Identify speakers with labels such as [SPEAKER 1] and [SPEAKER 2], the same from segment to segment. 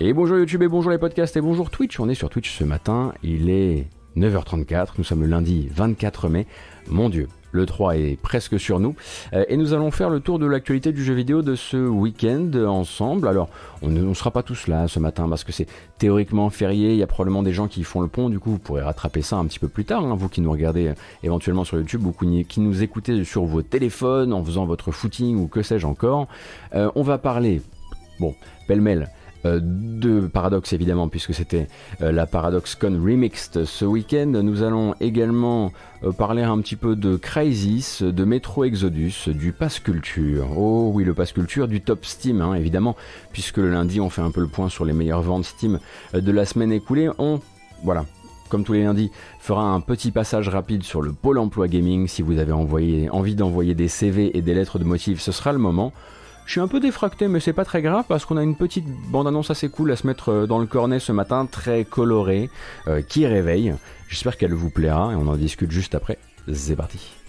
[SPEAKER 1] Et bonjour YouTube et bonjour les podcasts et bonjour Twitch. On est sur Twitch ce matin, il est 9h34, nous sommes le lundi 24 mai. Mon Dieu, le 3 est presque sur nous. Euh, et nous allons faire le tour de l'actualité du jeu vidéo de ce week-end ensemble. Alors, on ne sera pas tous là ce matin parce que c'est théoriquement férié. Il y a probablement des gens qui font le pont. Du coup, vous pourrez rattraper ça un petit peu plus tard. Hein, vous qui nous regardez euh, éventuellement sur YouTube ou qui nous écoutez sur vos téléphones en faisant votre footing ou que sais-je encore. Euh, on va parler, bon, pêle-mêle euh, de Paradox évidemment, puisque c'était euh, la Paradox Con Remixed ce week-end. Nous allons également euh, parler un petit peu de Crysis, de Metro Exodus, du Pass Culture. Oh oui, le Pass Culture, du Top Steam hein, évidemment, puisque le lundi on fait un peu le point sur les meilleures ventes Steam de la semaine écoulée. On, voilà, comme tous les lundis, fera un petit passage rapide sur le pôle emploi gaming. Si vous avez envie d'envoyer des CV et des lettres de motifs, ce sera le moment. Je suis un peu défracté, mais c'est pas très grave parce qu'on a une petite bande-annonce assez cool à se mettre euh, dans le cornet ce matin, très colorée, euh, qui réveille. J'espère qu'elle vous plaira et on en discute juste après. C'est parti.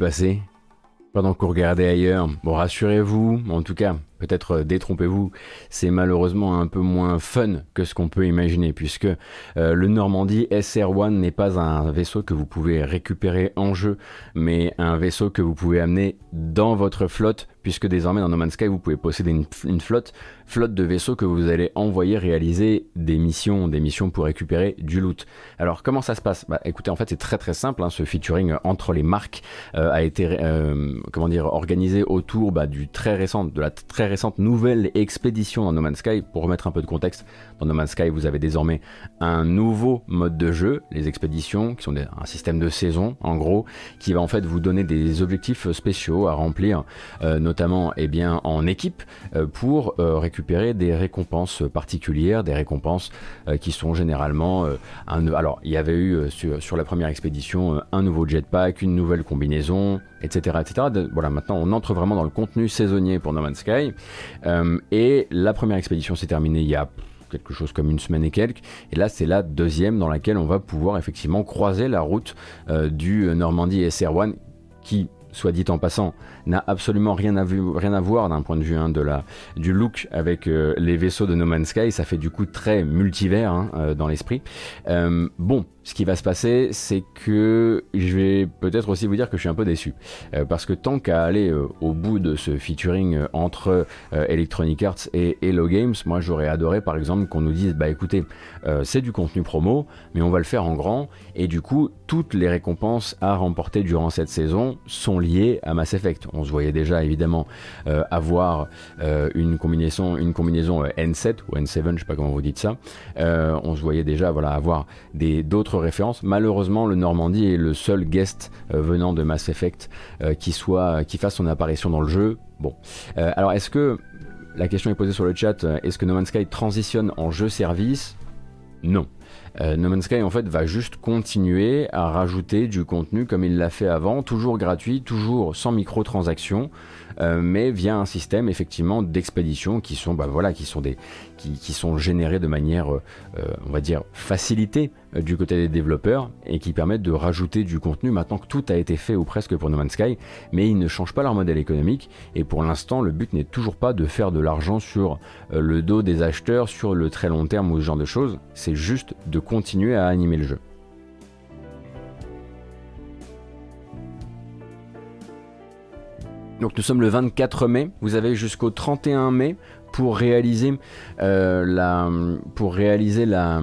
[SPEAKER 1] Passé? Pendant que vous regardez ailleurs. Bon, rassurez-vous, en tout cas, peut-être euh, détrompez-vous, c'est malheureusement un peu moins fun que ce qu'on peut imaginer, puisque euh, le Normandie SR-1 n'est pas un vaisseau que vous pouvez récupérer en jeu, mais un vaisseau que vous pouvez amener dans votre flotte, puisque désormais dans No Man's Sky, vous pouvez posséder une, flotte, flotte de vaisseaux que vous allez envoyer réaliser des missions, des missions pour récupérer du loot. Alors comment ça se passe? Bah écoutez, en fait c'est très très simple, hein, ce featuring entre les marques euh, a été comment dire organisé autour bah, du très récent, de la très récente nouvelle expédition dans No Man's Sky. Pour remettre un peu de contexte, dans No Man's Sky, vous avez désormais un nouveau mode de jeu, les expéditions, qui sont un système de saison, en gros, qui va en fait vous donner des objectifs spéciaux à remplir, euh, notamment eh bien, en équipe, euh, pour euh, récupérer des récompenses particulières, des récompenses qui sont généralement... alors, il y avait eu sur, sur la première expédition un nouveau jetpack, une nouvelle combinaison, etc. etc. voilà, maintenant on entre vraiment dans le contenu saisonnier pour No Man's Sky. Euh, et la première expédition s'est terminée il y a quelque chose comme une semaine et quelques. Et là, c'est la deuxième dans laquelle on va pouvoir effectivement croiser la route euh, du Normandie SR1 qui, soit dit en passant, n'a absolument rien à, rien à voir d'un point de vue hein, de la, du look avec euh, les vaisseaux de No Man's Sky. Ça fait du coup très multivers hein, dans l'esprit. bon, ce qui va se passer, c'est que je vais peut-être aussi vous dire que je suis un peu déçu. Euh, parce que tant qu'à aller euh, au bout de ce featuring euh, entre Electronic Arts et Hello Games, moi j'aurais adoré par exemple qu'on nous dise bah écoutez, c'est du contenu promo, mais on va le faire en grand. Et du coup, toutes les récompenses à remporter durant cette saison sont liées à Mass Effect. Se voyait déjà évidemment avoir une combinaison, une combinaison N7 ou N7, je sais pas comment vous dites ça. on se voyait déjà avoir d'autres référence. Malheureusement, le Normandie est le seul guest euh, venant de Mass Effect euh, qui, qui fasse son apparition dans le jeu. Bon. Euh, alors, est-ce que. La question est posée sur le chat. Est-ce que No Man's Sky transitionne en jeu-service Non. No Man's Sky en fait va juste continuer à rajouter du contenu comme il l'a fait avant, toujours gratuit, toujours sans microtransactions. Euh, mais via un système effectivement d'expédition qui sont, bah, voilà, qui sont des, qui, sont générés de manière, euh, euh, on va dire, facilitée du côté des développeurs et qui permettent de rajouter du contenu maintenant que tout a été fait ou presque pour No Man's Sky, mais ils ne changent pas leur modèle économique et pour l'instant le but n'est toujours pas de faire de l'argent sur le dos des acheteurs sur le très long terme ou ce genre de choses, c'est juste de continuer à animer le jeu. Donc nous sommes le 24 mai, vous avez jusqu'au 31 mai pour réaliser, euh, la, pour réaliser la,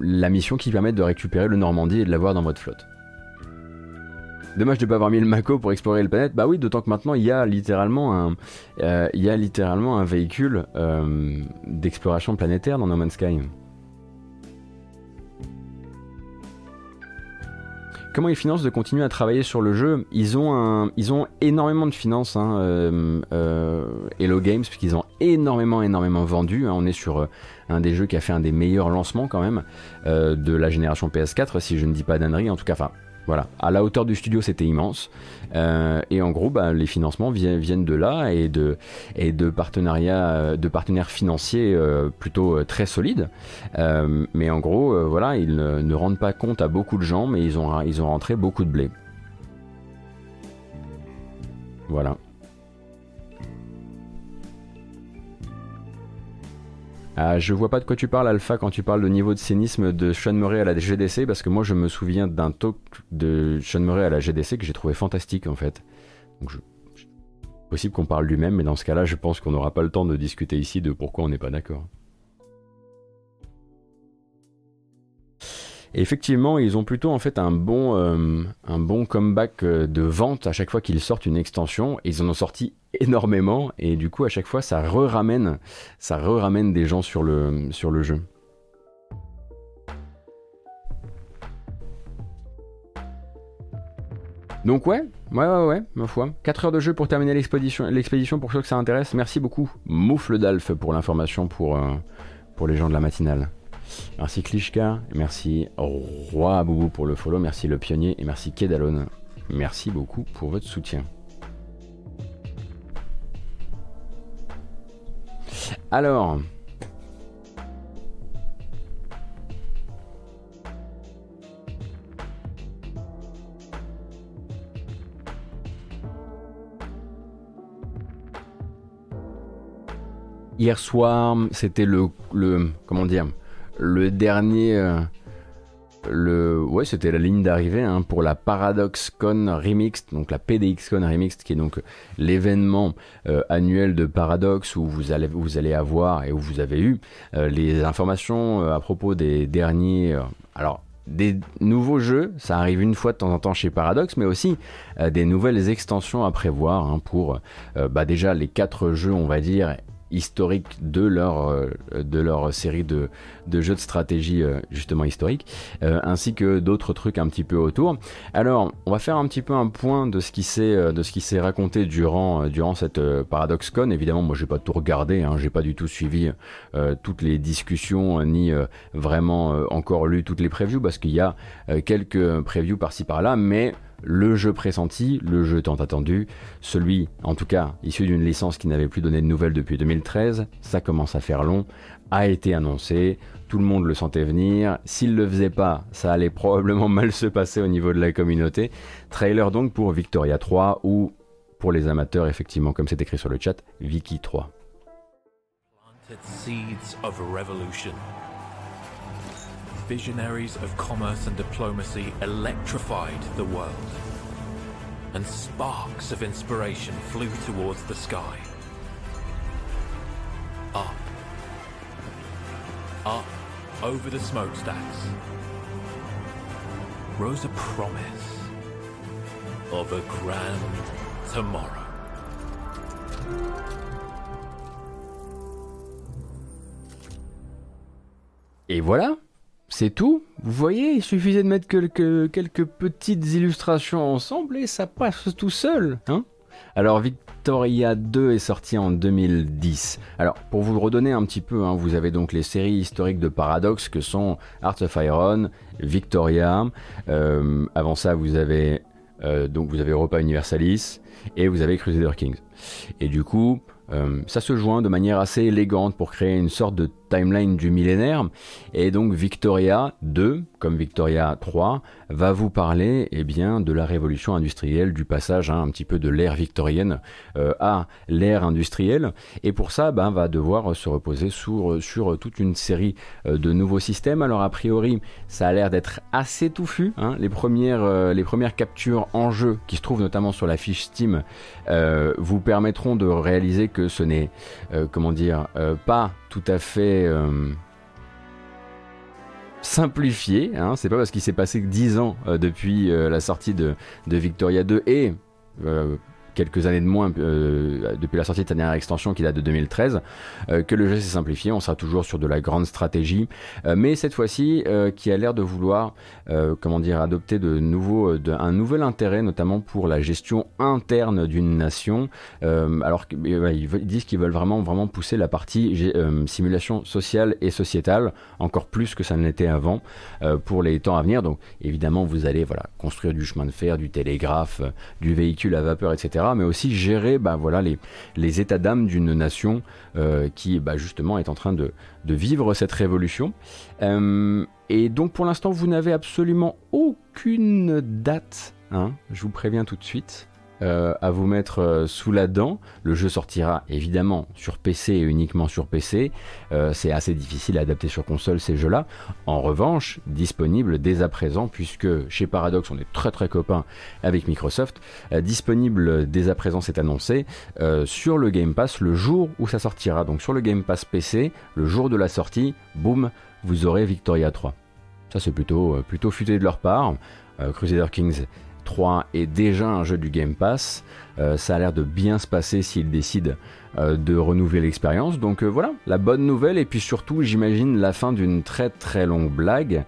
[SPEAKER 1] la mission qui permet de récupérer le Normandie et de l'avoir dans votre flotte. Dommage de ne pas avoir mis le Mako pour explorer le planète. Bah oui, d'autant que maintenant il y a littéralement un, euh, il y a littéralement un véhicule euh, d'exploration planétaire dans No Man's Sky. Comment ils financent de continuer à travailler sur le jeu ils ont, un, ils ont énormément de finances, hein, euh, Hello Games, puisqu'ils ont énormément, énormément vendu. Hein. On est sur un des jeux qui a fait un des meilleurs lancements quand même de la génération PS4, si je ne dis pas d'annerie. En tout cas, enfin, voilà, à la hauteur du studio, c'était immense. Euh, et en gros, bah, les financements viennent, de là et de, partenariats, euh, de partenaires financiers euh, plutôt très solides. mais en gros, voilà, ils ne, rendent pas compte à beaucoup de gens, mais ils ont rentré beaucoup de blé. Voilà. Ah, je vois pas de quoi tu parles, Alpha, quand tu parles de niveau de cynisme de Sean Murray à la GDC, parce que moi je me souviens d'un talk de Sean Murray à la GDC que j'ai trouvé fantastique en fait. Possible qu'on parle lui-même, mais dans ce cas-là, je pense qu'on n'aura pas le temps de discuter ici de pourquoi on n'est pas d'accord. effectivement, ils ont plutôt en fait un bon, euh, un bon comeback euh, de vente à chaque fois qu'ils sortent une extension. Ils en ont sorti énormément et du coup à chaque fois ça re-ramène, ça re-ramène des gens sur le, sur le jeu. Donc ouais, ouais, ouais, ouais, ma foi. 4 heures de jeu pour terminer l'expédition, pour ceux que ça intéresse. Merci beaucoup, Moufle d'Alf, pour l'information pour, euh, pour les gens de la matinale. Merci Klishka, merci Roi Boubou pour le follow, merci Le Pionnier et merci Kedalone. Merci beaucoup pour votre soutien. Alors, hier soir, c'était le, le, comment dire, le dernier, euh, ouais, c'était la ligne d'arrivée hein, pour la ParadoxCon Remixed, donc la PDXCon Remixed, qui est donc l'événement euh, annuel de Paradox où vous allez, vous allez avoir et où vous avez eu euh, les informations à propos des derniers. alors, des nouveaux jeux, ça arrive une fois de temps en temps chez Paradox, mais aussi des nouvelles extensions à prévoir hein, pour bah déjà les quatre jeux, on va dire, historique de leur, euh, de leur série de, jeux de stratégie euh, justement historique, euh, ainsi que d'autres trucs un petit peu autour. Alors, on va faire un petit peu un point de ce qui s'est de ce qui s'est raconté durant durant cette ParadoxCon. Évidemment, moi j'ai pas tout regardé, hein, j'ai pas du tout suivi toutes les discussions ni vraiment encore lu toutes les previews parce qu'il y a quelques previews par-ci par-là, mais le jeu pressenti, le jeu tant attendu, celui en tout cas issu d'une licence qui n'avait plus donné de nouvelles depuis 2013, ça commence à faire long, a été annoncé, tout le monde le sentait venir, s'il le faisait pas, ça allait probablement mal se passer au niveau de la communauté. Trailer donc pour Victoria 3 ou pour les amateurs effectivement comme c'est écrit sur le chat, Vicky 3. Visionaries of commerce and diplomacy electrified the world, and sparks of inspiration flew towards the sky. Up, up over the smokestacks rose a promise of a grand tomorrow. Et voilà, c'est tout. Vous voyez, il suffisait de mettre quelques, petites illustrations ensemble et ça passe tout seul. Hein Alors Victoria 2 est sorti en 2010. Alors pour vous redonner un petit peu, hein, vous avez donc les séries historiques de Paradox que sont Hearts of Iron, Victoria. Euh, avant ça, vous avez euh, vous avez Europa Universalis et vous avez Crusader Kings. Et du coup, euh, ça se joint de manière assez élégante pour créer une sorte de timeline du millénaire. Et donc Victoria 2, comme Victoria 3, va vous parler eh bien, de la révolution industrielle, du passage hein, un petit peu de l'ère victorienne euh, à l'ère industrielle. Et pour ça, ben, va devoir se reposer sur, sur toute une série euh, de nouveaux systèmes. Alors a priori, ça a l'air d'être assez touffu. Hein. Les, premières, euh, les premières captures en jeu, qui se trouvent notamment sur la fiche Steam, vous permettront de réaliser que ce n'est, comment dire, pas tout à fait simplifié. Hein. C'est pas parce qu'il s'est passé 10 ans euh, depuis euh, la sortie de, de, Victoria 2 et euh, quelques années de moins euh, depuis la sortie de sa dernière extension qui date de 2013, euh, que le jeu s'est simplifié. On sera toujours sur de la grande stratégie, euh, mais cette fois-ci qui a l'air de vouloir, comment dire, adopter de un nouvel intérêt, notamment pour la gestion interne d'une nation. alors qu'ils disent qu'ils veulent vraiment, vraiment pousser la partie simulation sociale et sociétale encore plus que ça ne l'était avant pour les temps à venir. Donc évidemment, vous allez voilà construire du chemin de fer, du télégraphe, du véhicule à vapeur, etc mais aussi gérer bah, voilà, les, états d'âme d'une nation euh, qui bah, justement est en train de, de vivre cette révolution. Euh, et donc pour l'instant, vous n'avez absolument aucune date, hein, je vous préviens tout de suite. Euh, à vous mettre euh, sous la dent. Le jeu sortira évidemment sur PC et uniquement sur PC. Euh, c'est assez difficile à adapter sur console ces jeux-là. En revanche, disponible dès à présent, puisque chez Paradox on est très très copains avec Microsoft, disponible dès à présent c'est annoncé sur le Game Pass le jour où ça sortira. Donc sur le Game Pass PC, le jour de la sortie, boum, vous aurez Victoria 3. Ça c'est plutôt, plutôt futé de leur part. Crusader Kings 3 est déjà un jeu du Game Pass. Euh, ça a l'air de bien se passer s'ils décident euh, de renouveler l'expérience. Donc euh, voilà, la bonne nouvelle et puis surtout j'imagine la fin d'une très très longue blague.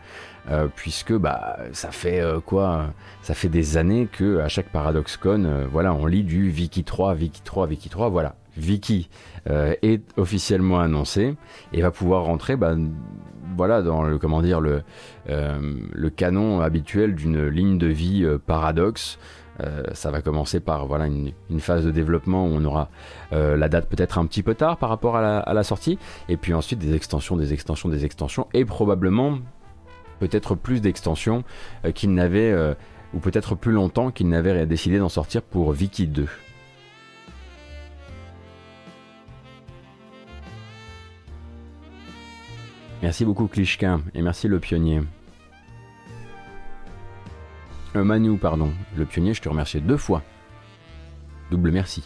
[SPEAKER 1] puisque bah ça fait quoi ça fait des années que à chaque ParadoxCon voilà on lit du Viki 3 Viki 3 Viki 3 voilà Viki est officiellement annoncé et va pouvoir rentrer bah, voilà, dans le, comment dire, le, euh, le canon habituel d'une ligne de vie euh, paradoxe. Euh, ça va commencer par voilà une, phase de développement où on aura la date peut-être un petit peu tard par rapport à la, sortie, et puis ensuite des extensions, des extensions, des extensions, et probablement peut-être plus d'extensions qu'il n'avait, ou peut-être plus longtemps qu'il n'avait décidé d'en sortir pour Viki 2. Merci beaucoup Klishka et merci le pionnier. Euh, Manu, pardon. Le pionnier, je te remercie deux fois. Double merci.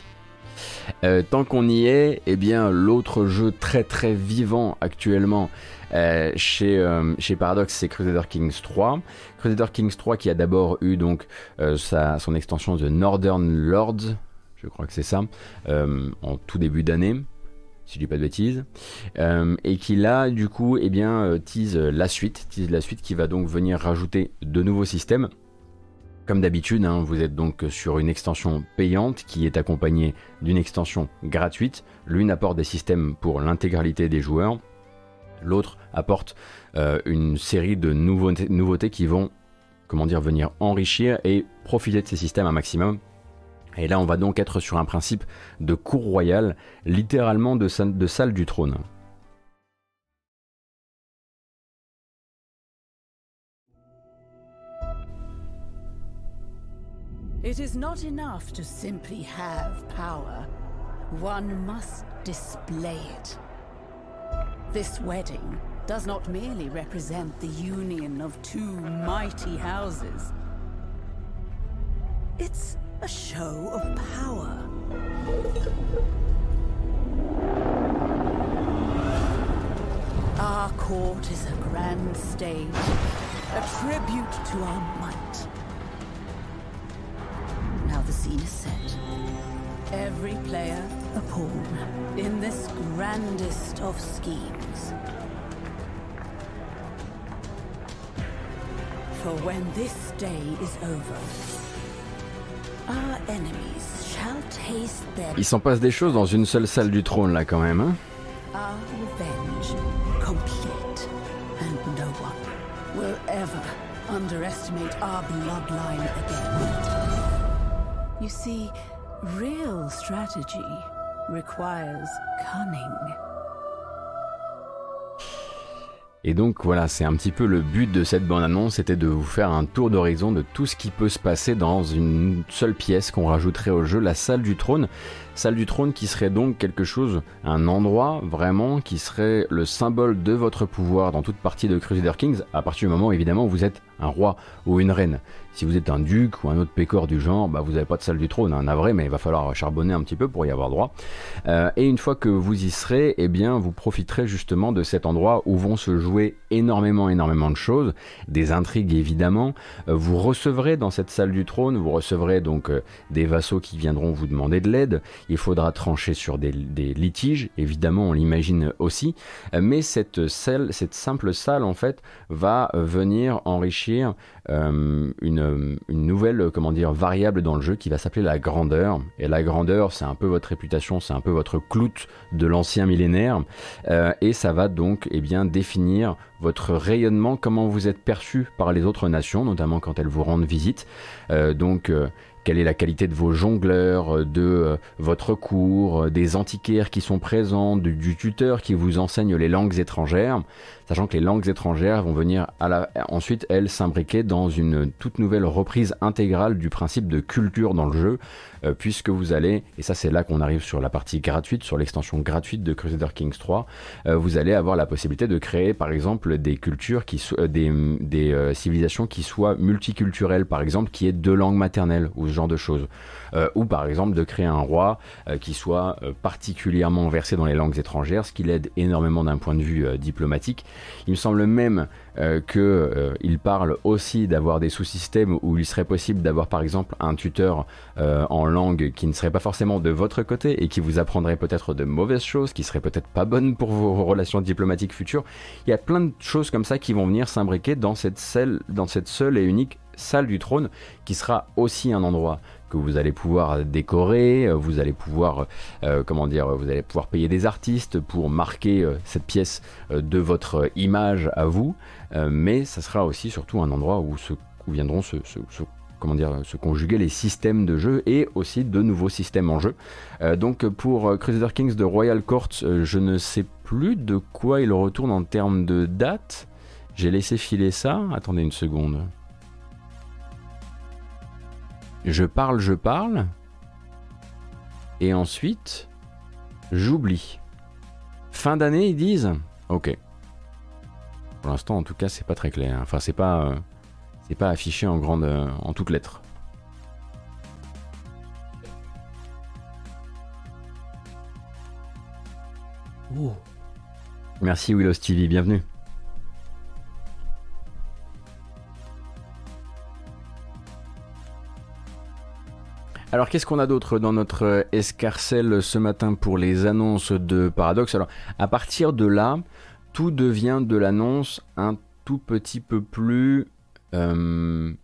[SPEAKER 1] Euh, tant qu'on y est, eh bien l'autre jeu très très vivant actuellement euh, chez, Paradox, c'est Crusader Kings 3. Crusader Kings 3 qui a d'abord eu donc son extension de Northern Lords, je crois que c'est ça, en tout début d'année si je dis pas de bêtises, euh, et qui là du coup eh bien euh, tease la suite, la suite qui va donc venir rajouter de nouveaux systèmes. Comme d'habitude, hein, vous êtes donc sur une extension payante qui est accompagnée d'une extension gratuite. L'une apporte des systèmes pour l'intégralité des joueurs, l'autre apporte euh, une série de nouveautés, nouveautés qui vont comment dire venir enrichir et profiter de ces systèmes un maximum et là, on va donc être sur un principe de cour royale, littéralement de, salle du trône.
[SPEAKER 2] It is not enough to simply have power. One must display it. This wedding does not merely represent the union of two mighty houses. It's a show of power. Our court is a grand stage, a tribute to our might. Now the scene is set. Every player a pawn in this grandest of schemes. For when this day is over,
[SPEAKER 1] Il s'en passe des choses dans une seule salle du trône là quand même. Hein.
[SPEAKER 2] You see, real strategy requires cunning.
[SPEAKER 1] Et donc voilà, c'est un petit peu le but de cette bande-annonce, c'était de vous faire un tour d'horizon de tout ce qui peut se passer dans une seule pièce qu'on rajouterait au jeu, la salle du trône. Salle du trône qui serait donc quelque chose, un endroit vraiment qui serait le symbole de votre pouvoir dans toute partie de Crusader Kings, à partir du moment évidemment où vous êtes un roi ou une reine. Si vous êtes un duc ou un autre pécor du genre, bah vous n'avez pas de salle du trône, un hein, navré, mais il va falloir charbonner un petit peu pour y avoir droit. Euh, et une fois que vous y serez, eh bien vous profiterez justement de cet endroit où vont se jouer énormément, énormément de choses, des intrigues évidemment. Euh, vous recevrez dans cette salle du trône, vous recevrez donc euh, des vassaux qui viendront vous demander de l'aide. Il faudra trancher sur des, des litiges, évidemment, on l'imagine aussi. mais cette salle, cette simple salle en fait, va venir enrichir une, une, nouvelle comment dire variable dans le jeu qui va s'appeler la grandeur. Et la grandeur, c'est un peu votre réputation, c'est un peu votre clout de l'ancien millénaire. Euh, et ça va donc eh bien définir votre rayonnement, comment vous êtes perçu par les autres nations, notamment quand elles vous rendent visite. Euh, donc euh, quelle est la qualité de vos jongleurs, euh, de euh, votre cours, euh, des antiquaires qui sont présents, du, tuteur qui vous enseigne les langues étrangères, sachant que les langues étrangères vont venir ensuite, elles, s'imbriquer dans une toute nouvelle reprise intégrale du principe de culture dans le jeu, puisque vous allez, et ça c'est là qu'on arrive sur la partie gratuite, sur l'extension gratuite de Crusader Kings 3, vous allez avoir la possibilité de créer par exemple des cultures, qui des, des civilisations qui soient multiculturelles, par exemple, qui aient deux langues maternelles, ou de choses. Euh, ou par exemple de créer un roi euh, qui soit euh, particulièrement versé dans les langues étrangères, ce qui l'aide énormément d'un point de vue diplomatique. Il me semble même qu'il parle aussi d'avoir des sous-systèmes où il serait possible d'avoir par exemple un tuteur en langue qui ne serait pas forcément de votre côté et qui vous apprendrait peut-être de mauvaises choses, qui seraient peut-être pas bonnes pour vos relations diplomatiques futures. Il y a plein de choses comme ça qui vont venir s'imbriquer dans cette seule et unique salle du trône qui sera aussi un endroit que vous allez pouvoir décorer, euh, vous allez pouvoir, euh, comment dire, vous allez pouvoir payer des artistes pour marquer euh, cette pièce de votre image à vous, mais ça sera aussi surtout un endroit où, se, viendront se, comment dire, se conjuguer les systèmes de jeu et aussi de nouveaux systèmes en jeu. donc pour Crusader Kings de Royal Court, je ne sais plus de quoi il retourne en termes de date. J'ai laissé filer ça. Attendez une seconde. Je parle, je parle. Et ensuite, j'oublie. Fin d'année, ils disent Ok. Pour l'instant, en tout cas, c'est pas très clair. Enfin, c'est pas, euh, c'est pas affiché en grande, euh, en toutes lettres. Oh. Merci Willow Stevie, bienvenue. Alors qu'est-ce qu'on a d'autre dans notre euh, escarcelle ce matin pour les annonces de Paradox? Alors à partir de là, tout devient de l'annonce un tout petit peu plus euh,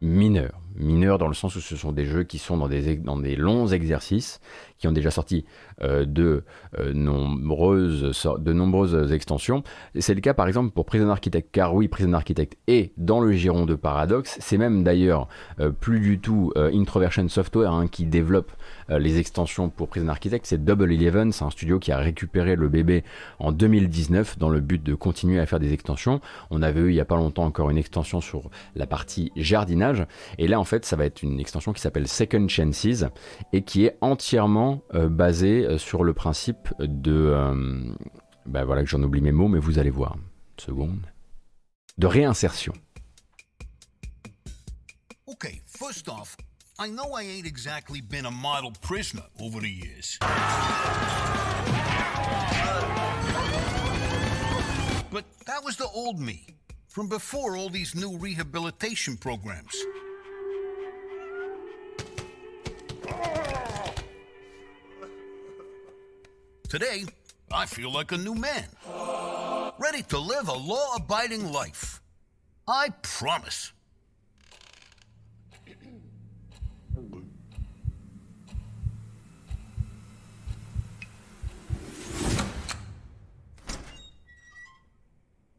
[SPEAKER 1] mineur. Mineur dans le sens où ce sont des jeux qui sont dans des, dans des longs exercices, qui ont déjà sorti euh, de, euh, nombreuses, de nombreuses extensions. C'est le cas par exemple pour Prison Architect, car oui, Prison Architect est dans le giron de Paradox. C'est même d'ailleurs euh, plus du tout Introversion Software hein, qui développe les extensions pour Prison Architect, c'est Double Eleven, c'est un studio qui a récupéré le bébé en 2019 dans le but de continuer à faire des extensions. On avait eu il n'y a pas longtemps encore une extension sur la partie jardinage, et là en fait ça va être une extension qui s'appelle Second Chances et qui est entièrement basée euh, sur le principe de... ben voilà que j'en oublie mes mots, mais vous allez voir. Une seconde. De réinsertion. Okay, first off, I know I ain't exactly been a model prisoner over the years. But that was the old me, from before all these new rehabilitation programs. Today, I feel like a new man, ready to live a law abiding life. I promise.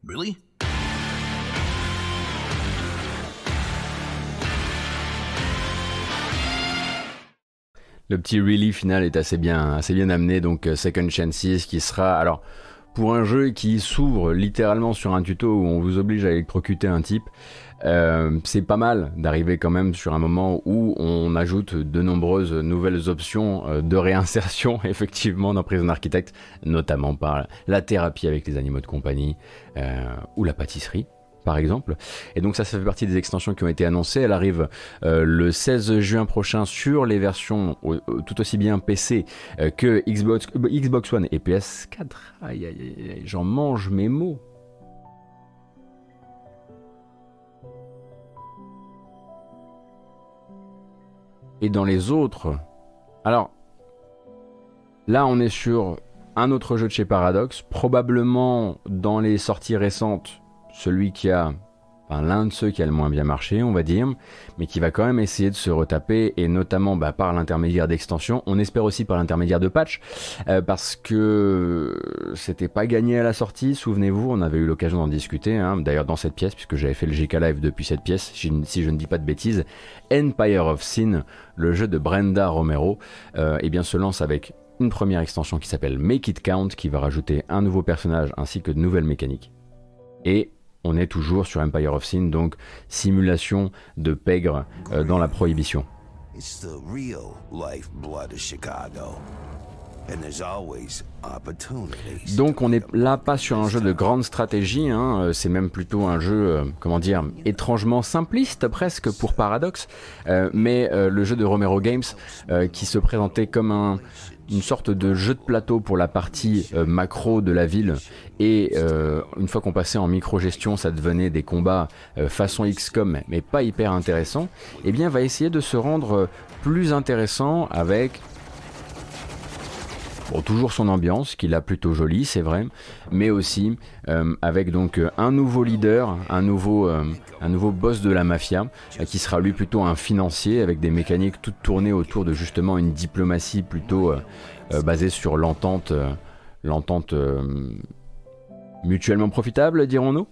[SPEAKER 1] Really? Le petit really final est assez bien, assez bien amené, donc euh, Second Chances qui sera alors pour un jeu qui s'ouvre littéralement sur un tuto où on vous oblige à électrocuter un type, euh, c'est pas mal d'arriver quand même sur un moment où on ajoute de nombreuses nouvelles options euh, de réinsertion effectivement dans Prison Architect, notamment par la thérapie avec les animaux de compagnie ou la pâtisserie par exemple. Et donc ça, ça fait partie des extensions qui ont été annoncées. Elle arrive le 16 juin prochain sur les versions tout aussi bien PC que Xbox, Xbox One et PS4. Aïe aïe aïe, j'en mange mes mots. et dans les autres. Alors, là on est sur un autre jeu de chez Paradox, probablement dans les sorties récentes, celui qui a l'un de ceux qui a le moins bien marché, on va dire, mais qui va quand même essayer de se retaper, et notamment bah, par l'intermédiaire d'extensions. On espère aussi par l'intermédiaire de patch, euh, parce que c'était pas gagné à la sortie, souvenez-vous, on avait eu l'occasion d'en discuter, hein. d'ailleurs dans cette pièce, puisque j'avais fait le GK Live depuis cette pièce, si je ne dis pas de bêtises, Empire of Sin, le jeu de Brenda Romero, euh, et bien se lance avec une première extension qui s'appelle Make It Count, qui va rajouter un nouveau personnage ainsi que de nouvelles mécaniques. Et on est toujours sur Empire of Sin, donc simulation de pègre euh, dans la prohibition. Donc on n'est là pas sur un jeu de grande stratégie, hein, euh, c'est même plutôt un jeu, euh, comment dire, étrangement simpliste presque pour Paradox, mais le jeu de Romero Games qui se présentait comme un, une sorte de jeu de plateau pour la partie euh, macro de la ville. Et euh, une fois qu'on passait en micro-gestion ça devenait des combats euh, façon XCOM mais pas hyper intéressant. Et eh bien va essayer de se rendre plus intéressant avec toujours son ambiance, qu'il a plutôt jolie, c'est vrai, mais aussi euh, avec donc euh, un nouveau leader, un nouveau, euh, un nouveau boss de la mafia, qui sera lui plutôt un financier, avec des mécaniques toutes tournées autour de justement une diplomatie plutôt basée sur l'entente, l'entente mutuellement profitable, dirons-nous.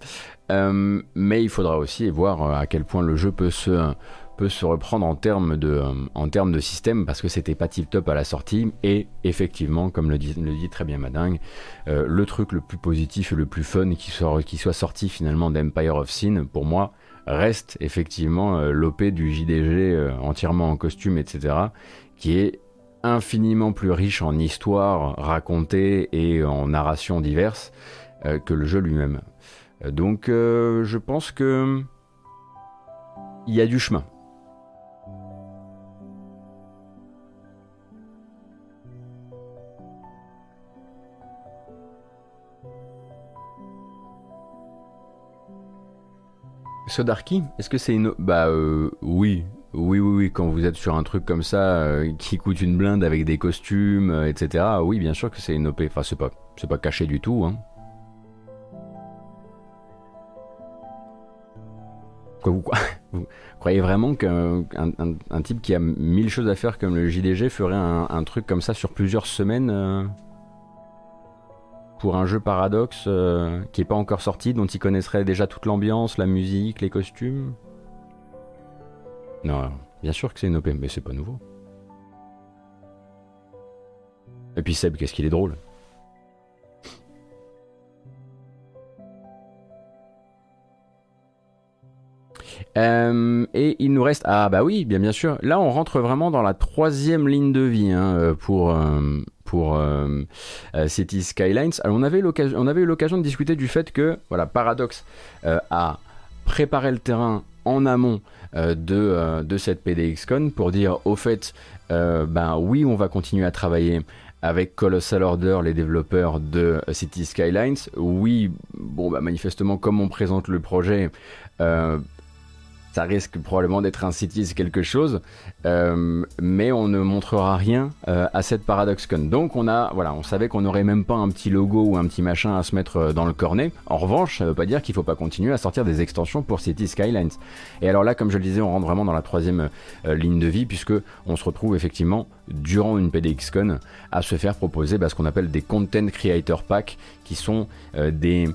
[SPEAKER 1] mais il faudra aussi voir à quel point le jeu peut se se reprendre en termes de, euh, en termes de système parce que c'était pas tip top à la sortie. Et effectivement comme le dit, le dit très bien Madingue euh, le truc le plus positif et le plus fun qui soit, qui soit sorti finalement d'Empire of Sin pour moi reste effectivement euh, l'OP du JDG entièrement en costume etc qui est infiniment plus riche en histoire racontée et en narration diverses que le jeu lui-même. Donc je pense que il y a du chemin Sodarky, est-ce que c'est une... Bah euh, oui, oui, oui, oui, quand vous êtes sur un truc comme ça euh, qui coûte une blinde avec des costumes, euh, etc. Oui, bien sûr que c'est une OP. Enfin, c'est pas, c'est pas caché du tout. Hein. Vous, croyez vraiment qu'un un, type qui a mille choses à faire comme le JDG ferait un, un truc comme ça sur plusieurs semaines pour un jeu paradoxe euh, qui n'est pas encore sorti, dont il connaisserait déjà toute l'ambiance, la musique, les costumes? Non, bien sûr que c'est une OP, mais c'est pas nouveau. Et puis Seb, qu'est-ce qu'il est drôle? Euh, et il nous reste ah bah oui bien bien sûr là on rentre vraiment dans la troisième ligne de vie hein, pour pour euh, euh, City Skylines. Alors on avait, on avait eu l'occasion de discuter du fait que voilà, Paradox euh, a préparé le terrain en amont de, de cette PDXCon pour dire au fait, ben oui, on va continuer à travailler avec Colossal Order, les développeurs de City Skylines. Oui, bon, bah, manifestement, comme on présente le projet, ça risque probablement d'être un Cities quelque chose, euh, mais on ne montrera rien euh, à cette ParadoxCon. Donc on a, voilà, on savait qu'on n'aurait même pas un petit logo ou un petit machin à se mettre euh, dans le cornet. En revanche, ça ne veut pas dire qu'il ne faut pas continuer à sortir des extensions pour Cities Skylines. Et alors là, comme je le disais, on rentre vraiment dans la troisième ligne de vie puisque on se retrouve effectivement durant une PDXCon à se faire proposer bah, ce qu'on appelle des Content Creator Pack, qui sont des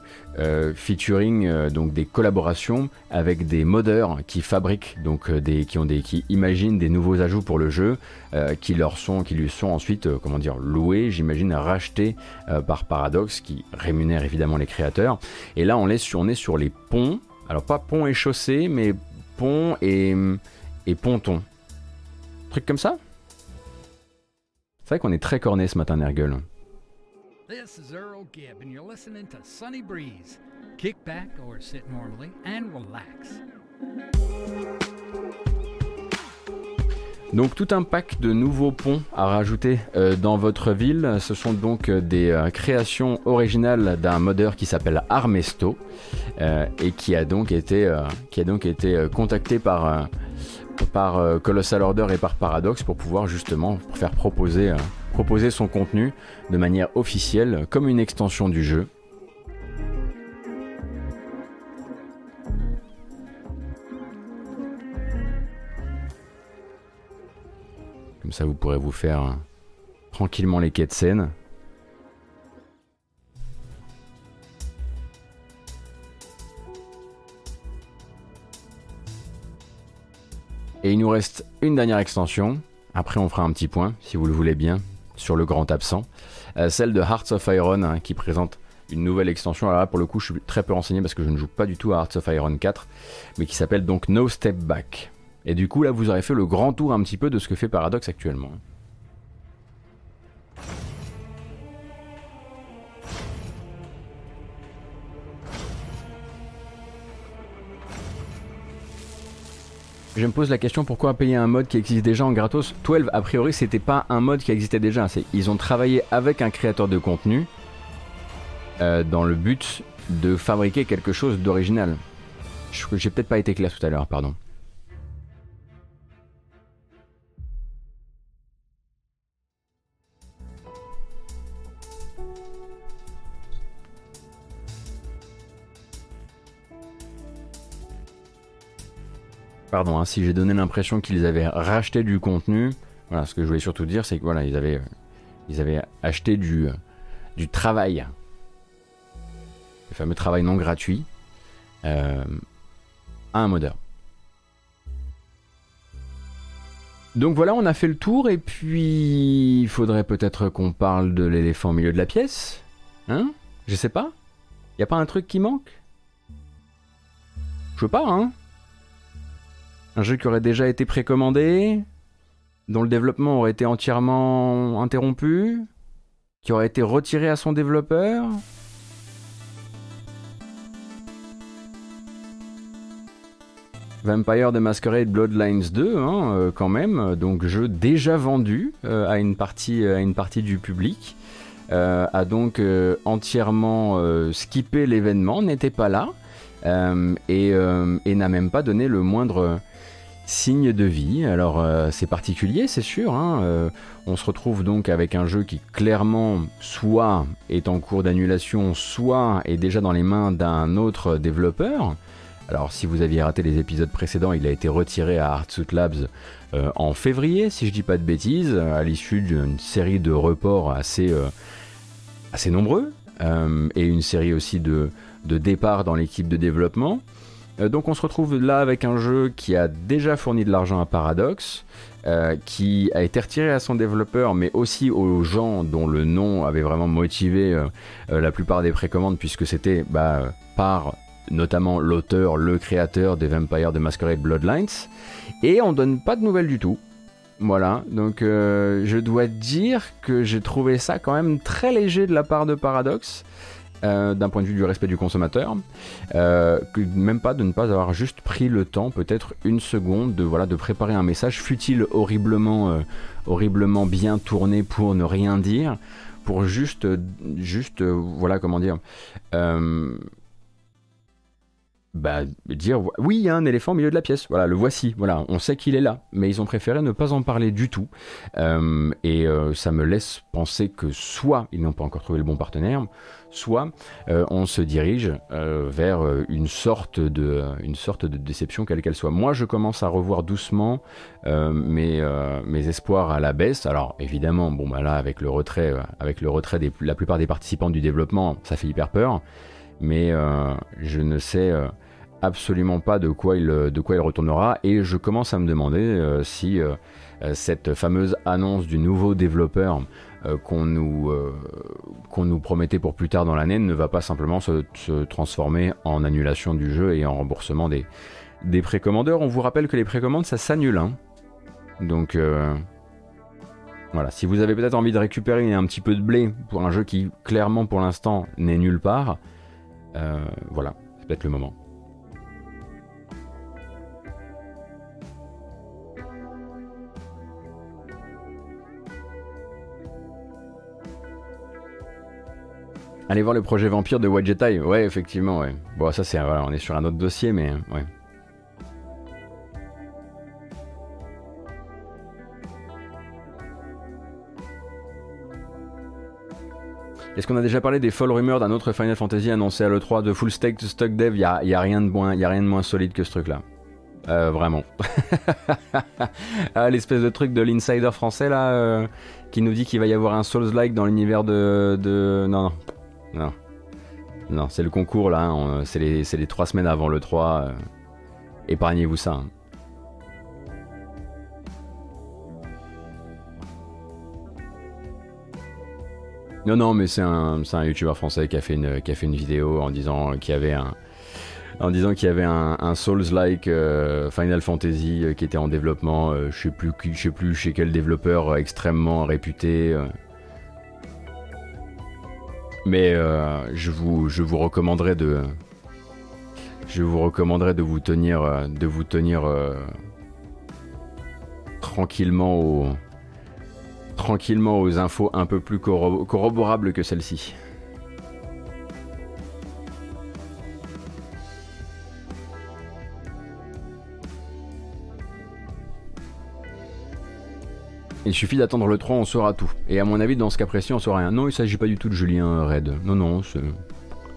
[SPEAKER 1] featuring, donc des collaborations avec des modeurs qui fabriquent, donc des, qui, ont des, qui imaginent des nouveaux ajouts pour le jeu, qui, leur sont, qui lui sont ensuite, comment dire, loués, j'imagine, rachetés par Paradox, qui rémunère évidemment les créateurs. Et là, on est sur, on est sur les ponts, alors pas ponts et chaussées, mais ponts et, et pontons. Truc comme ça? C'est vrai qu'on est très corné ce matin, Nergal. This is Earl Gibb and you're listening to Sunny Breeze. Kick back or sit normally and relax. Donc tout un pack de nouveaux ponts à rajouter euh, dans votre ville. Ce sont donc euh, des euh, créations originales d'un modeur qui s'appelle Armesto et qui a donc été, qui a donc été contacté par, par Colossal Order et par Paradox pour pouvoir justement faire proposer, proposer son contenu de manière officielle comme une extension du jeu. Comme ça, vous pourrez vous faire euh, tranquillement les quêtes scènes. Et il nous reste une dernière extension. Après, on fera un petit point, si vous le voulez bien, sur le grand absent. Euh, celle de Hearts of Iron, hein, qui présente une nouvelle extension. Alors là, pour le coup, je suis très peu renseigné parce que je ne joue pas du tout à Hearts of Iron 4, mais qui s'appelle donc No Step Back. Et du coup, là, vous aurez fait le grand tour un petit peu de ce que fait Paradox actuellement. Je me pose la question pourquoi payer un mode qui existe déjà en gratos 12, a priori, c'était pas un mode qui existait déjà. Ils ont travaillé avec un créateur de contenu euh, dans le but de fabriquer quelque chose d'original. J'ai peut-être pas été clair tout à l'heure, pardon. Pardon, hein, si j'ai donné l'impression qu'ils avaient racheté du contenu, voilà, ce que je voulais surtout dire, c'est que voilà, ils avaient, ils avaient acheté du, du travail, le fameux travail non gratuit, euh, à un modeur. Donc voilà, on a fait le tour et puis il faudrait peut-être qu'on parle de l'éléphant au milieu de la pièce. Hein? Je sais pas. Y a pas un truc qui manque? Je veux pas, hein? Un jeu qui aurait déjà été précommandé, dont le développement aurait été entièrement interrompu, qui aurait été retiré à son développeur. Vampire the Masquerade Bloodlines 2, hein, euh, quand même, donc jeu déjà vendu euh, à, une partie, du public, euh, a donc entièrement skippé l'événement, n'était pas là, et n'a même pas donné le moindre signe de vie. Alors euh, c'est particulier, c'est sûr. Hein, euh, on se retrouve donc avec un jeu qui clairement soit est en cours d'annulation, soit est déjà dans les mains d'un autre développeur. Alors si vous aviez raté les épisodes précédents, il a été retiré à Artsuit Labs euh, en février, si je dis pas de bêtises, à l'issue d'une série de reports assez, nombreux, et une série aussi de départs dans l'équipe de développement. Euh, donc on se retrouve là avec un jeu qui a déjà fourni de l'argent à Paradox, euh, qui a été retiré à son développeur, mais aussi aux gens dont le nom avait vraiment motivé euh, la plupart des précommandes, puisque c'était bah, par notamment l'auteur, le créateur des Vampires de Masquerade Bloodlines. Et on donne pas de nouvelles du tout. Voilà, donc je dois dire que j'ai trouvé ça quand même très léger de la part de Paradox. Euh, d'un point de vue du respect du consommateur, euh, même pas de ne pas avoir juste pris le temps, peut-être une seconde, de voilà de préparer un message, fut-il horriblement, euh, horriblement bien tourné pour ne rien dire, pour juste, juste, voilà comment dire. bah, dire oui, il y a un éléphant au milieu de la pièce. Voilà, le voici. Voilà, on sait qu'il est là, mais ils ont préféré ne pas en parler du tout. Et ça me laisse penser que soit ils n'ont pas encore trouvé le bon partenaire, soit euh, on se dirige vers une sorte de une sorte de déception quelle qu'elle soit. Moi, je commence à revoir doucement mes mes espoirs à la baisse. Alors évidemment, bon bah là avec le retrait avec le retrait de la plupart des participants du développement, ça fait hyper peur. Mais je ne sais absolument pas de quoi il, de quoi il retournera et je commence à me demander euh, si euh, euh, cette fameuse annonce du nouveau développeur qu'on nous, qu'on nous promettait pour plus tard dans l'année ne va pas simplement se, transformer en annulation du jeu et en remboursement des, précommandeurs. On vous rappelle que les précommandes ça s'annule. Hein. Donc voilà, si vous avez peut-être envie de récupérer un petit peu de blé pour un jeu qui clairement pour l'instant n'est nulle part, voilà, c'est peut-être le moment. Allez voir le projet Vampire de Wajetai. Ouais, effectivement, ouais. Bon, ça, c'est. Voilà, on est sur un autre dossier, mais. Ouais. Est-ce qu'on a déjà parlé des folles rumeurs d'un autre Final Fantasy annoncé à l'E3 de full stack stock dev? Il n'y a, rien de moins, y a rien de moins solide que ce truc-là. Euh, vraiment. ah, l'espèce de truc de l'insider français là, euh, qui nous dit qu'il va y avoir un Souls-like dans l'univers de, de. Non, non. Non. Non, c'est le concours là, hein, c'est les, trois semaines avant le 3. Euh, épargnez-vous ça. Hein. Non, non, mais c'est un, un youtubeur français qui a, fait une, qui a fait une vidéo en disant qu'il y avait un, en disant qu'il y avait un, Souls-like euh, Final Fantasy euh, qui était en développement. je sais je sais plus chez quel développeur extrêmement réputé. Mais euh, je, vous, je vous recommanderais de. Je vous recommanderais de vous tenir, euh, de vous tenir euh, tranquillement aux, tranquillement aux infos un peu plus corroborables que celle-ci. Il suffit d'attendre le 3, on saura tout. Et à mon avis, dans ce cas précis, on saura rien. Non, il s'agit pas du tout de Julien Red. Non, non, c'est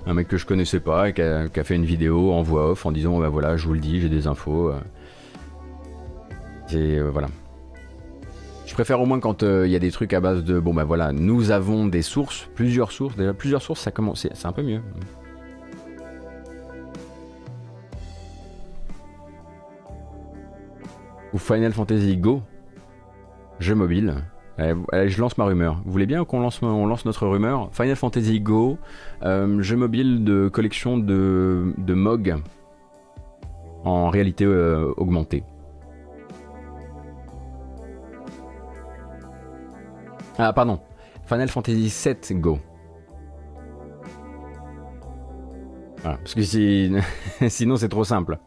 [SPEAKER 1] un mec que je connaissais pas, qui a, fait une vidéo en voix off en disant bah voilà, je vous le dis, j'ai des infos. Et euh, voilà. Je préfère au moins quand euh, il y a des trucs à base de bon bah voilà, nous avons des sources, plusieurs sources. Déjà, plusieurs sources, ça commence, c'est un peu mieux. Ou Final Fantasy Go, Jeu mobile. Allez, je lance ma rumeur. Vous voulez bien qu'on lance, notre rumeur? Final Fantasy Go, euh, jeu mobile de collection de, de MOG en réalité euh, augmentée. Ah, pardon. Final Fantasy 7 Go. Parce que si... sinon c'est trop simple.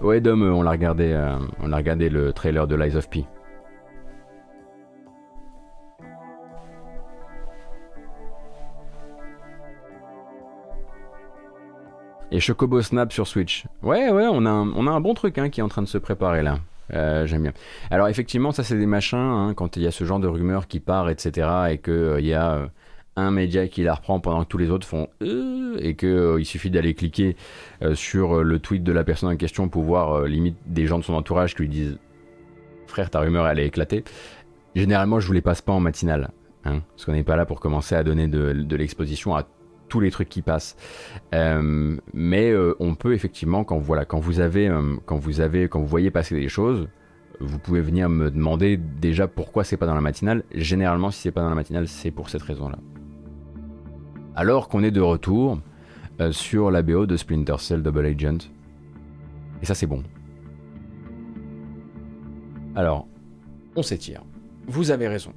[SPEAKER 1] Ouais, Dom, on l'a regardé, euh, a regardé le trailer de Lies of P. Et Chocobo Snap sur Switch. Ouais, ouais, on a un, bon truc hein, qui est en train de se préparer là. Euh, j'aime bien. Alors effectivement, ça c'est des machins, hein, quand il y a ce genre de rumeurs qui part, etc. Et qu'il euh, y a un média qui la reprend pendant que tous les autres font euh, et qu'il euh, suffit d'aller cliquer euh, sur le tweet de la personne en question pour voir limite des gens de son entourage qui lui disent frère ta rumeur elle est éclatée. Généralement je vous les passe pas en matinale, hein, parce qu'on n'est pas là pour commencer à donner de, l'exposition à tous les trucs qui passent. mais on peut effectivement quand voilà quand vous avez quand vous avez quand vous voyez passer des choses, vous pouvez venir me demander déjà pourquoi c'est pas dans la matinale. Généralement, si c'est pas dans la matinale, c'est pour cette raison-là alors qu'on est de retour euh, sur la BO de Splinter Cell Double Agent. Et ça c'est bon. Alors, on s'étire. Vous avez raison.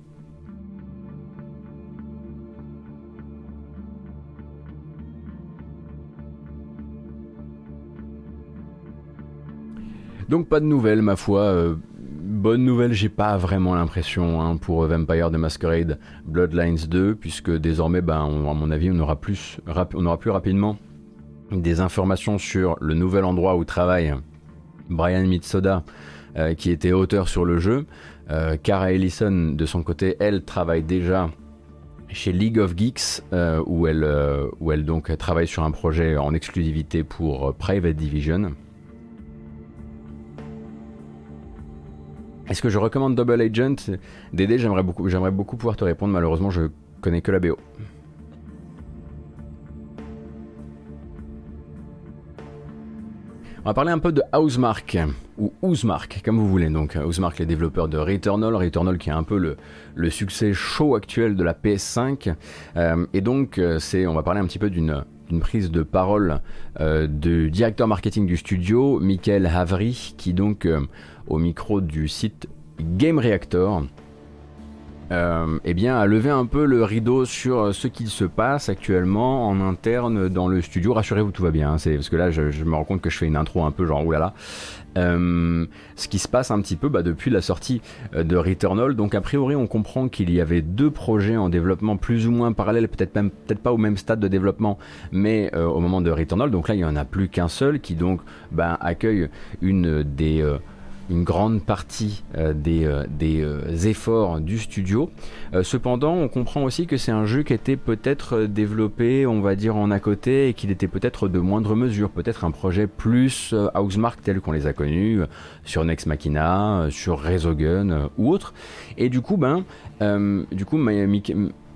[SPEAKER 1] Donc pas de nouvelles, ma foi. Euh, bonne nouvelle, j'ai pas vraiment l'impression hein, pour Vampire the Masquerade Bloodlines 2, puisque désormais, ben, à mon avis, on aura, plus, rapidement des informations sur le nouvel endroit où travaille Brian Mitsoda, qui était auteur sur le jeu. Cara Ellison, de son côté, elle travaille déjà chez League of Geeks, où, elle, où elle donc travaille sur un projet en exclusivité pour Private Division. Est-ce que je recommande Double Agent Dédé, j'aimerais beaucoup, j'aimerais beaucoup pouvoir te répondre. Malheureusement, je connais que la BO. On va parler un peu de Housemark, ou Housemark, comme vous voulez. Donc, Housemark, les développeurs de Returnal. Returnal qui est un peu le, succès chaud actuel de la PS5. Euh, et donc, euh, c'est, on va parler un petit peu d'une prise de parole euh, du directeur marketing du studio, Michael Havry, qui donc au micro du site Game Reactor, euh, eh bien, a levé un peu le rideau sur ce qu'il se passe actuellement en interne dans le studio. Rassurez-vous, tout va bien. Hein, parce que là, je, me rends compte que je fais une intro un peu genre oulala. Euh, ce qui se passe un petit peu bah, depuis la sortie euh, de Returnal. Donc a priori, on comprend qu'il y avait deux projets en développement plus ou moins parallèles, peut-être même peut-être pas au même stade de développement, mais au moment de Returnal. Donc là, il y en a plus qu'un seul qui donc bah, accueille une des une grande partie euh, des, euh, euh, efforts du studio. cependant, on comprend aussi que c'est un jeu qui était peut-être développé, on va dire, en à côté et qu'il était peut-être de moindre mesure, peut-être un projet plus Housemark tel qu'on les a connus sur Next Machina, sur Resogun ou autre. Et du coup, ben, du coup,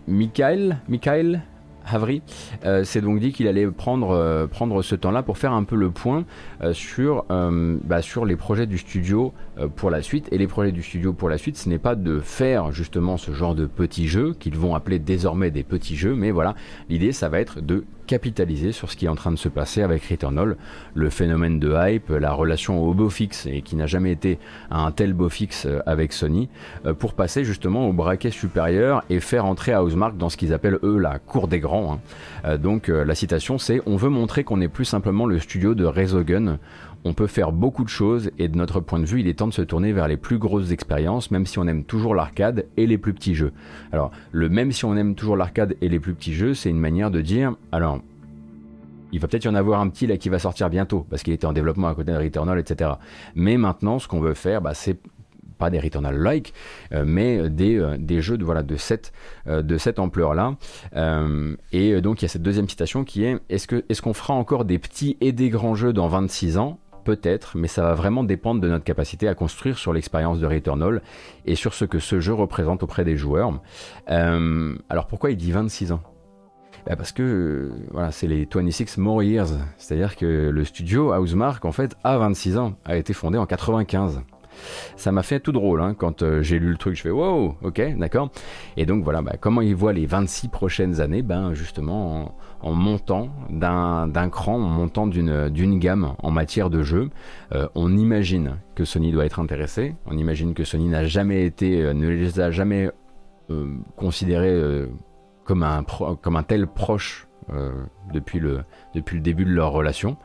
[SPEAKER 1] Michael, Michael Havry euh, s'est donc dit qu'il allait prendre, euh, prendre ce temps-là pour faire un peu le point euh, sur, bah, sur les projets du studio pour la suite. Et les projets du studio pour la suite, ce n'est pas de faire justement ce genre de petits jeux qu'ils vont appeler désormais des petits jeux, mais voilà, l'idée ça va être de capitaliser sur ce qui est en train de se passer avec Returnal, le phénomène de hype, la relation au beau fixe et qui n'a jamais été un tel beau fixe euh, avec Sony, euh, pour passer justement au braquet supérieur et faire entrer Housemark dans ce qu'ils appellent eux la cour des grands. Hein. Euh, donc la citation c'est on veut montrer qu'on n'est plus simplement le studio de Resogun, on peut faire beaucoup de choses et de notre point de vue, il est temps de se tourner vers les plus grosses expériences, même si on aime toujours l'arcade et les plus petits jeux. Alors, le même si on aime toujours l'arcade et les plus petits jeux, c'est une manière de dire, alors, il va peut-être y en avoir un petit là qui va sortir bientôt, parce qu'il était en développement à côté de Returnal, etc. Mais maintenant, ce qu'on veut faire, bah, c'est pas des Returnal-like, euh, mais des, euh, des, jeux de, euh, cette ampleur-là. et donc il y a cette deuxième citation qui est est-ce qu'on est qu'on fera encore des petits et des grands jeux dans 26 ans? Peut-être, mais ça va vraiment dépendre de notre capacité à construire sur l'expérience de Returnal et sur ce que ce jeu représente auprès des joueurs. Euh, alors pourquoi il dit 26 ans? Bah, parce que voilà, c'est les 26 more years, c'est-à-dire que le studio Housemark en fait a 26 ans, a été fondé en 95. Ça m'a fait tout drôle hein, quand euh, j'ai lu le truc. Je fais wow, ok, d'accord. Et donc voilà, bah, comment ils voient les 26 prochaines années Ben justement en, montant d'un cran, en montant d'une gamme en matière de jeu. Euh, on imagine que Sony doit être intéressé. On imagine que Sony n'a jamais été, euh, ne les a jamais considérés comme un, tel proche depuis, le, depuis le début de leur relation.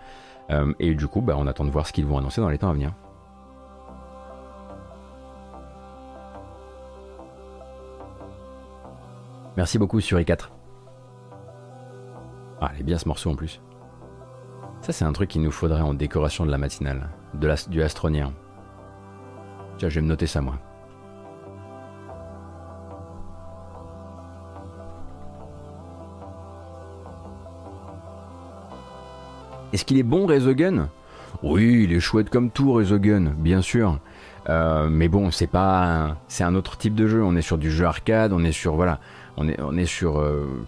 [SPEAKER 1] et du coup, bah, on attend de voir ce qu'ils vont annoncer dans les temps à venir. Merci beaucoup sur E4. Ah, elle est bien ce morceau en plus. Ça, c'est un truc qu'il nous faudrait en décoration de la matinale, de la, du astronien. Tiens, je vais me noter ça, moi. Est-ce qu'il est bon, Resogun Oui, il est chouette comme tout, Resogun, bien sûr. Euh, mais bon, c'est pas, c'est un autre type de jeu. On est sur du jeu arcade, on est sur voilà, on est, sur euh,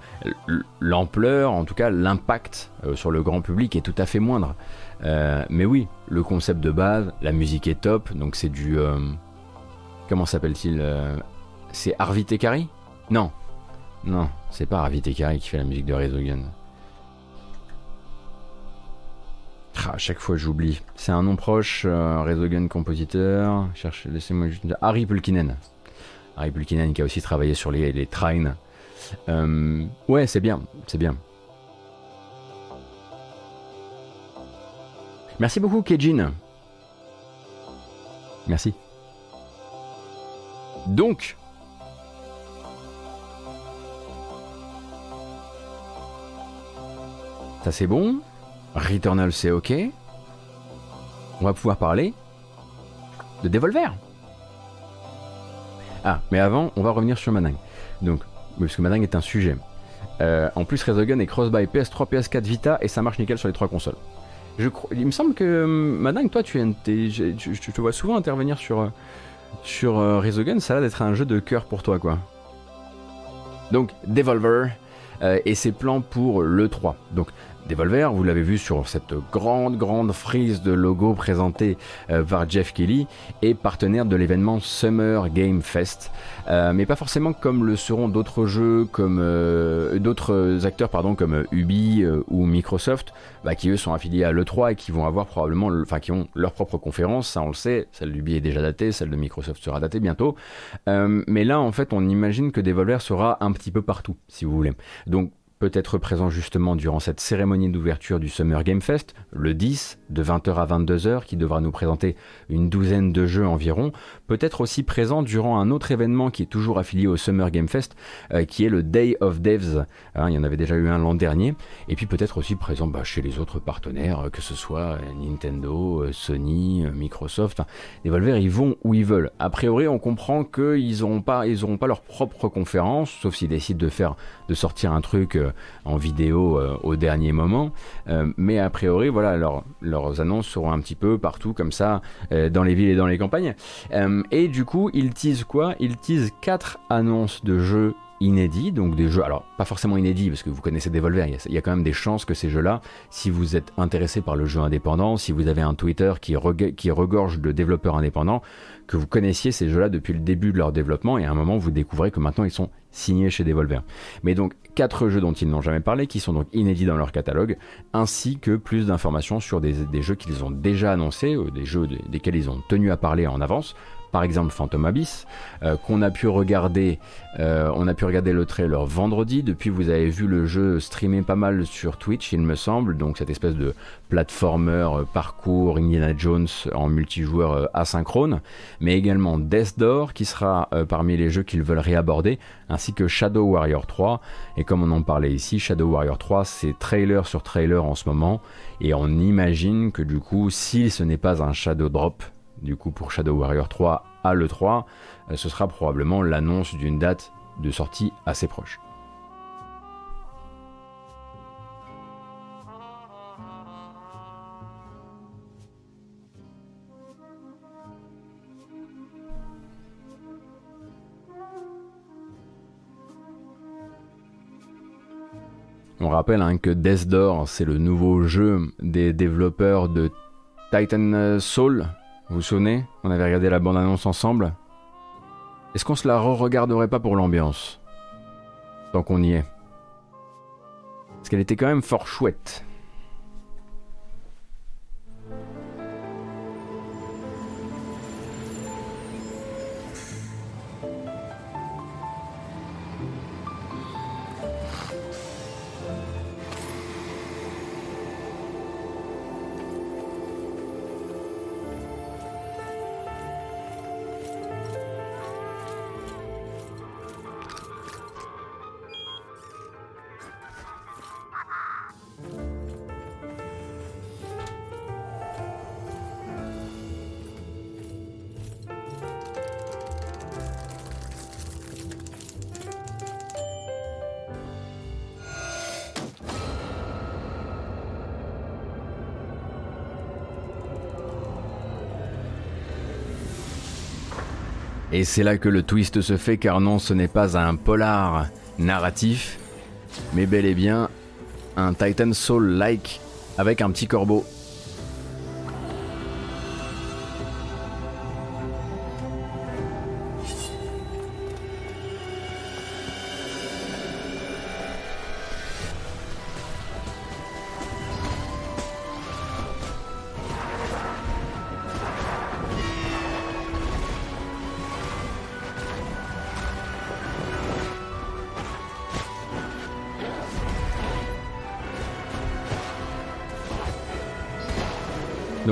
[SPEAKER 1] l'ampleur, en tout cas l'impact euh, sur le grand public est tout à fait moindre. Euh, mais oui, le concept de base, la musique est top, donc c'est du... comment s'appelle-t-il C'est Harvey Tekari? Non, non, c'est pas Harvey Tekari qui fait la musique de Resogun. Ah, à chaque fois j'oublie. C'est un nom proche, Resogun compositeur. Laissez-moi juste. Harry Pulkinen. Harry Pulkinen qui a aussi travaillé sur les, les trains. Euh, ouais, c'est bien, c'est bien. Merci beaucoup, Kejin. Merci. Donc, ça c'est bon. Returnal c'est ok. On va pouvoir parler de Devolver. Ah, mais avant, on va revenir sur Manang. Donc, parce que Manang est un sujet. Euh, en plus, Resogun est cross-buy PS3, PS4, Vita et ça marche nickel sur les trois consoles. Il me semble que hum, Manang, toi, tu, te vois souvent intervenir sur, euh, sur euh. Ça a l'air d'être un jeu de cœur pour toi, quoi. Donc, Devolver et ses plans pour l'E3. Donc, Devolver, vous l'avez vu sur cette grande, grande frise de logo présentée euh, par Jeff Kelly, est partenaire de l'événement Summer Game Fest. Euh, mais pas forcément comme le seront d'autres jeux, comme euh, d'autres acteurs, pardon, comme Ubi ou Microsoft, bah, qui eux sont affiliés à l'E3 et qui vont avoir probablement, enfin, qui ont leur propre conférence, ça on le sait, celle d'Ubi est déjà datée, celle de Microsoft sera datée bientôt. mais là, en fait, on imagine que Devolver sera un petit peu partout, si vous voulez. Donc, peut être présent justement durant cette cérémonie d'ouverture du Summer Game Fest, le 10, de 20h à 22h, qui devra nous présenter une douzaine de jeux environ, peut être aussi présent durant un autre événement qui est toujours affilié au Summer Game Fest, euh, qui est le Day of Devs. Hein, il y en avait déjà eu un l'an dernier, et puis peut-être aussi présent bah, chez les autres partenaires, euh, que ce soit Nintendo, euh, Sony, Microsoft. les Devolver, ils vont où ils veulent. A priori, on comprend qu'ils n'auront pas, pas leur propre conférence, sauf s'ils décident de sortir un truc en vidéo euh, au dernier moment. Euh, mais a priori, voilà, leurs annonces seront un petit peu partout comme ça, euh, dans les villes et dans les campagnes. et du coup, ils teasent quoi? Ils teasent quatre annonces de jeux inédits, donc des jeux, alors pas forcément inédits parce que vous connaissez Devolver, il y, a, il y a quand même des chances que ces jeux-là, si vous êtes intéressé par le jeu indépendant, si vous avez un Twitter qui, qui regorge de développeurs indépendants, que vous connaissiez ces jeux-là depuis le début de leur développement et à un moment vous découvrez que maintenant ils sont signés chez Devolver. Mais donc quatre jeux dont ils n'ont jamais parlé, qui sont donc inédits dans leur catalogue, ainsi que plus d'informations sur des, jeux qu'ils ont déjà annoncés, ou des jeux desquels ils ont tenu à parler en avance, par exemple Phantom Abyss, euh, qu'on a pu regarder, euh, on a pu regarder le trailer vendredi. Depuis, vous avez vu le jeu streamer pas mal sur Twitch, il me semble. Donc cette espèce de platformer euh, parcours Indiana Jones en multijoueur asynchrone, mais également Death Door qui sera parmi les jeux qu'ils veulent réaborder, ainsi que Shadow Warrior 3. Et comme on en parlait ici, Shadow Warrior 3, c'est trailer sur trailer en ce moment, et on imagine que du coup, si ce n'est pas un Shadow Drop, du coup pour Shadow Warrior 3 à l'E3, euh, ce sera probablement l'annonce d'une date de sortie assez proche. On rappelle hein, que Death Door, c'est le nouveau jeu des développeurs de Titan Soul, vous vous souvenez? On avait regardé la bande-annonce ensemble Est-ce qu'on se la re-regarderait pas pour l'ambiance? Tant qu'on y est. Parce qu'elle était quand même fort chouette. Et c'est là que le twist se fait car non ce n'est pas un polar narratif, mais bel et bien un Titan Soul-like avec un petit corbeau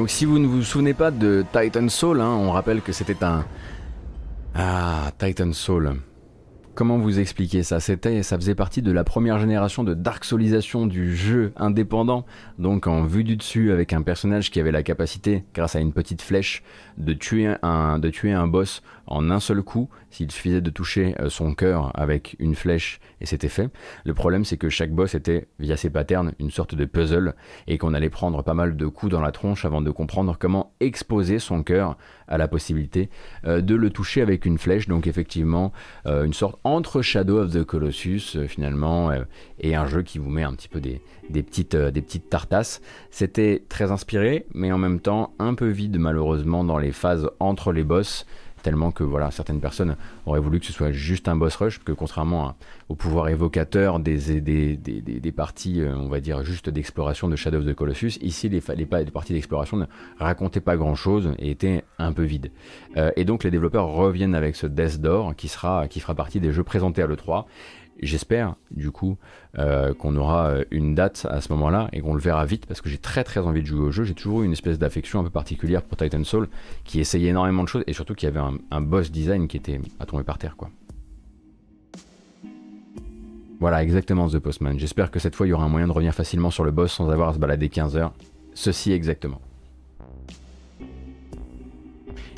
[SPEAKER 1] Donc si vous ne vous souvenez pas de Titan Soul, hein, on rappelle que c'était un... Ah, Titan Soul. Comment vous expliquer ça? C'était, ça faisait partie de la première génération de Dark Soulisation du jeu indépendant, donc en vue du dessus avec un personnage qui avait la capacité, grâce à une petite flèche, de tuer un, de tuer un boss en un seul coup, s'il suffisait de toucher euh, son cœur avec une flèche et c'était fait. Le problème c'est que chaque boss était, via ses patterns, une sorte de puzzle et qu'on allait prendre pas mal de coups dans la tronche avant de comprendre comment exposer son cœur à la possibilité euh, de le toucher avec une flèche. Donc effectivement, euh, une sorte entre Shadow of the Colossus finalement et un jeu qui vous met un petit peu des, petites, des petites tartasses. C'était très inspiré, mais en même temps un peu vide malheureusement dans les phases entre les boss tellement que voilà, certaines personnes auraient voulu que ce soit juste un boss rush, que contrairement au pouvoir évocateur des, des, des, des, parties, euh, on va dire, juste d'exploration de Shadow of the Colossus, ici les, les, parties d'exploration ne racontaient pas grand-chose et étaient un peu vides. Euh, et donc les développeurs reviennent avec ce Death Door qui, sera, qui fera partie des jeux présentés à l'E3 J'espère du coup euh, qu'on aura euh, une date à ce moment-là et qu'on le verra vite parce que j'ai très très envie de jouer au jeu. J'ai toujours eu une espèce d'affection un peu particulière pour Titan Soul qui essayait énormément de choses et surtout qui avait un, boss design qui était à tomber par terre quoi. Voilà exactement The Postman. J'espère que cette fois il y aura un moyen de revenir facilement sur le boss sans avoir à se balader 15 heures. Ceci exactement.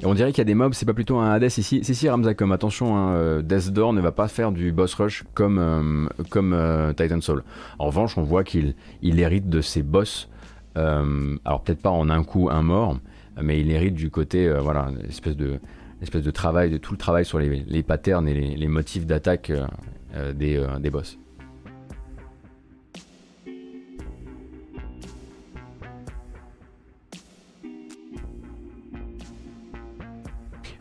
[SPEAKER 1] Et on dirait qu'il y a des mobs, c'est pas plutôt un Hades ici. Si, si, Ramzacom, attention, hein, euh, Death Door ne va pas faire du boss rush comme, euh, comme euh, Titan Soul. En revanche, on voit qu'il il hérite de ses boss. alors, peut-être pas en un coup, un mort, mais il hérite du côté, voilà, espèce de, espèce de travail, de tout le travail sur les, les patterns et les, les motifs d'attaque des, des boss.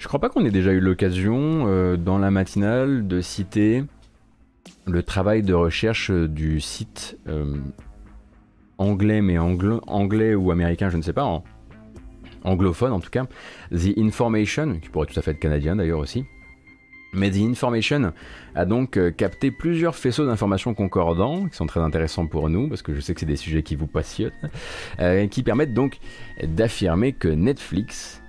[SPEAKER 1] Crois pas qu'on ait déjà eu l'occasion euh, dans la matinale de citer le travail de recherche du site euh, anglais, mais anglais ou américain, je ne sais pas, anglophone en tout cas, The Information, qui pourrait tout à fait être canadien d'ailleurs aussi. Mais The Information a donc euh, capté plusieurs faisceaux d'informations concordants, qui sont très intéressants pour nous, parce que je sais que c'est des sujets qui vous passionnent, qui permettent donc d'affirmer que Netflix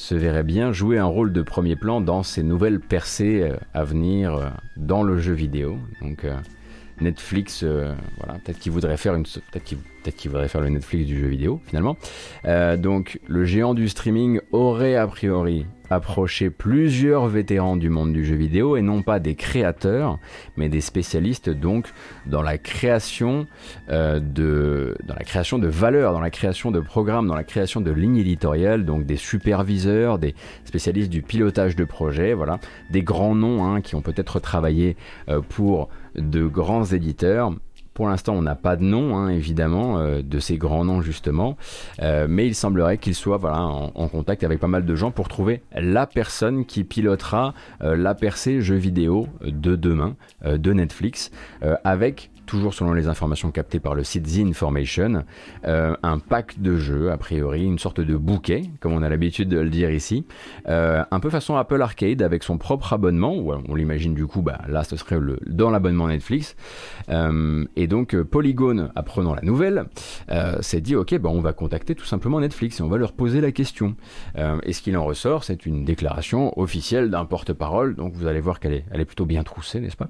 [SPEAKER 1] se verrait bien jouer un rôle de premier plan dans ces nouvelles percées euh, à venir euh, dans le jeu vidéo. Donc euh, Netflix, voilà, peut-être qu'il voudrait faire une, peut-être qu'il, peut-être qu'il voudrait faire le Netflix du jeu vidéo finalement. donc le géant du streaming aurait a priori approcher plusieurs vétérans du monde du jeu vidéo et non pas des créateurs, mais des spécialistes donc dans la création euh, de dans la création de valeurs, dans la création de programmes, dans la création de lignes éditoriales, donc des superviseurs, des spécialistes du pilotage de projets, voilà, des grands noms hein, qui ont peut-être travaillé euh, pour de grands éditeurs. Pour l'instant, on n'a pas de nom, hein, évidemment, euh, de ces grands noms justement, euh, mais il semblerait qu'il soit voilà, en, contact avec pas mal de gens pour trouver la personne qui pilotera euh, la percée jeu vidéo de demain de Netflix, avec toujours selon les informations captées par le site The Information, euh, un pack de jeux, a priori, une sorte de bouquet, comme on a l'habitude de le dire ici, euh, un peu façon Apple Arcade avec son propre abonnement, ou on l'imagine du coup, bah, là ce serait dans l'abonnement Netflix. Euh, et donc Polygon, apprenant la nouvelle, s'est dit ok, bah, on va contacter tout simplement Netflix et on va leur poser la question. et ce qu'il en ressort, c'est une déclaration officielle d'un porte-parole, donc vous allez voir qu'elle est, plutôt bien troussée, n'est-ce pas?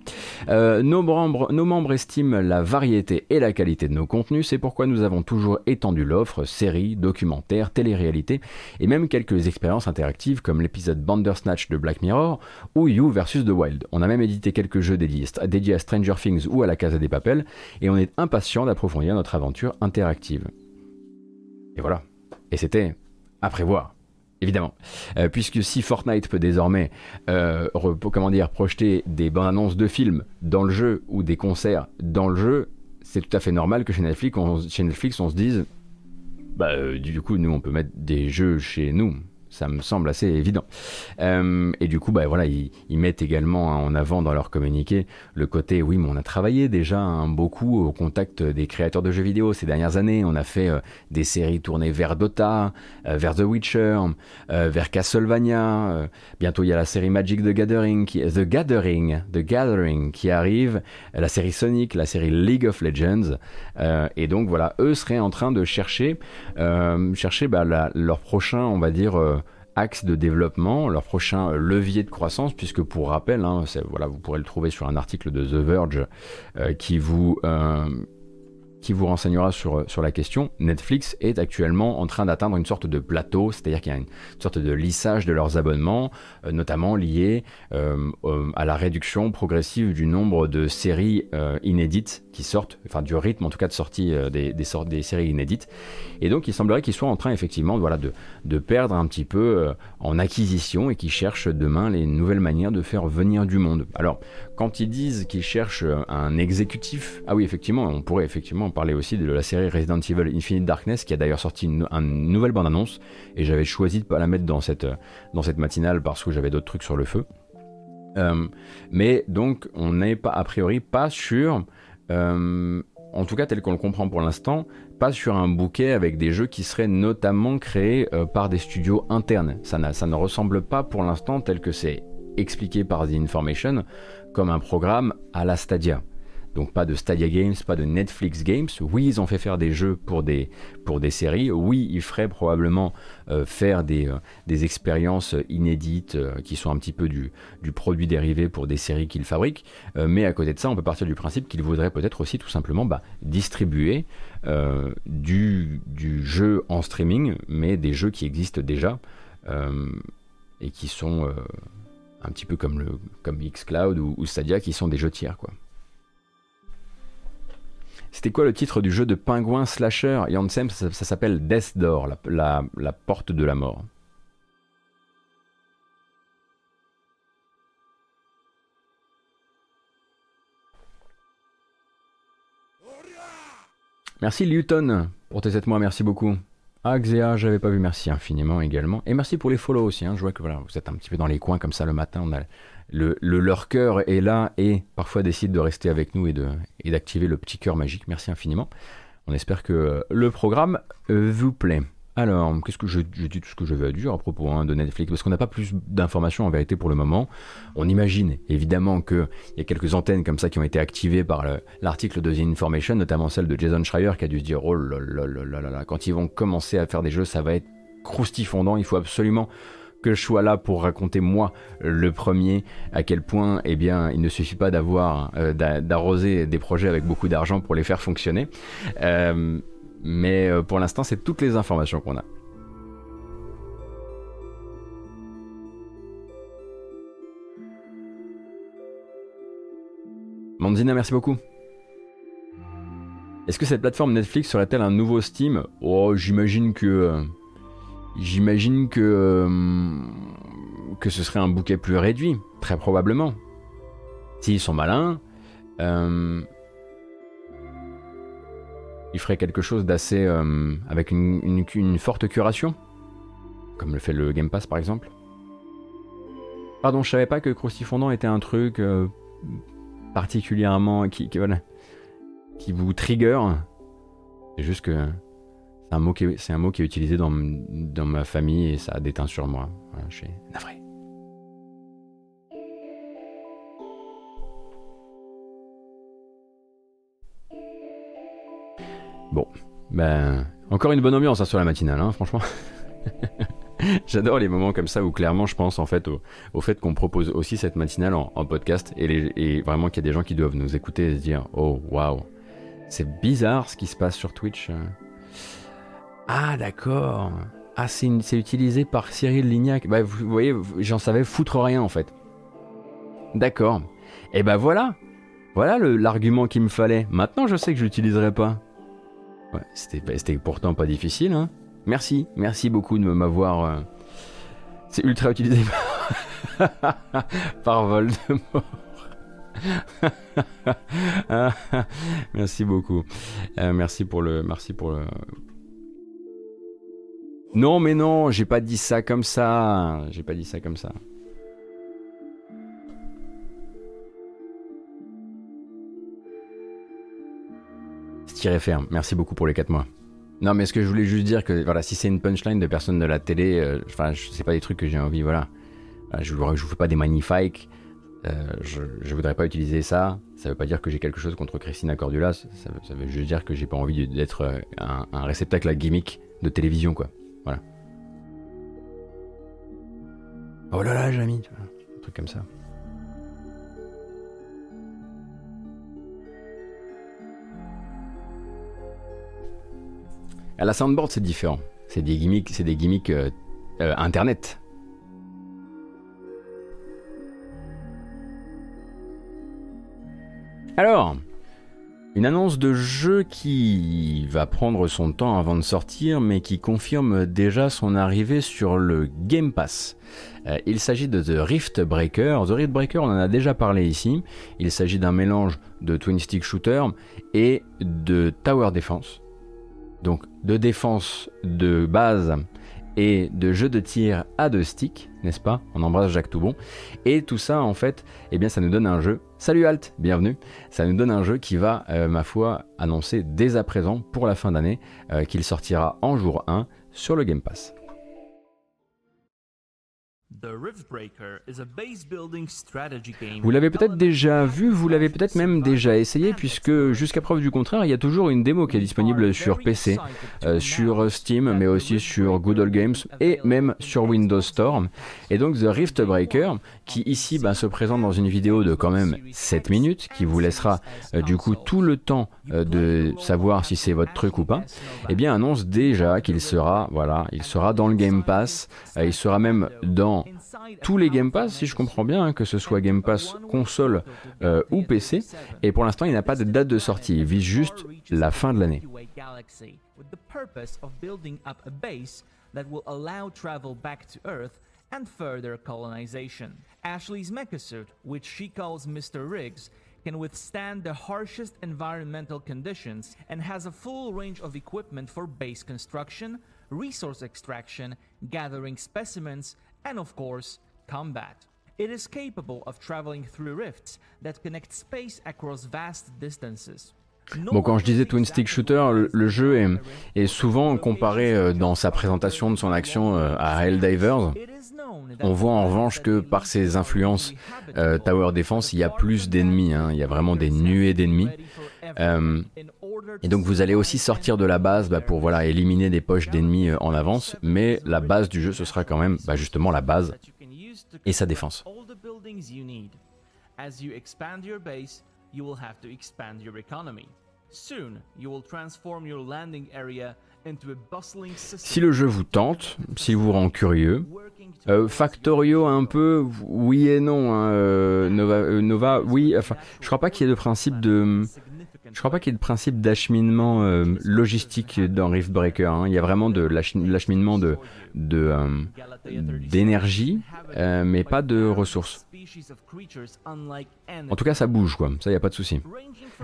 [SPEAKER 1] Nos membres estiment la variété et la qualité de nos contenus, c'est pourquoi nous avons toujours étendu l'offre séries, documentaires, télé-réalité et même quelques expériences interactives comme l'épisode Bandersnatch de Black Mirror ou You vs The Wild. On a même édité quelques jeux dédiés, à Stranger Things ou à la Casa des Papels et on est impatient d'approfondir notre aventure interactive. Et voilà. Et c'était à prévoir évidemment. Euh, puisque si Fortnite peut désormais, euh, comment dire, projeter des bandes annonces de films dans le jeu ou des concerts dans le jeu, c'est tout à fait normal que chez Netflix, on, chez Netflix, on se dise, bah, euh, du coup, nous, on peut mettre des jeux chez nous ça me semble assez évident. Euh, et du coup, bah, voilà, ils, mettent également en avant dans leur communiqué le côté, oui, mais on a travaillé déjà hein, beaucoup au contact des créateurs de jeux vidéo ces dernières années. On a fait euh, des séries tournées vers Dota, euh, vers The Witcher, vers Castlevania. bientôt, il y a la série Magic the Gathering, qui, The Gathering, The Gathering qui arrive, la série Sonic, la série League of Legends. et donc, voilà, eux seraient en train de chercher, chercher bah, leur prochain, on va dire, axe de développement, leur prochain levier de croissance, puisque pour rappel, hein, voilà, vous pourrez le trouver sur un article de The Verge qui vous qui vous renseignera sur, sur la question, Netflix est actuellement en train d'atteindre une sorte de plateau, c'est-à-dire qu'il y a une sorte de lissage de leurs abonnements, euh, notamment lié euh, à la réduction progressive du nombre de séries euh, inédites qui sortent, enfin du rythme en tout cas de sortie des, des, des, séries inédites. Et donc il semblerait qu'ils soient en train effectivement voilà, de, de perdre un petit peu en acquisition et qu'ils cherchent demain les nouvelles manières de faire venir du monde. Alors quand ils disent qu'ils cherchent un exécutif, ah oui effectivement, on pourrait effectivement parler aussi de la série Resident Evil Infinite Darkness qui a d'ailleurs sorti une, nouvelle bande-annonce et j'avais choisi de pas la mettre dans cette, dans cette matinale parce que j'avais d'autres trucs sur le feu. Euh, mais donc on n'est pas a priori pas sur, euh, en tout cas tel qu'on le comprend pour l'instant, pas sur un bouquet avec des jeux qui seraient notamment créés euh, par des studios internes. Ça, ça ne ressemble pas pour l'instant tel que c'est expliqué par The Information comme un programme à la Stadia. Donc pas de Stadia Games, pas de Netflix Games. Oui, ils ont fait faire des jeux pour des, pour des séries. Oui, ils feraient probablement euh, faire des, euh, des expériences inédites euh, qui sont un petit peu du, du produit dérivé pour des séries qu'ils fabriquent. mais à côté de ça, on peut partir du principe qu'ils voudraient peut-être aussi tout simplement bah, distribuer du, du, jeu en streaming, mais des jeux qui existent déjà et qui sont un petit peu comme, le, comme Xcloud ou, ou Stadia, qui sont des jeux tiers. quoi. C'était quoi le titre du jeu de pingouin slasher? Yansem, ça, ça s'appelle Death Door, la, la, porte de la mort. Merci Luton pour tes 7 mois, merci beaucoup. Ah Xéa, j'avais pas vu, merci infiniment également. Et merci pour les follow aussi, hein. je vois que voilà, vous êtes un petit peu dans les coins comme ça le matin, on a le, leur cœur est là et parfois décide de rester avec nous et, de, et d'activer le petit cœur magique. Merci infiniment. On espère que le programme euh, vous plaît. Alors, qu'est-ce que je, dis tout ce que je veux dire à propos hein, de Netflix? Parce qu'on n'a pas plus d'informations en vérité pour le moment. On imagine évidemment qu'il y a quelques antennes comme ça qui ont été activées par l'article de The Information, notamment celle de Jason Schreier qui a dû se dire Oh là là là là là, quand ils vont commencer à faire des jeux, ça va être croustifondant. Il faut absolument que je sois là pour raconter moi le premier à quel point eh bien il ne suffit pas d'avoir euh, d'arroser des projets avec beaucoup d'argent pour les faire fonctionner euh, mais euh, pour l'instant c'est toutes les informations qu'on a. Mandina merci beaucoup. Est-ce que cette plateforme Netflix serait-elle un nouveau Steam? Oh j'imagine que J'imagine que, euh, que ce serait un bouquet plus réduit, très probablement. S'ils sont malins, euh, ils feraient quelque chose d'assez. Euh, avec une, forte curation, comme le fait le Game Pass par exemple. Pardon, je savais pas que Fondant était un truc particulièrement. qui, vous trigger. C'est juste que c'est un, mot qui est, utilisé dans, ma famille et ça a déteint sur moi. Navré. Bon, ben, encore une bonne ambiance hein, sur la matinale, hein, franchement. J'adore les moments comme ça où clairement je pense en fait au, fait qu'on propose aussi cette matinale en, podcast et, vraiment qu'il y a des gens qui doivent nous écouter et se dire oh waouh c'est bizarre ce qui se passe sur Twitch. Hein. Ah, d'accord. Ah, c'est utilisé par Cyril Lignac. Bah, vous voyez, j'en savais foutre rien en fait. D'accord. Et eh ben voilà. Voilà l'argument qu'il me fallait. Maintenant, je sais que je l'utiliserai pas. C'était pourtant pas difficile. Hein. Merci. Merci beaucoup de m'avoir. Euh, c'est ultra utilisé par Voldemort. merci beaucoup. Euh, merci pour le, merci pour le, non, mais non, j'ai pas dit ça comme ça. J'ai pas dit ça comme ça. Merci beaucoup pour les 4 mois. Non, mais ce que je voulais juste dire que voilà, si c'est une punchline de personne de la télé, euh, enfin, c'est pas des trucs que j'ai envie, voilà. je, je vous fais pas des magnifiques. Euh, je, je, voudrais pas utiliser ça. Ça veut pas dire que j'ai quelque chose contre Christina Cordula. Ça, veut, juste dire que j'ai pas envie d'être un, réceptacle à gimmick de télévision, quoi. Voilà. Oh là là, Jamie, un truc comme ça. À la soundboard, c'est différent. C'est des gimmicks, c'est des gimmicks euh, euh, internet. Alors, une annonce de jeu qui va prendre son temps avant de sortir, mais qui confirme déjà son arrivée sur le Game Pass. Euh, il s'agit de The Rift Breaker. The Rift Breaker, on en a déjà parlé ici. Il s'agit d'un mélange de twin stick shooter et de tower defense donc de défense de base et de jeu de tir à deux sticks, n'est-ce pas? On embrasse Jacques Toubon. Et tout ça, en fait, eh bien, ça nous donne un jeu. Salut Alt, bienvenue. Ça nous donne un jeu qui va, euh, ma foi, annoncer dès à présent pour la fin d'année euh, qu'il sortira en jour 1 sur le Game Pass. Vous l'avez peut-être déjà vu, vous l'avez peut-être même déjà essayé, puisque jusqu'à preuve du contraire, il y a toujours une démo qui est disponible sur PC, euh, sur Steam, mais aussi sur Good Games et même sur Windows Store. Et donc The Rift Breaker, qui ici bah, se présente dans une vidéo de quand même 7 minutes, qui vous laissera euh, du coup tout le temps euh, de savoir si c'est votre truc ou pas, eh bien annonce déjà qu'il sera, voilà, il sera dans le Game Pass, il sera même dans tous les Game Pass, si je comprends bien, hein, que ce soit Game Pass console euh, ou PC. Et pour l'instant, il n'a pas de date de sortie. Il vise juste la fin de l'année. and further colonization. Ashley's mechasuit, which she calls Mr. Riggs, can withstand the harshest environmental conditions and has a full range of equipment for base construction, resource extraction, gathering specimens, and of course, combat. It is capable of traveling through rifts that connect space across vast distances. Bon, quand je disais Twin Stick Shooter, le, jeu est, est, souvent comparé euh, dans sa présentation de son action euh, à Helldivers. On voit en revanche que par ses influences euh, Tower Defense, il y a plus d'ennemis, hein, il y a vraiment des nuées d'ennemis. Euh, et donc vous allez aussi sortir de la base bah, pour voilà, éliminer des poches d'ennemis euh, en avance, mais la base du jeu ce sera quand même bah, justement la base et sa défense. Si le jeu vous tente, s'il vous rend curieux, euh, Factorio un peu, oui et non. Hein, Nova, Nova, oui. Enfin, je crois pas qu'il y ait de principe de je crois pas qu'il y ait de principe d'acheminement euh, logistique dans Rift Breaker. Hein. Il y a vraiment de l'acheminement de euh, d'énergie, euh, mais pas de ressources. En tout cas, ça bouge, quoi. Ça, y a pas de souci.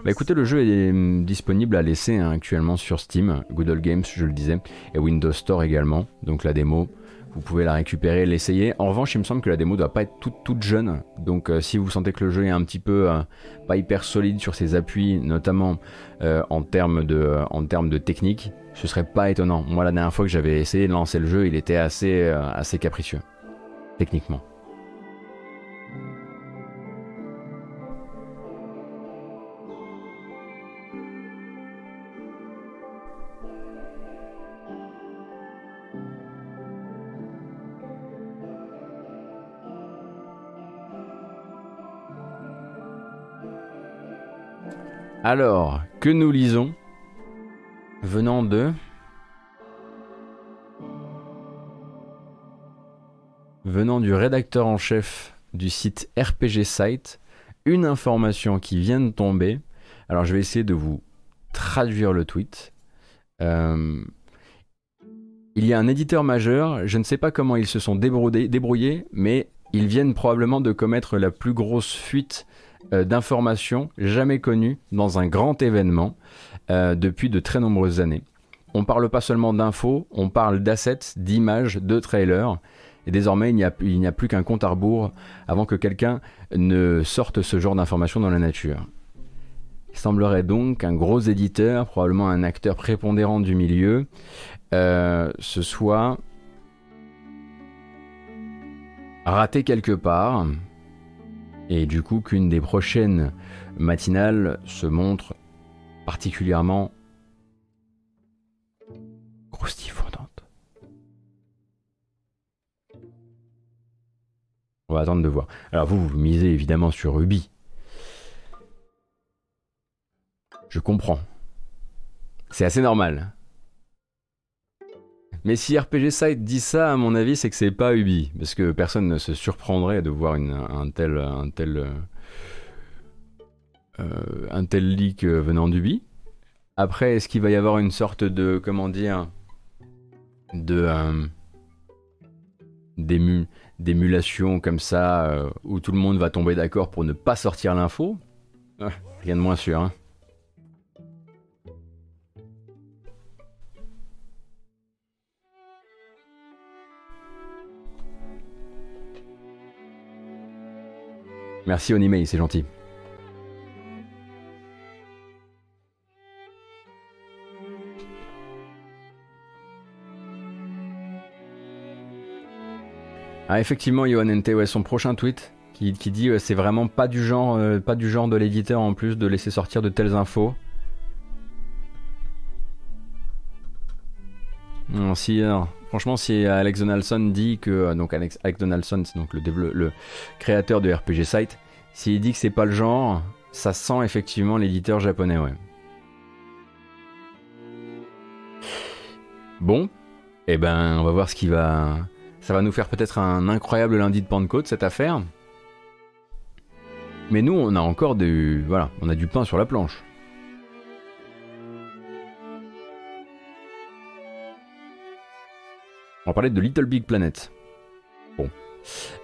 [SPEAKER 1] Bah écoutez, le jeu est hum, disponible à laisser hein, actuellement sur Steam, Google Games, je le disais, et Windows Store également. Donc la démo, vous pouvez la récupérer, l'essayer. En revanche, il me semble que la démo doit pas être toute, toute jeune. Donc euh, si vous sentez que le jeu est un petit peu euh, pas hyper solide sur ses appuis, notamment euh, en, termes de, en termes de technique, ce serait pas étonnant. Moi, la dernière fois que j'avais essayé de lancer le jeu, il était assez, assez capricieux, techniquement. Alors, que nous lisons Venant de... Venant du rédacteur en chef du site RPG Site, une information qui vient de tomber. Alors je vais essayer de vous traduire le tweet. Euh, il y a un éditeur majeur, je ne sais pas comment ils se sont débrouillés, mais ils viennent probablement de commettre la plus grosse fuite d'informations jamais connues dans un grand événement euh, depuis de très nombreuses années. On parle pas seulement d'infos, on parle d'assets, d'images, de trailers. Et désormais, il n'y a, plus qu'un compte à rebours avant que quelqu'un ne sorte ce genre d'informations dans la nature. Il semblerait donc qu'un gros éditeur, probablement un acteur prépondérant du milieu, euh, se soit raté quelque part et du coup qu'une des prochaines matinales se montre particulièrement croustifondante. va attendre de voir. Alors vous, vous misez évidemment sur Ubi. Je comprends. C'est assez normal. Mais si RPG Site dit ça, à mon avis, c'est que c'est pas Ubi. Parce que personne ne se surprendrait de voir un tel. Un tel euh, un tel leak venant d'Ubi. Après, est-ce qu'il va y avoir une sorte de. Comment dire De. Euh, d'émulation comme ça, euh, où tout le monde va tomber d'accord pour ne pas sortir l'info? Ah, Rien de moins sûr. Hein. Merci Onimei, c'est gentil. Ah effectivement, Yohan NT, ouais, son prochain tweet qui, dit c'est vraiment pas du genre, euh, pas du genre de l'éditeur en plus de laisser sortir de telles infos. Si, franchement, si Alex Donaldson dit que euh, donc Alex, Donaldson, c'est donc le, le créateur de RPG Site, s'il dit que c'est pas le genre, ça sent effectivement l'éditeur japonais, ouais. Bon, eh ben, on va voir ce qui va, ça va nous faire peut-être un incroyable lundi de Pentecôte cette affaire. Mais nous, on a encore du, voilà, on a du pain sur la planche. On parler de Little Big Planet. Bon.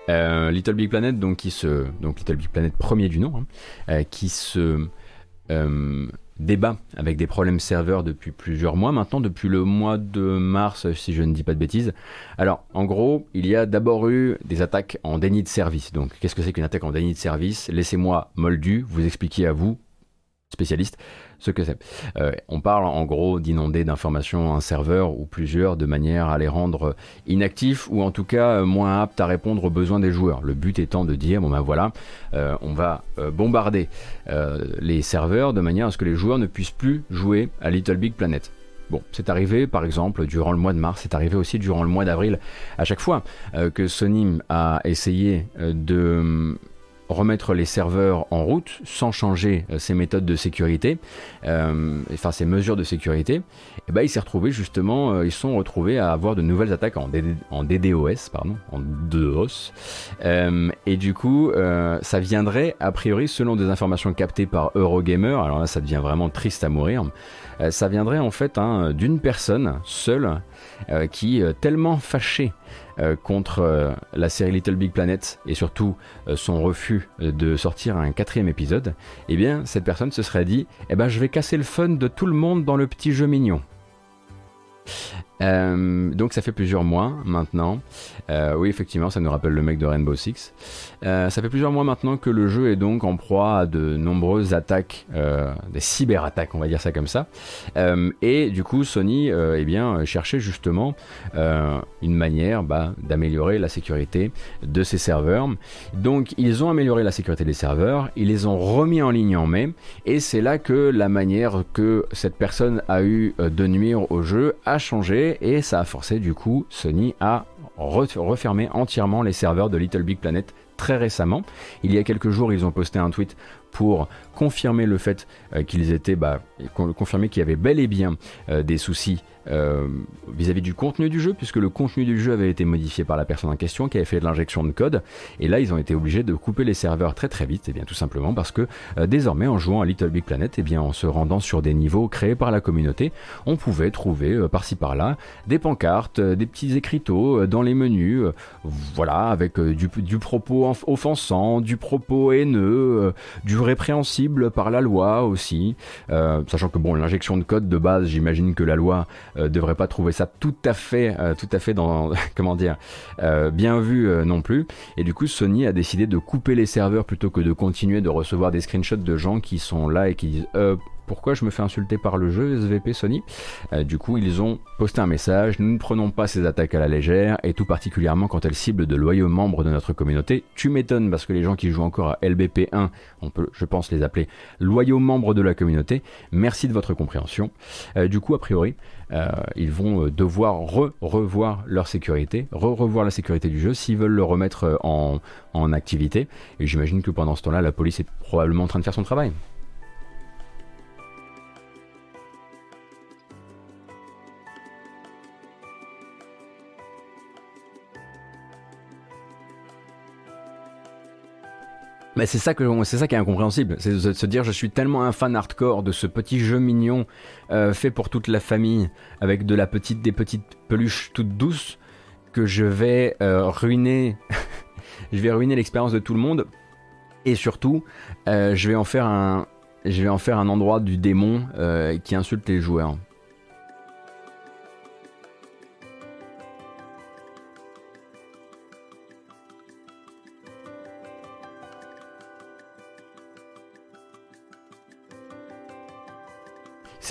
[SPEAKER 1] Euh, Little Big Planet, donc qui se, donc Little Big Planet premier du nom, hein, euh, qui se euh, débat avec des problèmes serveurs depuis plusieurs mois maintenant, depuis le mois de mars si je ne dis pas de bêtises. Alors en gros, il y a d'abord eu des attaques en déni de service. Donc qu'est-ce que c'est qu'une attaque en déni de service? Laissez-moi moldu vous expliquer à vous, spécialiste, ce que c'est. Euh, on parle en gros d'inonder d'informations un serveur ou plusieurs de manière à les rendre inactifs ou en tout cas euh, moins aptes à répondre aux besoins des joueurs. Le but étant de dire, bon ben voilà, euh, on va bombarder les serveurs de manière à ce que les joueurs ne puissent plus jouer à Little Big Planet. Bon, c'est arrivé par exemple durant le mois de mars, c'est arrivé aussi durant le mois d'avril. À chaque fois que Sony a essayé de remettre les serveurs en route sans changer euh, ses méthodes de sécurité, euh, enfin ses mesures de sécurité, et ben il s'est euh, ils sont retrouvés à avoir de nouvelles attaques en, DDoS, pardon, en DOS, et du coup ça viendrait a priori selon des informations captées par Eurogamer, alors là ça devient vraiment triste à mourir, ça viendrait en fait hein, d'une personne seule qui tellement fâchée euh, contre euh, la série Little Big Planet et surtout euh, son refus de sortir un quatrième épisode, eh bien cette personne se serait dit eh ben je vais casser le fun de tout le monde dans le petit jeu mignon. Euh, donc ça fait plusieurs mois maintenant. Euh, oui, effectivement, ça nous rappelle le mec de Rainbow Six. Euh, ça fait plusieurs mois maintenant que le jeu est donc en proie à de nombreuses attaques, des cyberattaques, on va dire ça comme ça. et du coup, Sony, eh bien, cherchait justement une manière bah, d'améliorer la sécurité de ses serveurs. Donc, ils ont amélioré la sécurité des serveurs, ils les ont remis en ligne en mai, et c'est là que la manière que cette personne a eu de nuire au jeu a changé et ça a forcé du coup Sony à refermer entièrement les serveurs de Little Big Planet très récemment. Il y a quelques jours, ils ont posté un tweet pour confirmer le fait euh, qu'ils étaient, bah, confirmer qu'il y avait bel et bien euh, des soucis euh, vis-à-vis du contenu du jeu, puisque le contenu du jeu avait été modifié par la personne en question qui avait fait de l'injection de code. Et là, ils ont été obligés de couper les serveurs très très vite, et bien tout simplement parce que désormais, en jouant à Little Big Planet, et bien en se rendant sur des niveaux créés par la communauté, on pouvait trouver par-ci par-là des pancartes, des petits écriteaux dans les menus, voilà, avec du, du, propos offensant, du propos haineux, du répréhensible par la loi aussi, euh, sachant que bon, l'injection de code de base, j'imagine que la loi euh, devrait pas trouver ça tout à fait, euh, tout à fait dans, comment dire, bien vu non plus. Et du coup, Sony a décidé de couper les serveurs plutôt que de continuer de recevoir des screenshots de gens qui sont là et qui disent pourquoi je me fais insulter par le jeu SVP Sony euh, Du coup, ils ont posté un message. Nous ne prenons pas ces attaques à la légère, et tout particulièrement quand elles ciblent de loyaux membres de notre communauté. Tu m'étonnes parce que les gens qui jouent encore à LBP1, on peut, je pense, les appeler loyaux membres de la communauté. Merci de votre compréhension. Euh, du coup, a priori, euh, ils vont devoir revoir leur sécurité, re-revoir la sécurité du jeu s'ils veulent le remettre en, en activité. Et j'imagine que pendant ce temps-là, la police est probablement en train de faire son travail. C'est ça ça qui est incompréhensible, c'est de se dire je suis tellement un fan hardcore de ce petit jeu mignon euh, fait pour toute la famille avec de la petite des petites peluches toutes douces que je vais euh, ruiner ruiner l'expérience de tout le monde et surtout euh, je vais en faire un endroit du démon qui insulte les joueurs.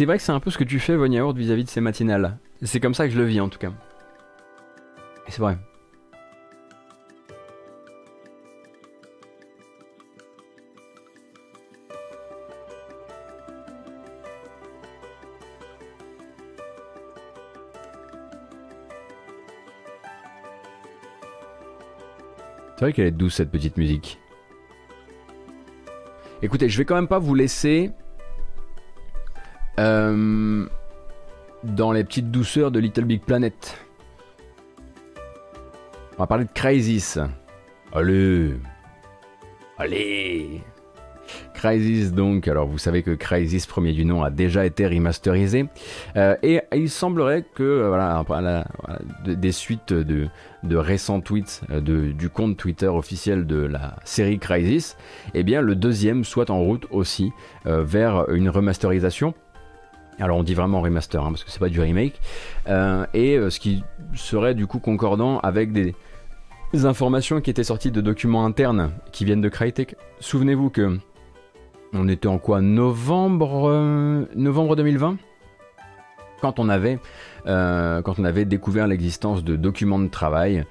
[SPEAKER 1] C'est vrai que c'est un peu ce que tu fais, Von vis-à-vis de ces matinales. C'est comme ça que je le vis en tout cas. Et c'est vrai. C'est vrai qu'elle est douce cette petite musique. Écoutez, je vais quand même pas vous laisser euh, dans les petites douceurs de Little Big Planet. On va parler de Crisis. Allez Allez Crisis donc, alors vous savez que Crisis premier du nom a déjà été remasterisé euh, et il semblerait que euh, voilà, des suites de, récents tweets du compte Twitter officiel de la série Crisis, eh bien le deuxième soit en route aussi vers une remasterisation alors on dit vraiment remaster, hein, parce que c'est pas du remake. Euh, et euh, ce qui serait du coup concordant avec des, informations qui étaient sorties de documents internes qui viennent de Crytek. Souvenez-vous que on était en quoi Novembre, euh, novembre 2020 quand on avait quand on avait découvert l'existence de documents de travail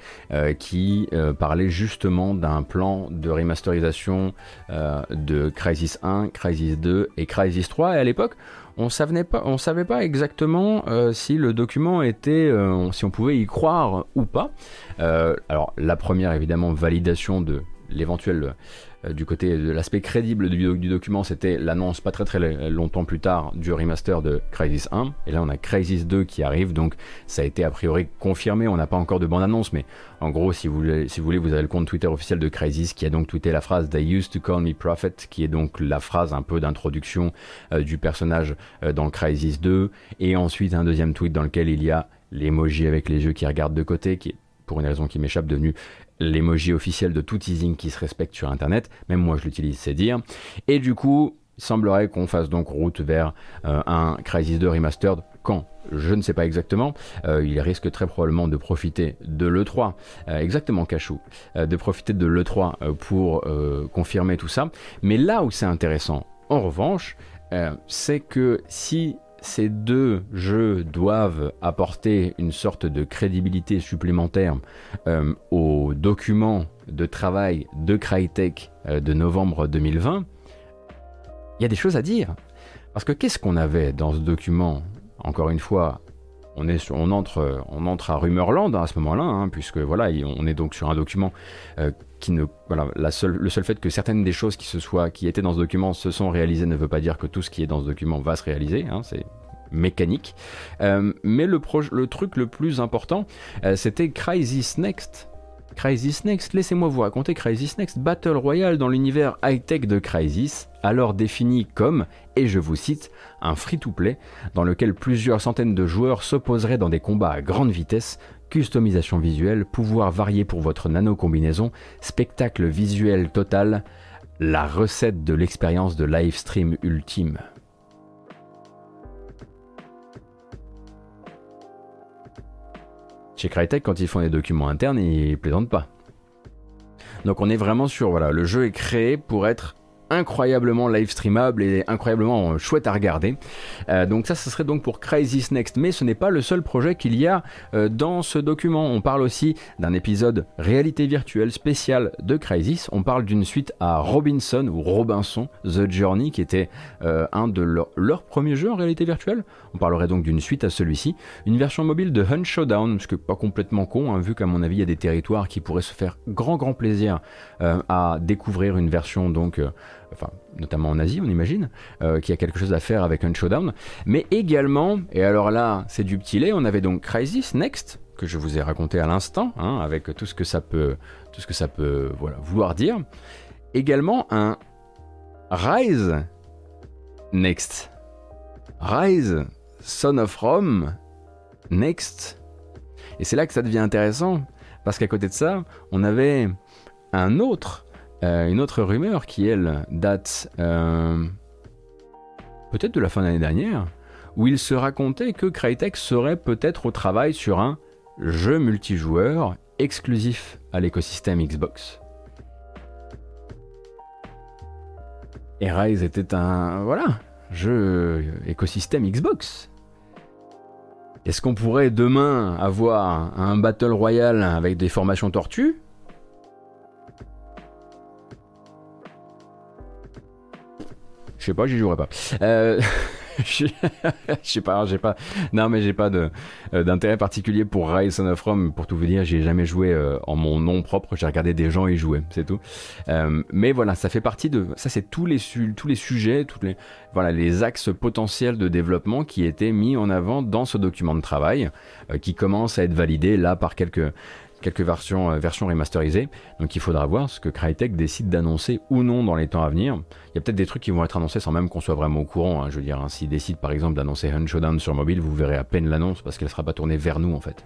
[SPEAKER 1] qui parlaient justement d'un plan de remasterisation de Crisis 1, Crisis 2 et Crisis 3. Et à l'époque, on savait pas, savait pas exactement euh, si le document était, euh, si on pouvait y croire ou pas. Euh, alors la première évidemment validation de l'éventuel du côté de l'aspect crédible du, document, c'était l'annonce pas très très longtemps plus tard du remaster de Crisis 1. Et là, on a Crisis 2 qui arrive, donc ça a été a priori confirmé. On n'a pas encore de bande-annonce, mais en gros, si vous, voulez, si vous voulez, vous avez le compte Twitter officiel de Crisis qui a donc tweeté la phrase They used to call me prophet, qui est donc la phrase un peu d'introduction euh, du personnage euh, dans Crisis 2. Et ensuite, un deuxième tweet dans lequel il y a l'emoji avec les yeux qui regardent de côté, qui est pour une raison qui m'échappe, devenu l'emoji officiel de tout teasing qui se respecte sur Internet. Même moi, je l'utilise, c'est dire. Et du coup, semblerait qu'on fasse donc route vers euh, un Crisis 2 Remastered. Quand? Je ne sais pas exactement. Euh, il risque très probablement de profiter de l'E3, euh, exactement Cachou, de profiter de l'E3 pour confirmer tout ça. Mais là où c'est intéressant, en revanche, c'est que si ces deux jeux doivent apporter une sorte de crédibilité supplémentaire euh, aux documents de travail de Crytek euh, de novembre 2020, il y a des choses à dire. Parce que qu'est-ce qu'on avait dans ce document Encore une fois, on, entre, on entre à Rumorland à ce moment-là, hein, puisque voilà, on est donc sur un document euh, qui ne, voilà, le seul fait que certaines des choses qui se étaient dans ce document se sont réalisées ne veut pas dire que tout ce qui est dans ce document va se réaliser. Hein, c'est mécanique. Euh, mais le, le, truc le plus important, euh, c'était Crisis Next. Crisis Next, laissez-moi vous raconter Crisis Next, Battle Royale dans l'univers high-tech de Crisis, alors défini comme, et je vous cite, un free-to-play dans lequel plusieurs centaines de joueurs s'opposeraient dans des combats à grande vitesse, customisation visuelle, pouvoir varié pour votre nano-combinaison, spectacle visuel total, la recette de l'expérience de live stream ultime. Chez Crytek, quand ils font des documents internes, ils plaisantent pas. Donc on est vraiment sur, voilà, le jeu est créé pour être incroyablement live streamable et incroyablement chouette à regarder. donc ça, ce serait donc pour Crisis Next, mais ce n'est pas le seul projet qu'il y a dans ce document. On parle aussi d'un épisode réalité virtuelle spécial de Crisis. On parle d'une suite à Robinson ou Robinson The Journey, qui était un de leurs premiers jeux en réalité virtuelle. On parlerait donc d'une suite à celui-ci, une version mobile de Hunt Showdown, ce qui pas complètement con, hein, vu qu'à mon avis il y a des territoires qui pourraient se faire grand grand plaisir euh, à découvrir une version donc, euh, enfin notamment en Asie on imagine, euh, qui a quelque chose à faire avec Hunt Showdown, mais également, et alors là c'est du petit lait, on avait donc Crisis Next que je vous ai raconté à l'instant, hein, avec tout ce que ça peut, tout ce que ça peut voilà, vouloir dire. Également un Rise Next. Rise Son of Rome Next. Et c'est là que ça devient intéressant, parce qu'à côté de ça, on avait un autre, euh, une autre rumeur qui, elle, date euh, peut-être de la fin de l'année dernière, où il se racontait que Crytek serait peut-être au travail sur un jeu multijoueur exclusif à l'écosystème Xbox. Et Rise était un voilà, jeu écosystème Xbox. Est-ce qu'on pourrait demain avoir un Battle Royale avec des formations tortues? Je sais pas, j'y jouerai pas. Euh... je sais pas, j'ai pas. Non, mais j'ai pas euh, d'intérêt particulier pour Rise of Rome. Pour tout vous dire, j'ai jamais joué euh, en mon nom propre. J'ai regardé des gens y jouer, c'est tout. Mais voilà, ça fait partie de. Ça, c'est tous les tous les sujets, voilà les axes potentiels de développement qui étaient mis en avant dans ce document de travail, qui commence à être validé là par quelques quelques versions, euh, versions remasterisées. Donc il faudra voir ce que Crytek décide d'annoncer ou non dans les temps à venir. Il y a peut-être des trucs qui vont être annoncés sans même qu'on soit vraiment au courant. Hein. Je veux dire, hein, s'ils décident par exemple d'annoncer Hunt Showdown sur mobile, vous verrez à peine l'annonce parce qu'elle ne sera pas tournée vers nous en fait.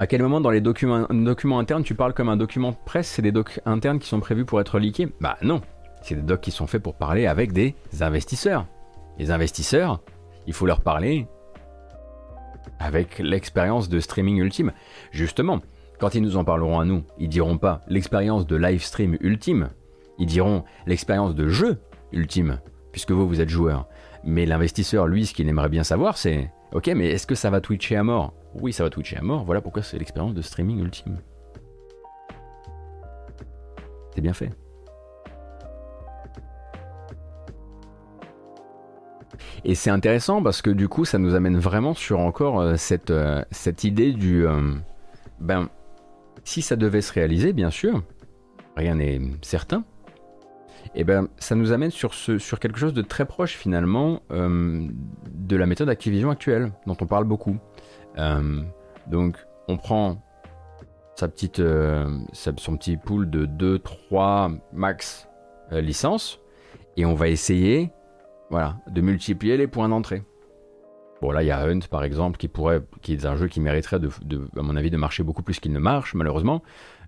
[SPEAKER 1] À quel moment dans les documents, documents internes tu parles comme un document presse? C'est des docs internes qui sont prévus pour être leakés? Bah non, c'est des docs qui sont faits pour parler avec des investisseurs. Les investisseurs, il faut leur parler avec l'expérience de streaming ultime. Justement, quand ils nous en parleront à nous, ils diront pas l'expérience de live stream ultime, ils diront l'expérience de jeu ultime, puisque vous, vous êtes joueur. Mais l'investisseur, lui, ce qu'il aimerait bien savoir, c'est Ok, mais est-ce que ça va twitcher à mort? Oui, ça va twitcher à mort, voilà pourquoi c'est l'expérience de streaming ultime. C'est bien fait. Et c'est intéressant parce que du coup, ça nous amène vraiment sur encore euh, cette, euh, cette idée du... Euh, ben, si ça devait se réaliser, bien sûr, rien n'est certain, et eh ben, ça nous amène sur, ce, sur quelque chose de très proche finalement de la méthode Activision actuelle, dont on parle beaucoup. donc, on prend sa petite, son petit pool de 2, 3 max licences, et on va essayer voilà, de multiplier les points d'entrée. Bon, là, il y a Hunt, par exemple, qui pourrait, qui est un jeu qui mériterait, à mon avis, de marcher beaucoup plus qu'il ne marche, malheureusement.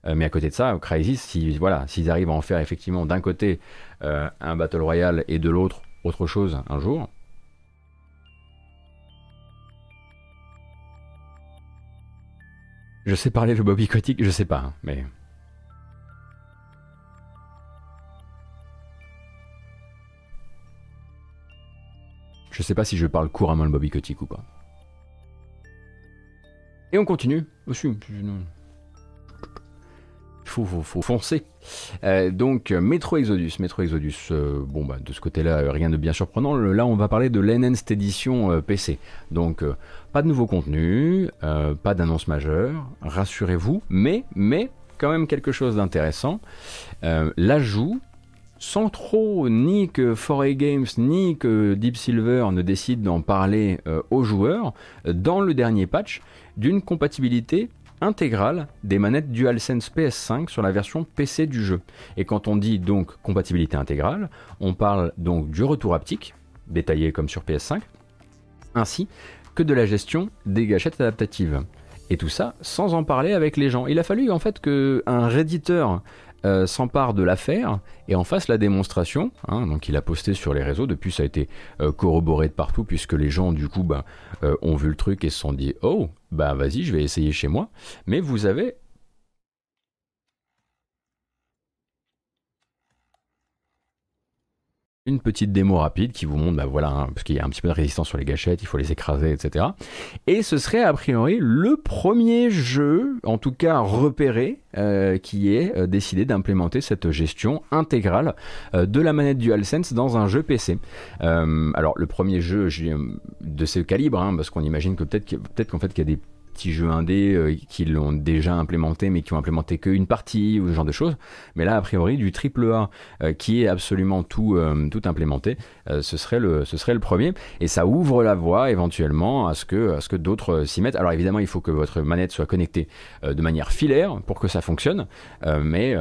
[SPEAKER 1] Euh, mais à côté de ça, Crysis, si, voilà, s'ils arrivent à en faire effectivement d'un côté euh, un Battle Royale et de l'autre autre chose un jour. Je sais parler le Bobby Kotick, je sais pas, hein, mais Je sais pas si je parle couramment le Bobby Kotick ou pas. Et on continue. Aussi, il faut, faut, foncer. Euh, donc, Metro Exodus. Metro Exodus, euh, bon, bah, de ce côté-là, euh, rien de bien surprenant. Là, on va parler de l'Enhanced Edition PC. Donc, pas de nouveau contenu, pas d'annonce majeure, rassurez-vous, mais, mais, quand même quelque chose d'intéressant. L'ajout sans trop ni que 4 Games ni que Deep Silver ne décident d'en parler euh, aux joueurs, dans le dernier patch, d'une compatibilité intégrale des manettes DualSense PS5 sur la version PC du jeu. Et quand on dit donc compatibilité intégrale, on parle donc du retour haptique, détaillé comme sur PS5, ainsi que de la gestion des gâchettes adaptatives. Et tout ça sans en parler avec les gens. Il a fallu en fait qu'un redditeur euh, s'empare de l'affaire et en fasse la démonstration. Hein. donc il a posté sur les réseaux, depuis ça a été euh, corroboré de partout puisque les gens du coup bah, ont vu le truc et se sont dit oh bah vas-y je vais essayer chez moi. Mais vous avez une petite démo rapide qui vous montre, bah voilà, hein, parce qu'il y a un petit peu de résistance sur les gâchettes, il faut les écraser, etc. Et ce serait a priori le premier jeu, en tout cas repéré, euh, qui est euh, décidé d'implémenter cette gestion intégrale euh, de la manette DualSense dans un jeu PC. alors le premier jeu de ce calibre, hein, parce qu'on imagine que peut-être qu'en fait qu'il y a des petits jeux indés euh, qui l'ont déjà implémenté mais qui ont implémenté qu'une partie ou ce genre de choses. Mais là, a priori, du triple A euh, qui est absolument tout, euh, tout implémenté, ce, serait le, ce serait le premier. Et ça ouvre la voie éventuellement à ce que, à ce que d'autres s'y mettent. Alors évidemment, il faut que votre manette soit connectée de manière filaire pour que ça fonctionne. mais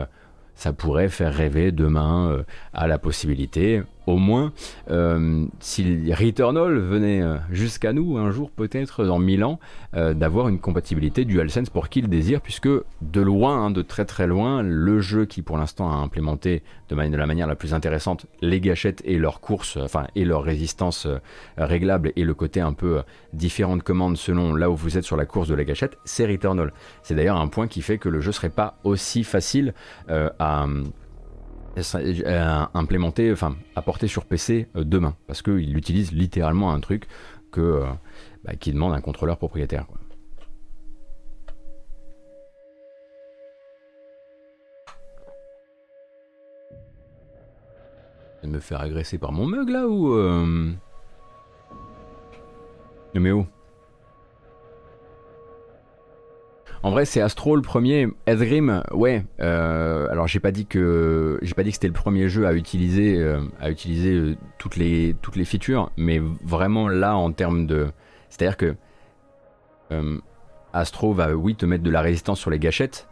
[SPEAKER 1] ça pourrait faire rêver demain à la possibilité au moins, euh, si Returnal venait euh, jusqu'à nous un jour, peut-être dans 1000 ans, euh, d'avoir une compatibilité DualSense pour qui le désire, puisque de loin, hein, de très très loin, le jeu qui pour l'instant a implémenté de, la manière la plus intéressante les gâchettes et leur course, enfin, et leur résistance réglable et le côté un peu différent de commande selon là où vous êtes sur la course de la gâchette, c'est Returnal. C'est d'ailleurs un point qui fait que le jeu serait pas aussi facile à implémenté, enfin apporté sur PC euh, demain, parce qu'il utilise littéralement un truc que, euh, bah, qui demande un contrôleur propriétaire. de me faire agresser par mon mug là ou... Mais où? En vrai, c'est Astro le premier. Edgrim, ouais. Euh, alors j'ai pas dit que j'ai pas dit que c'était le premier jeu à utiliser euh, euh, toutes les toutes les features, mais vraiment là en termes de, c'est-à-dire que Astro va oui te mettre de la résistance sur les gâchettes,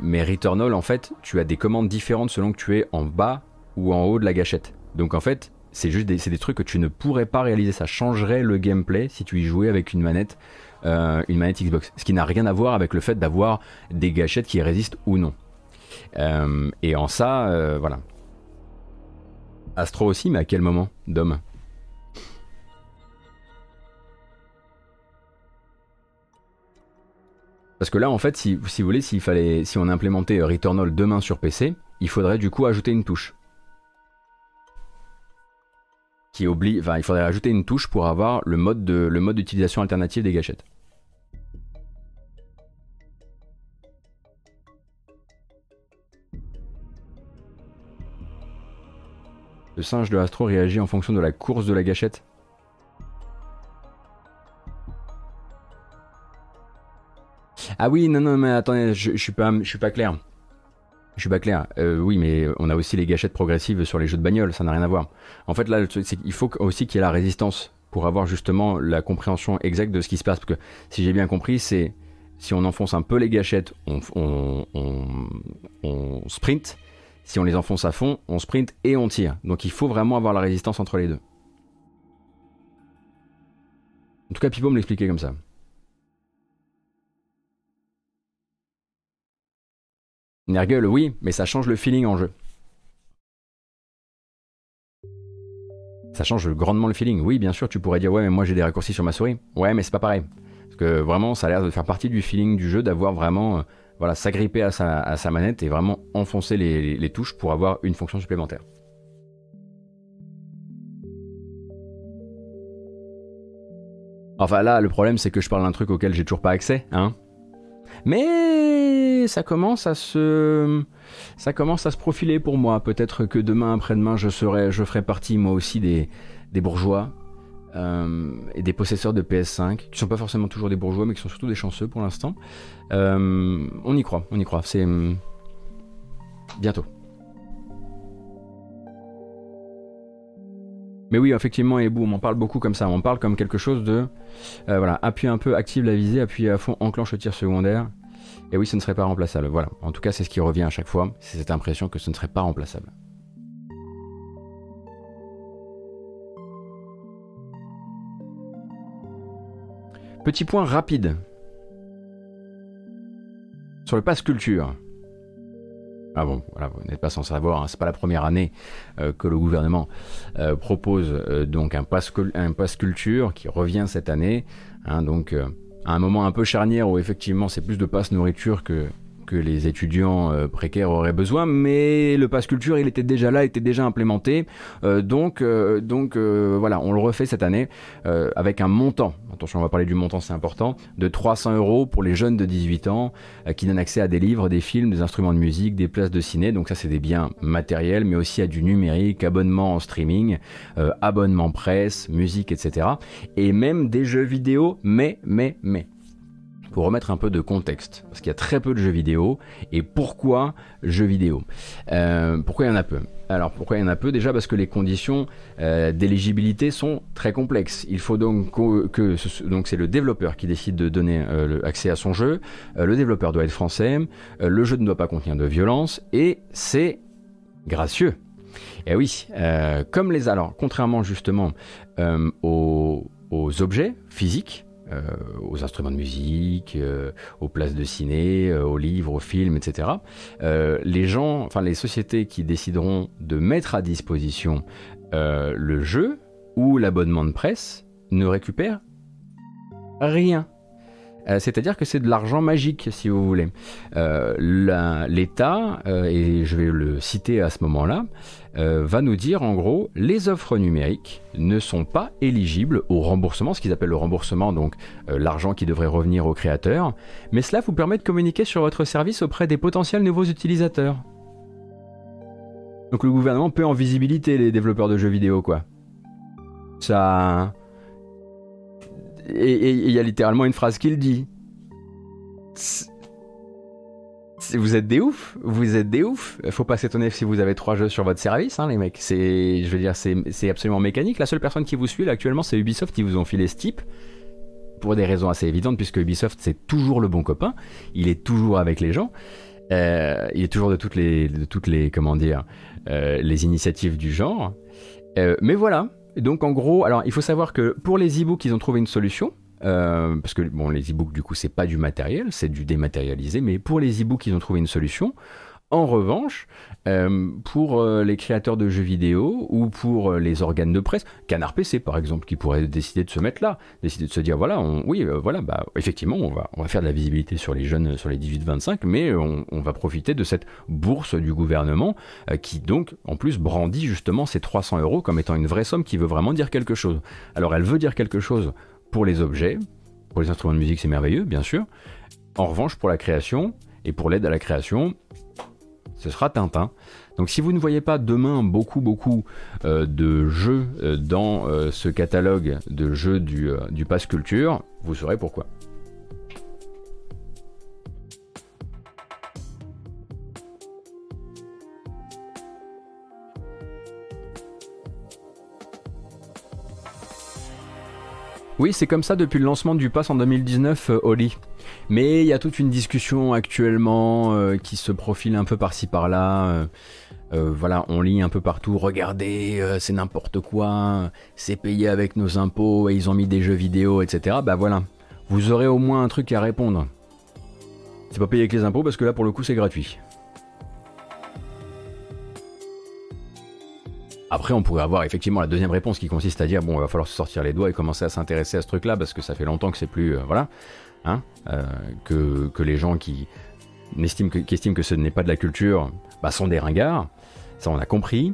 [SPEAKER 1] mais Returnal en fait, tu as des commandes différentes selon que tu es en bas ou en haut de la gâchette. Donc en fait, c'est juste des, des trucs que tu ne pourrais pas réaliser. Ça changerait le gameplay si tu y jouais avec une manette euh, une manette Xbox. Ce qui n'a rien à voir avec le fait d'avoir des gâchettes qui résistent ou non. Euh, et en ça, euh, voilà. Astro aussi, mais à quel moment, Dom? Parce que là, en fait, si, vous voulez, s'il fallait, si on implémentait Returnal demain sur PC, il faudrait du coup ajouter une touche. Qui oublie, enfin, il faudrait ajouter une touche pour avoir le mode d'utilisation alternative des gâchettes. Le singe de Astro réagit en fonction de la course de la gâchette. Ah oui, non, non, mais attendez, je, suis pas, je suis pas clair. Je suis pas clair. Euh, oui, mais on a aussi les gâchettes progressives sur les jeux de bagnole, ça n'a rien à voir. En fait, là, qu'il faut aussi qu'il y ait la résistance pour avoir justement la compréhension exacte de ce qui se passe. Parce que si j'ai bien compris, c'est si on enfonce un peu les gâchettes, on sprint. Si on les enfonce à fond, on sprint et on tire. Donc il faut vraiment avoir la résistance entre les deux. En tout cas, Pipo me l'expliquait comme ça. Nergal, oui, mais ça change le feeling en jeu. Ça change grandement le feeling. Oui, bien sûr, tu pourrais dire, ouais, mais moi j'ai des raccourcis sur ma souris. Ouais, mais c'est pas pareil. Parce que vraiment, ça a l'air de faire partie du feeling du jeu, d'avoir vraiment euh, voilà, s'agripper à sa, manette et vraiment enfoncer les, touches pour avoir une fonction supplémentaire. Enfin là, le problème c'est que je parle d'un truc auquel j'ai toujours pas accès, hein. Mais ça commence à se, ça commence à se profiler pour moi. Peut-être que demain, après-demain, je serai, je ferai partie moi aussi des, bourgeois et des possesseurs de PS5, qui sont pas forcément toujours des bourgeois, mais qui sont surtout des chanceux pour l'instant. Euh, on y croit, on y croit. C'est hum, bientôt. Mais oui, effectivement, et on en parle beaucoup comme ça. On parle comme quelque chose de. Euh, voilà, appuie un peu, active la visée, appuie à fond, enclenche le tir secondaire. Et oui, ce ne serait pas remplaçable. Voilà. En tout cas, c'est ce qui revient à chaque fois. C'est cette impression que ce ne serait pas remplaçable. Petit point rapide sur le pass culture. Ah bon, vous n'êtes pas sans savoir, hein, c'est pas la première année euh, que le gouvernement euh, propose euh, donc un pass, un pass culture qui revient cette année. Hein, donc à un moment un peu charnière où effectivement c'est plus de passe nourriture que, que les étudiants euh, précaires auraient besoin, mais le pass culture, il était déjà là, était déjà implémenté. Euh, donc, euh, donc voilà, on le refait cette année avec un montant. Attention, on va parler du montant, c'est important. De 300 euros pour les jeunes de 18 ans qui donnent accès à des livres, des films, des instruments de musique, des places de ciné. Donc ça, c'est des biens matériels, mais aussi à du numérique, abonnement en streaming, abonnement presse, musique, etc. Et même des jeux vidéo, mais, mais, mais pour remettre un peu de contexte, parce qu'il y a très peu de jeux vidéo, et pourquoi jeux vidéo? Euh, Pourquoi il y en a peu? Alors pourquoi il y en a peu? Déjà parce que les conditions euh, d'éligibilité sont très complexes. Il faut donc que, donc c'est le développeur qui décide de donner euh, accès à son jeu. le développeur doit être français. le jeu ne doit pas contenir de violence et c'est gracieux. Et oui, comme les alors contrairement justement aux objets physiques, euh, aux instruments de musique, euh, aux places de ciné, euh, aux livres, aux films, etc. les gens, enfin les sociétés qui décideront de mettre à disposition le jeu ou l'abonnement de presse ne récupèrent rien. C'est-à-dire que c'est de l'argent magique, si vous voulez. L'État, et je vais le citer à ce moment-là, euh, va nous dire en gros les offres numériques ne sont pas éligibles au remboursement, ce qu'ils appellent le remboursement, donc euh, l'argent qui devrait revenir au créateur, mais cela vous permet de communiquer sur votre service auprès des potentiels nouveaux utilisateurs. Donc le gouvernement peut en visibilité les développeurs de jeux vidéo, quoi. Ça. Et il y a littéralement une phrase qu'il dit vous êtes des oufs, vous êtes des oufs. Faut pas s'étonner si vous avez trois jeux sur votre service, hein, les mecs. C'est, je veux dire, c'est absolument mécanique. La seule personne qui vous suit actuellement, c'est Ubisoft qui vous ont filé Steep pour des raisons assez évidentes, puisque Ubisoft c'est toujours le bon copain. Il est toujours avec les gens. Euh, il est toujours de toutes les, de toutes les, comment dire, euh, les initiatives du genre. Euh, mais voilà. Donc en gros, alors il faut savoir que pour les e-books, ils ont trouvé une solution. Euh, parce que bon, les e-books, du coup, c'est pas du matériel, c'est du dématérialisé, mais pour les e-books, ils ont trouvé une solution. En revanche, euh, pour euh, les créateurs de jeux vidéo ou pour les organes de presse, Canard PC par exemple, qui pourrait décider de se mettre là, décider de se dire voilà, oui, voilà, bah, effectivement, on va, faire de la visibilité sur les jeunes, sur les 18-25, mais on, va profiter de cette bourse du gouvernement qui donc, en plus, brandit justement ces 300 euros comme étant une vraie somme qui veut vraiment dire quelque chose. Alors, elle veut dire quelque chose pour les objets, pour les instruments de musique, c'est merveilleux, bien sûr. En revanche, pour la création et pour l'aide à la création, ce sera Tintin. Donc si vous ne voyez pas demain beaucoup beaucoup euh, de jeux euh, dans euh, ce catalogue de jeux du, du Pass Culture, vous saurez pourquoi. Oui, c'est comme ça depuis le lancement du pass en 2019, euh, Oli. Mais il y a toute une discussion actuellement euh, qui se profile un peu par-ci par-là. Euh, voilà, on lit un peu partout, regardez, c'est n'importe quoi, c'est payé avec nos impôts et ils ont mis des jeux vidéo, etc. Bah voilà, vous aurez au moins un truc à répondre. C'est pas payé avec les impôts parce que là pour le coup c'est gratuit. Après, on pourrait avoir effectivement la deuxième réponse qui consiste à dire bon, il va falloir se sortir les doigts et commencer à s'intéresser à ce truc-là parce que ça fait longtemps que c'est plus. Euh, voilà. Hein, euh, que, que, les gens qui, estiment que, ce n'est pas de la culture bah, sont des ringards. Ça, on a compris.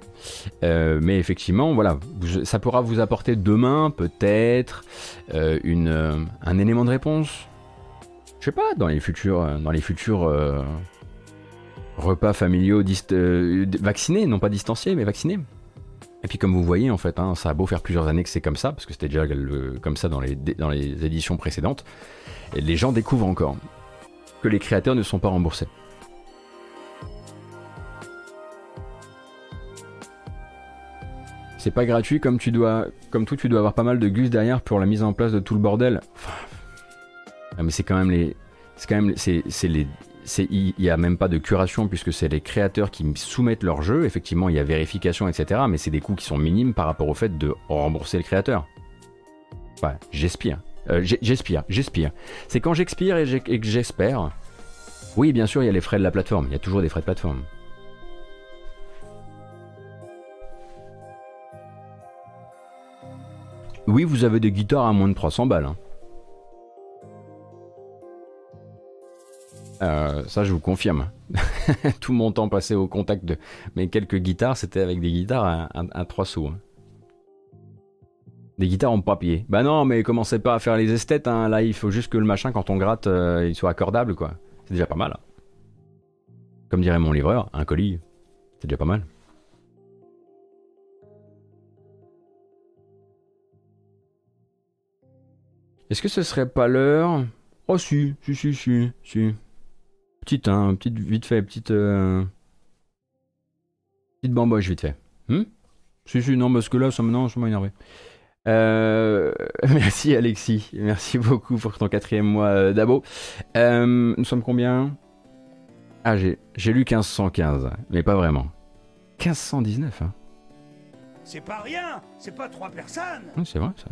[SPEAKER 1] Euh, mais effectivement, voilà, ça pourra vous apporter demain, peut-être, un élément de réponse. Je sais pas, dans les futurs, dans les futurs repas familiaux vaccinés, non pas distanciés, mais vaccinés. Et puis comme vous voyez, en fait, hein, ça a beau faire plusieurs années que c'est comme ça, parce que c'était déjà comme ça dans les, dans les éditions précédentes, et les gens découvrent encore que les créateurs ne sont pas remboursés. C'est pas gratuit comme tu dois, comme tout, tu dois avoir pas mal de gus derrière pour la mise en place de tout le bordel. Ah, mais c'est quand même les, c'est quand même, c'est les, il n'y a même pas de curation puisque c'est les créateurs qui soumettent leur jeu. Effectivement, il y a vérification, etc. Mais c'est des coûts qui sont minimes par rapport au fait de rembourser le créateur. Enfin, j'espère. Euh, j'espère. C'est quand j'expire et, que j'espère. Oui, bien sûr, il y a les frais de la plateforme. Il y a toujours des frais de plateforme. Oui, vous avez des guitares à moins de 300 balles. Hein. Euh, ça, je vous confirme. Tout mon temps passé au contact de mes quelques guitares, c'était avec des guitares à, 3 sous. Hein. Des guitares en papier. Bah non, mais commencez pas à faire les esthètes. Hein. Là, il faut juste que le machin, quand on gratte, euh, il soit accordable, quoi. C'est déjà pas mal. Comme dirait mon livreur, un colis, c'est déjà pas mal. Est-ce que ce serait pas l'heure? Oh si, si, si, si, si. Petite, hein, petite, vite fait, petite... Euh... Petite bamboche, vite fait. Hmm? Si, si, non, parce que là, ça me, ça m'a énervé. Euh, merci Alexis, merci beaucoup pour ton quatrième mois euh, d'abo. Euh, nous sommes combien? Ah, j'ai, j'ai lu 1515, mais pas vraiment. 1519, hein.
[SPEAKER 3] C'est pas rien, c'est pas trois personnes.
[SPEAKER 1] c'est vrai ça.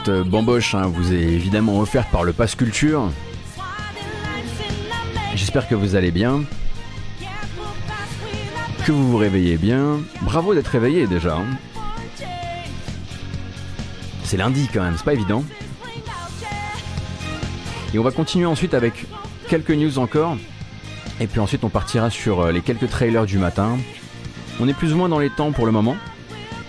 [SPEAKER 1] Cette euh, bamboche hein, vous est évidemment offerte par le Pass Culture. J'espère que vous allez bien. Que vous vous réveillez bien. Bravo d'être réveillé déjà. Hein. C'est lundi quand même, c'est pas évident. Et on va continuer ensuite avec quelques news encore. Et puis ensuite on partira sur euh, les quelques trailers du matin. On est plus ou moins dans les temps pour le moment.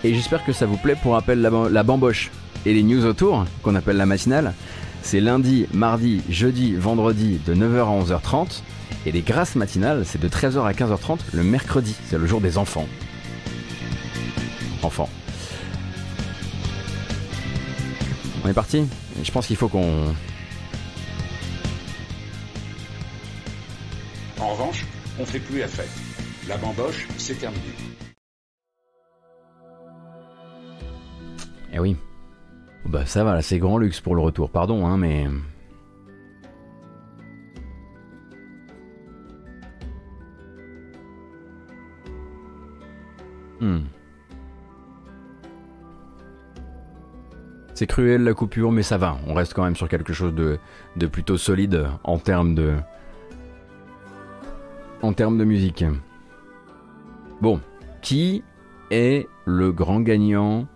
[SPEAKER 1] Et j'espère que ça vous plaît. Pour rappel, la, bamboche et les news autour, qu'on appelle la matinale, c'est lundi, mardi, jeudi, vendredi de 9h à 11h30. Et les grâces matinales, c'est de 13h à 15h30 le mercredi. C'est le jour des enfants. Enfants. On est parti? Je pense qu'il faut qu'on...
[SPEAKER 4] En revanche, on fait plus la fête. La bamboche, c'est terminé.
[SPEAKER 1] Eh oui. Bah ça va, c'est grand luxe pour le retour, pardon, hein, mais... Hmm. C'est cruel la coupure, mais ça va. On reste quand même sur quelque chose de, plutôt solide en termes de. En termes de musique. Bon, qui est le grand gagnant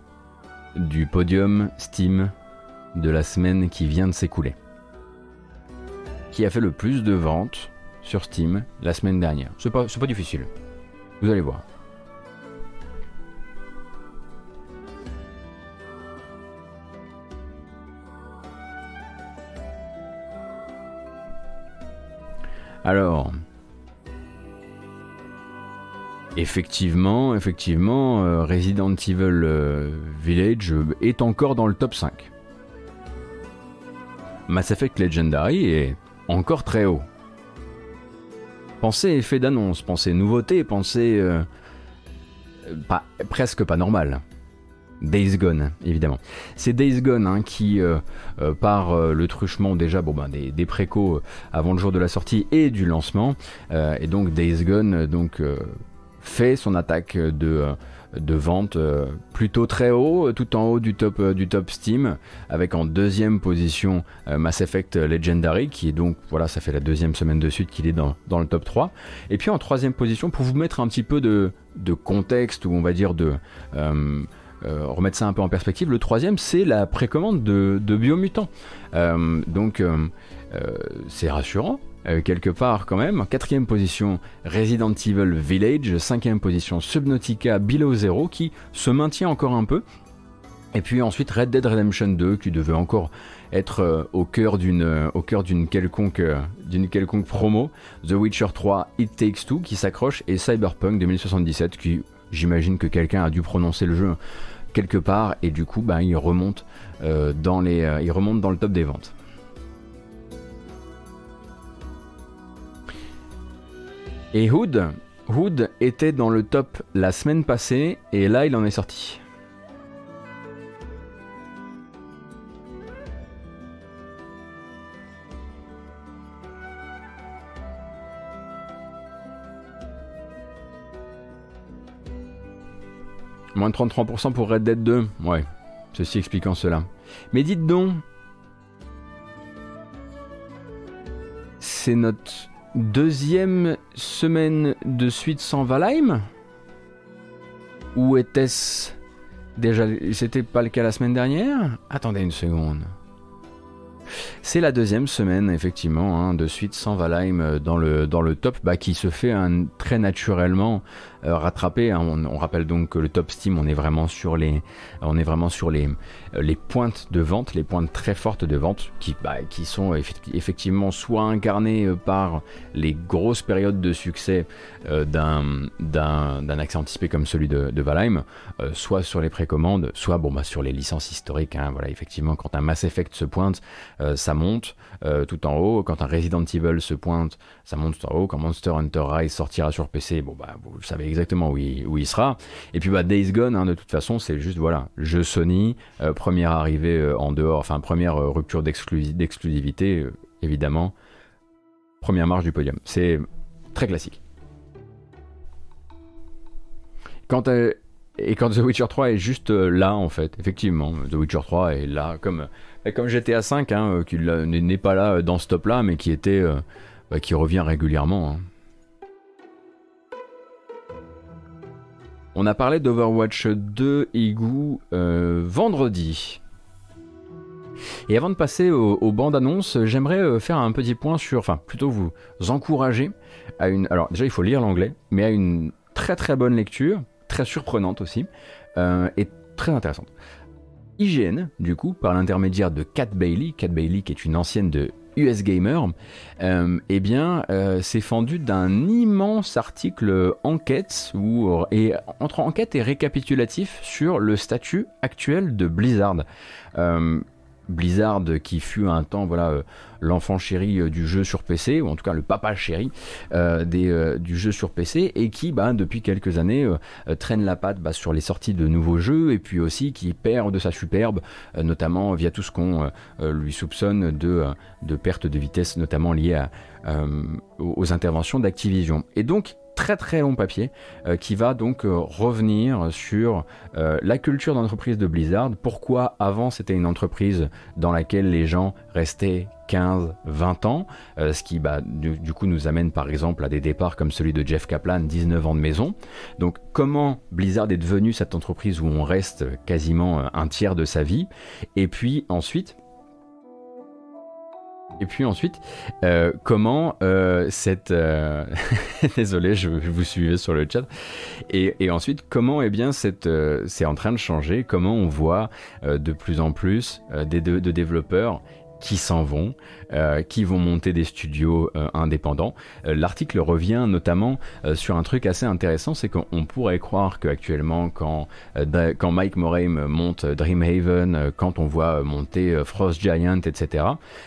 [SPEAKER 1] du podium Steam de la semaine qui vient de s'écouler Qui a fait le plus de ventes sur Steam la semaine dernière C'est pas, pas difficile. Vous allez voir. Alors, effectivement, effectivement, euh, Resident Evil euh, Village est encore dans le top 5. Mass Effect Legendary est encore très haut. Pensez effet d'annonce, pensez nouveauté, pensez euh, presque pas normal. Days Gone, évidemment. C'est Days Gone hein, qui, euh, euh, par euh, le truchement déjà bon, ben, des, des avant le jour de la sortie et du lancement, et donc Days Gone donc, fait son attaque de de vente euh, plutôt très haut, tout en haut du top, euh, du top Steam, avec en deuxième position euh, Mass Effect Legendary, qui est donc, voilà, ça fait la deuxième semaine de suite qu'il est dans, dans, le top 3. Et puis en troisième position, pour vous mettre un petit peu de, de contexte, ou on va dire de... remettre ça un peu en perspective, le troisième c'est la précommande de, de Biomutant. donc c'est rassurant, euh, quelque part quand même. Quatrième position, Resident Evil Village. Cinquième position, Subnautica Below Zero, qui se maintient encore un peu. Et puis ensuite Red Dead Redemption 2, qui devait encore être euh, au cœur d'une euh, au cœur d'une quelconque d'une quelconque promo. The Witcher 3, It Takes Two, qui s'accroche, et Cyberpunk 2077, qui j'imagine que quelqu'un a dû prononcer le jeu quelque part, et du coup, bah, il remonte dans le top des ventes. Et Hood, Hood était dans le top la semaine passée et là il en est sorti. Moins de 33% pour Red Dead 2. Ouais, ceci expliquant cela. Mais dites donc, c'est notre deuxième semaine de suite sans Valheim Ou était-ce déjà... C'était pas le cas la semaine dernière? Attendez une seconde. C'est la deuxième semaine, effectivement, hein, de suite sans Valheim euh, dans le, dans le top, bah, qui se fait très naturellement euh, rattraper. Hein. On, rappelle donc que le top Steam, on est vraiment sur les, on est vraiment sur les, euh, les pointes de vente, les pointes très fortes de vente, qui, bah, qui sont effectivement soit incarnées par les grosses périodes de succès d'un, accès anticipé comme celui de, de Valheim, soit sur les précommandes, soit bon, bah, sur les licences historiques. Hein. voilà, effectivement, quand un Mass Effect se pointe, ça monte euh, tout en haut. Quand un Resident Evil se pointe, ça monte tout en haut. Quand Monster Hunter Rise sortira sur PC, bon bah vous savez exactement où il, où il sera. Et puis bah Days Gone, hein, de toute façon, c'est juste voilà, jeu Sony, euh, première arrivée euh, en dehors, enfin première rupture d'exclusivité, évidemment, première marche du podium. C'est très classique. Quand et quand The Witcher 3 est juste là, en fait, effectivement, The Witcher 3 est là, comme comme GTA 5, hein, euh, qui n'est pas là euh, dans ce top-là, mais qui était, euh, bah, qui revient régulièrement. Hein. On a parlé d'Overwatch 2 Igu vendredi. Et avant de passer aux, bandes annonces, j'aimerais faire un petit point sur, enfin plutôt vous encourager à une, alors déjà il faut lire l'anglais, mais à une très très bonne lecture, très surprenante aussi, et très intéressante. IGN, du coup, par l'intermédiaire de Kat Bailey, Kat Bailey qui est une ancienne de US Gamer, euh, eh bien, euh, s'est fendu d'un immense article enquête et entre enquête et récapitulatif sur le statut actuel de Blizzard. Euh, Blizzard qui fut un temps voilà euh, l'enfant chéri euh, du jeu sur PC ou en tout cas le papa chéri euh, du jeu sur PC et qui bah, depuis quelques années traîne la patte bah, sur les sorties de nouveaux jeux et puis aussi qui perd de sa superbe notamment via tout ce qu'on lui soupçonne de, de perte de vitesse notamment liée aux interventions d'Activision. Et donc très très long papier euh, qui va donc euh, revenir sur euh, la culture d'entreprise de Blizzard, pourquoi avant c'était une entreprise dans laquelle les gens restaient 15, 20 ans, ce qui bah, du, coup nous amène par exemple à des départs comme celui de Jeff Kaplan, 19 ans de maison. Donc comment Blizzard est devenu cette entreprise où on reste quasiment un tiers de sa vie, et puis ensuite et puis ensuite, euh, comment euh, cette... Euh, désolé, je, vous suivais sur le chat. Et, ensuite, comment eh bien, cette, c'est en train de changer, comment on voit de plus en plus des, de développeurs qui s'en vont, euh, qui vont monter des studios euh, indépendants. Euh, l'article revient notamment sur un truc assez intéressant, c'est qu'on pourrait croire qu'actuellement, quand, quand Mike Morhaime monte Dreamhaven, quand on voit monter Frost Giant, etc.,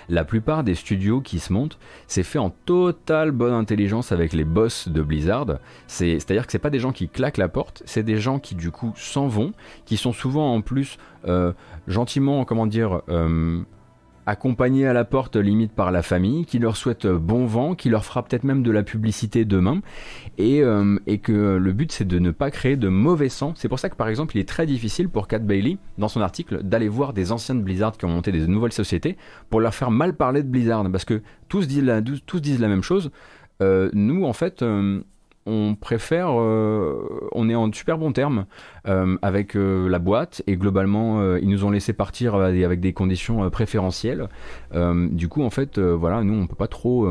[SPEAKER 1] la plupart des studios qui se montent, c'est fait en totale bonne intelligence avec les boss de Blizzard. C'est-à-dire que c'est pas des gens qui claquent la porte, c'est des gens qui du coup s'en vont, qui sont souvent en plus gentiment, comment dire, accompagnés à la porte limite par la famille, qui leur souhaite bon vent, qui leur fera peut-être même de la publicité demain, et, euh, et que le but c'est de ne pas créer de mauvais sang. C'est pour ça que par exemple il est très difficile pour Cat Bailey, dans son article, d'aller voir des anciennes Blizzard qui ont monté des nouvelles sociétés pour leur faire mal parler de Blizzard, parce que tous disent la, même chose. Euh, nous en fait... Euh, on préfère, on est en super bon terme avec la boîte et globalement ils nous ont laissé partir avec des conditions préférentielles. du coup en fait voilà nous on peut pas trop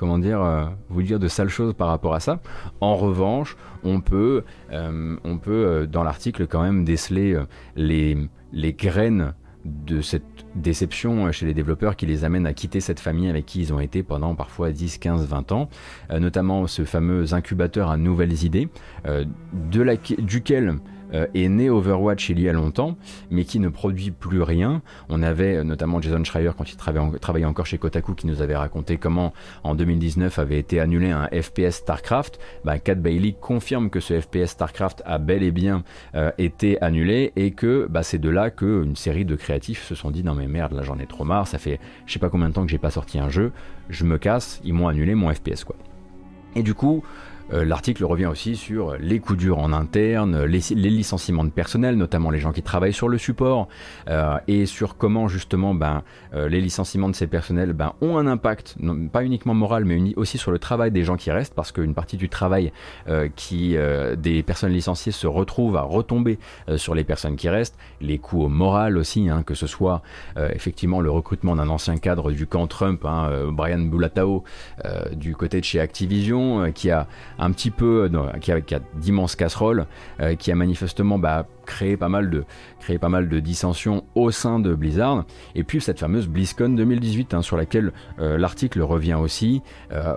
[SPEAKER 1] comment dire, vous dire de sales choses par rapport à ça. En revanche, on peut, dans l'article quand même déceler les graines de cette déception chez les développeurs qui les amène à quitter cette famille avec qui ils ont été pendant parfois 10, 15, 20 ans, notamment ce fameux incubateur à nouvelles idées, la, duquel euh, est né Overwatch il y a longtemps, mais qui ne produit plus rien. On avait euh, notamment Jason Schreier quand il travaillait, encore chez Kotaku qui nous avait raconté comment en 2019 avait été annulé un FPS StarCraft. Bah, Cat Bailey confirme que ce FPS StarCraft a bel et bien euh, été annulé et que bah, c'est de là qu'une série de créatifs se sont dit non mais merde là j'en ai trop marre, ça fait je sais pas combien de temps que j'ai pas sorti un jeu, je me casse, ils m'ont annulé mon FPS quoi. Et du coup, l'article revient aussi sur les coups durs en interne, les, licenciements de personnel, notamment les gens qui travaillent sur le support, euh, et sur comment justement ben, euh, les licenciements de ces personnels ben, ont un impact, pas uniquement moral, mais aussi sur le travail des gens qui restent, parce qu'une partie du travail qui, des personnes licenciées se retrouve à retomber sur les personnes qui restent, les coûts au moral aussi, hein, que ce soit effectivement le recrutement d'un ancien cadre du camp Trump, hein, Brian Bulatao, du côté de chez Activision, qui a un petit peu, euh, qui a, d'immenses casseroles, euh, qui a manifestement bah, créé, pas mal de, créé pas mal de dissensions au sein de Blizzard. Et puis cette fameuse BlizzCon 2018, hein, sur laquelle euh, l'article revient aussi,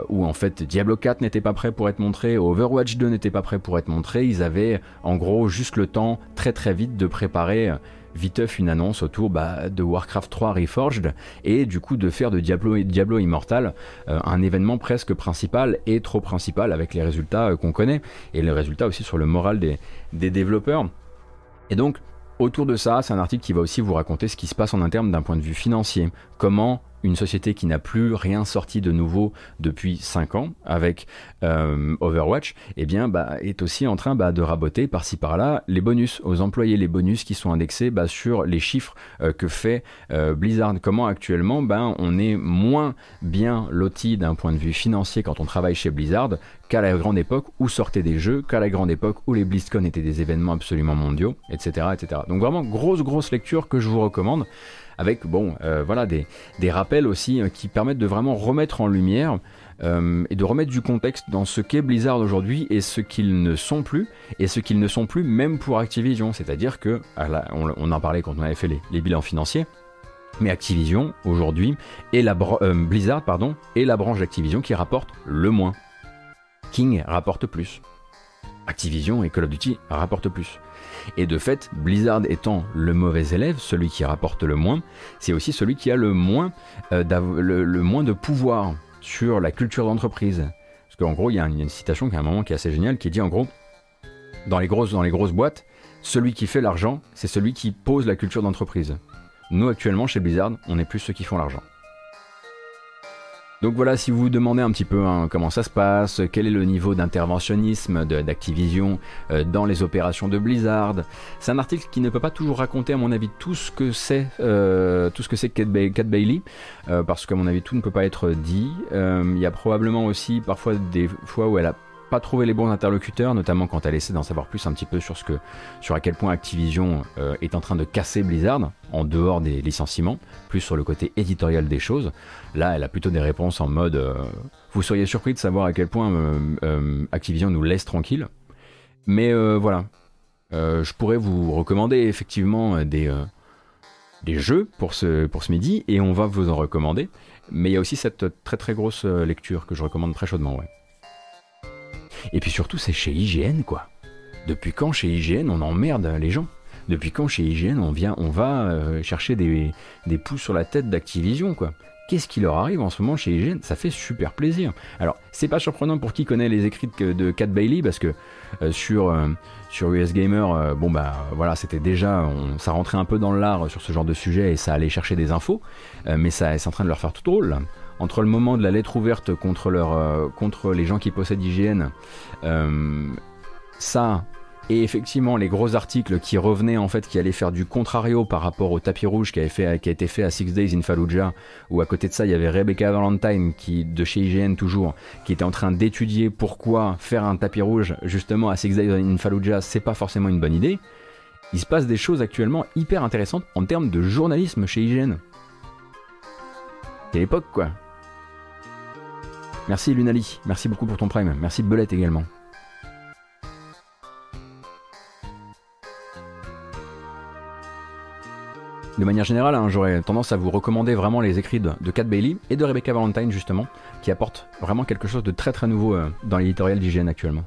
[SPEAKER 1] où en fait Diablo 4 n'était pas prêt pour être montré, Overwatch 2 n'était pas prêt pour être montré. Ils avaient en gros juste le temps très très vite de préparer viteuf une annonce autour bah, de Warcraft 3 Reforged et du coup de faire de Diablo, Immortal euh, un événement presque principal et trop principal avec les résultats euh, qu'on connaît et les résultats aussi sur le moral des, des développeurs. Et donc autour de ça, c'est un article qui va aussi vous raconter ce qui se passe en interne d'un point de vue financier, comment une société qui n'a plus rien sorti de nouveau depuis 5 ans avec euh, Overwatch, eh bah, est aussi en train bah, de raboter par-ci par-là les bonus aux employés, les bonus qui sont indexés bah, sur les chiffres euh, que fait euh, Blizzard. Comment actuellement on est moins bien loti d'un point de vue financier quand on travaille chez Blizzard qu'à la grande époque où sortaient des jeux, qu'à la grande époque où les BlizzCon étaient des événements absolument mondiaux, etc., etc. Donc vraiment grosse grosse lecture que je vous recommande avec bon, euh, voilà, des, rappels aussi euh, qui permettent de vraiment remettre en lumière euh, et de remettre du contexte dans ce qu'est Blizzard aujourd'hui et ce qu'ils ne sont plus, et ce qu'ils ne sont plus même pour Activision. C'est-à-dire que, ah on, en parlait quand on avait fait les, bilans financiers, mais Activision aujourd'hui est la Blizzard pardon est la branche d'Activision qui rapporte le moins. King rapporte plus. Activision et Call of Duty rapportent plus. Et de fait, Blizzard étant le mauvais élève, celui qui rapporte le moins, c'est aussi celui qui a le moins, euh, de pouvoir sur la culture d'entreprise. Parce qu'en gros, il y, a une, citation qui a un moment qui est assez géniale, qui dit en gros, dans les grosses, dans les grosses boîtes, celui qui fait l'argent, c'est celui qui pose la culture d'entreprise. Nous, actuellement, chez Blizzard, on est plus ceux qui font l'argent. Donc voilà, si vous vous demandez un petit peu hein, comment ça se passe, quel est le niveau d'interventionnisme d'Activision euh, dans les opérations de Blizzard, c'est un article qui ne peut pas toujours raconter à mon avis tout ce que c'est euh, tout ce que c'est Cat, Bailey, euh, parce qu'à mon avis tout ne peut pas être dit. Il y a probablement aussi parfois des fois où elle a pas trouvé les bons interlocuteurs, notamment quand elle essaie d'en savoir plus un petit peu sur ce que, sur à quel point Activision euh, est en train de casser Blizzard en dehors des licenciements, plus sur le côté éditorial des choses. Là, elle a plutôt des réponses en mode euh, vous seriez surpris de savoir à quel point euh, Activision nous laisse tranquille. Mais voilà, je pourrais vous recommander effectivement des des jeux pour ce, pour ce midi et on va vous en recommander. Mais il y a aussi cette très très grosse lecture que je recommande très chaudement. Ouais. Et puis surtout, c'est chez IGN, quoi. Depuis quand chez IGN on emmerde les gens? Depuis quand chez IGN on vient, on va euh, chercher des, pouces sur la tête d'Activision, quoi? Qu'est-ce qui leur arrive en ce moment chez IGN Ça fait super plaisir. Alors, c'est pas surprenant pour qui connaît les écrits de Cat Bailey, parce que euh, sur, US Gamer, euh, bon bah voilà, c'était déjà, ça rentrait un peu dans l'art sur ce genre de sujet et ça allait chercher des infos, mais ça c'est en train de leur faire tout drôle. Entre le moment de la lettre ouverte contre, contre les gens qui possèdent IGN, ça, et effectivement, les gros articles qui revenaient en fait, qui allaient faire du contrario par rapport au tapis rouge qui, avait qui a été fait à Six Days in Fallujah, où à côté de ça, il y avait Rebecca Valentine, qui, de chez IGN toujours, qui était en train d'étudier pourquoi faire un tapis rouge justement à Six Days in Fallujah, c'est pas forcément une bonne idée. Il se passe des choses actuellement hyper intéressantes en termes de journalisme chez IGN. C'est l'époque quoi. Merci Lunali, merci beaucoup pour ton prime, merci Belette également. De manière générale, hein, j'aurais tendance à vous recommander vraiment les écrits de, Cat Bailey et de Rebecca Valentine justement, qui apportent vraiment quelque chose de très très nouveau euh, dans l'éditorial d'hygiène actuellement.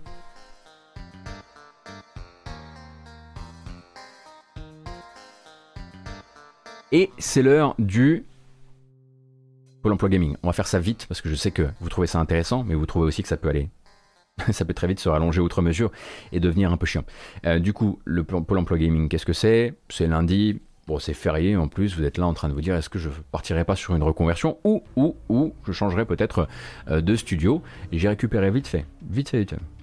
[SPEAKER 1] Et c'est l'heure du Pôle emploi gaming. On va faire ça vite parce que je sais que vous trouvez ça intéressant, mais vous trouvez aussi que ça peut aller. ça peut très vite se rallonger outre mesure et devenir un peu chiant. Euh, du coup, le Pôle emploi gaming, qu'est-ce que c'est? C'est lundi, Bon, c'est férié en plus, vous êtes là en train de vous dire est-ce que je partirai pas sur une reconversion? Ou, ou, ou je changerai peut-être euh, de studio et j'ai récupéré vite fait, vite fait, vite fait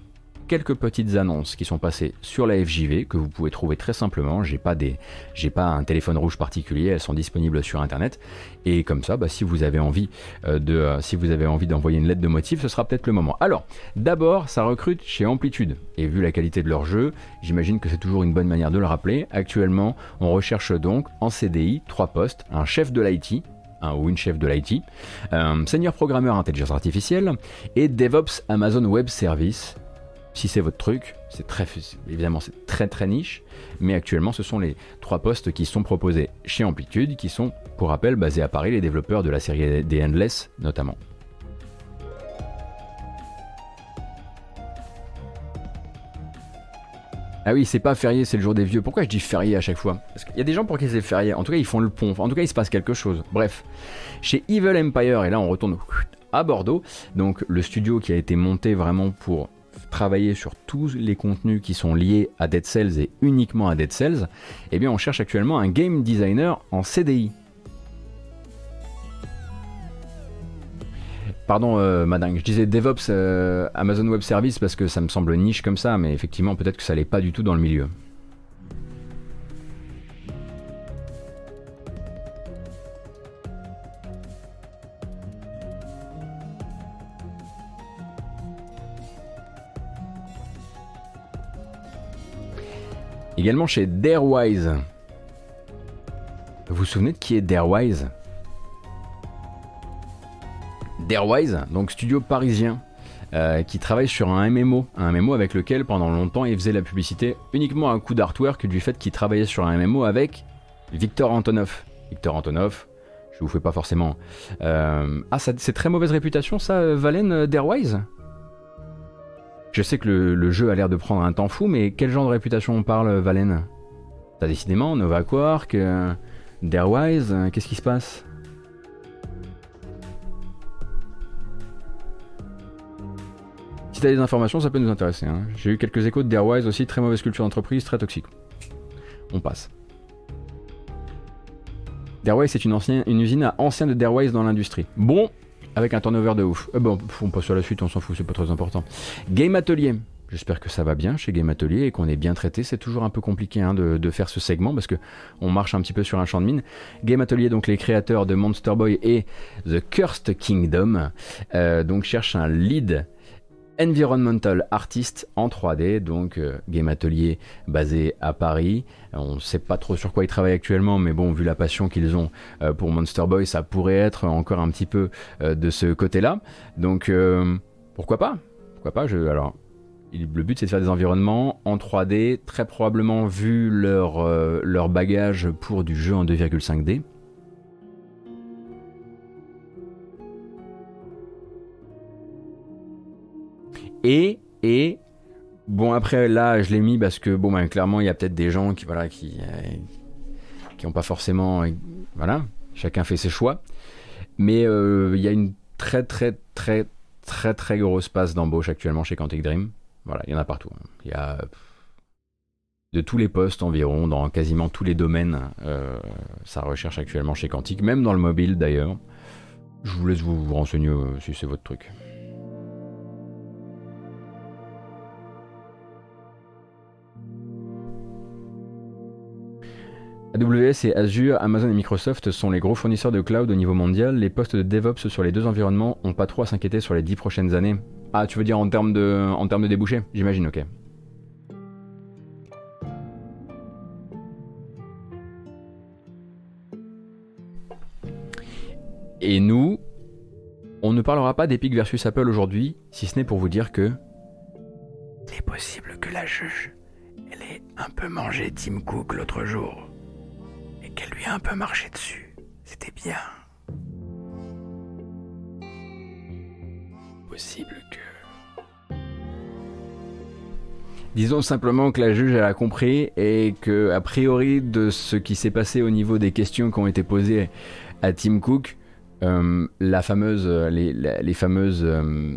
[SPEAKER 1] quelques petites annonces qui sont passées sur la FJV que vous pouvez trouver très simplement. J'ai pas des, j'ai pas un téléphone rouge particulier, elles sont disponibles sur internet. Et comme ça, bah, si vous avez envie euh, de, euh, si vous avez envie d'envoyer une lettre de motif, ce sera peut-être le moment. Alors, d'abord, ça recrute chez Amplitude. Et vu la qualité de leur jeu, j'imagine que c'est toujours une bonne manière de le rappeler. Actuellement, on recherche donc en CDI trois postes, un chef de l'IT, un ou une chef de l'IT, un senior programmeur intelligence artificielle et DevOps Amazon Web Service si c'est votre truc, c'est très évidemment c'est très très niche, mais actuellement ce sont les trois postes qui sont proposés chez Amplitude, qui sont pour rappel basés à Paris, les développeurs de la série des Endless notamment. Ah oui, c'est pas férié, c'est le jour des vieux. Pourquoi je dis férié à chaque fois? Parce qu'il y a des gens pour qui c'est férié. En tout cas, ils font le pont. En tout cas, il se passe quelque chose. Bref, chez Evil Empire, et là on retourne à Bordeaux, donc le studio qui a été monté vraiment pour travailler sur tous les contenus qui sont liés à Dead Cells et uniquement à Dead Cells, eh bien on cherche actuellement un game designer en CDI. Pardon, euh, madame, je disais DevOps euh, Amazon Web Service parce que ça me semble niche comme ça, mais effectivement, peut-être que ça l'est pas du tout dans le milieu. Également chez Darewise. Vous vous souvenez de qui est Darewise? Darewise, donc studio parisien, euh, qui travaille sur un MMO, un MMO avec lequel pendant longtemps il faisait la publicité uniquement à un coup d'artwork du fait qu'il travaillait sur un MMO avec Victor Antonov. Victor Antonov, je vous fais pas forcément. Euh, ah, c'est très mauvaise réputation ça, Valen Darewise? Je sais que le, jeu a l'air de prendre un temps fou, mais quel genre de réputation on parle, Valen? T'as décidément Nova Quark, euh, Darewise, euh, qu'est-ce qui se passe? Si t'as des informations, ça peut nous intéresser. Hein. J'ai eu quelques échos de Darewise aussi, très mauvaise culture d'entreprise, très toxique. On passe. Darewise, c'est une, une usine à ancien de Darewise dans l'industrie. Bon, avec un turnover de ouf. Euh, bon, on passe sur la suite, on s'en fout, c'est pas très important. Game Atelier. J'espère que ça va bien chez Game Atelier et qu'on est bien traité. C'est toujours un peu compliqué hein, de, faire ce segment parce que on marche un petit peu sur un champ de mine. Game Atelier, donc les créateurs de Monster Boy et The Cursed Kingdom, euh, donc cherchent un lead Environmental Artist en 3D, donc euh, Game Atelier basé à Paris. On ne sait pas trop sur quoi ils travaillent actuellement, mais bon, vu la passion qu'ils ont euh, pour Monster Boy, ça pourrait être encore un petit peu euh, de ce côté-là. Donc pourquoi pas? Pourquoi pas? Alors, le but c'est de faire des environnements en 3D, très probablement vu leur, leur bagage pour du jeu en 2,5D. Et, et, bon après là je l'ai mis parce que bon ben, clairement il y a peut-être des gens qui voilà qui euh, qui ont pas forcément voilà chacun fait ses choix. Mais il y a une très très très très très grosse passe d'embauche actuellement chez Quantic Dream. Voilà, il y en a partout. Hein. Il y a de tous les postes environ, dans quasiment tous les domaines, euh, ça recherche actuellement chez Quantic, même dans le mobile d'ailleurs. Je vous laisse vous, vous renseigner euh, si c'est votre truc. AWS et Azure, Amazon et Microsoft sont les gros fournisseurs de cloud au niveau mondial. Les postes de DevOps sur les deux environnements ont pas trop à s'inquiéter sur les dix prochaines années. Ah, tu veux dire en termes de, en débouchés J'imagine, ok. Et nous, on ne parlera pas d'Epic versus Apple aujourd'hui, si ce n'est pour vous dire que. Il possible que la juge, elle ait un peu mangé Tim Cook l'autre jour qu'elle lui a un peu marché dessus. C'était bien. Possible que... Disons simplement que la juge elle a compris et que a priori de ce qui s'est passé au niveau des questions qui ont été posées à Tim Cook, euh, la fameuse, les, fameuses, euh,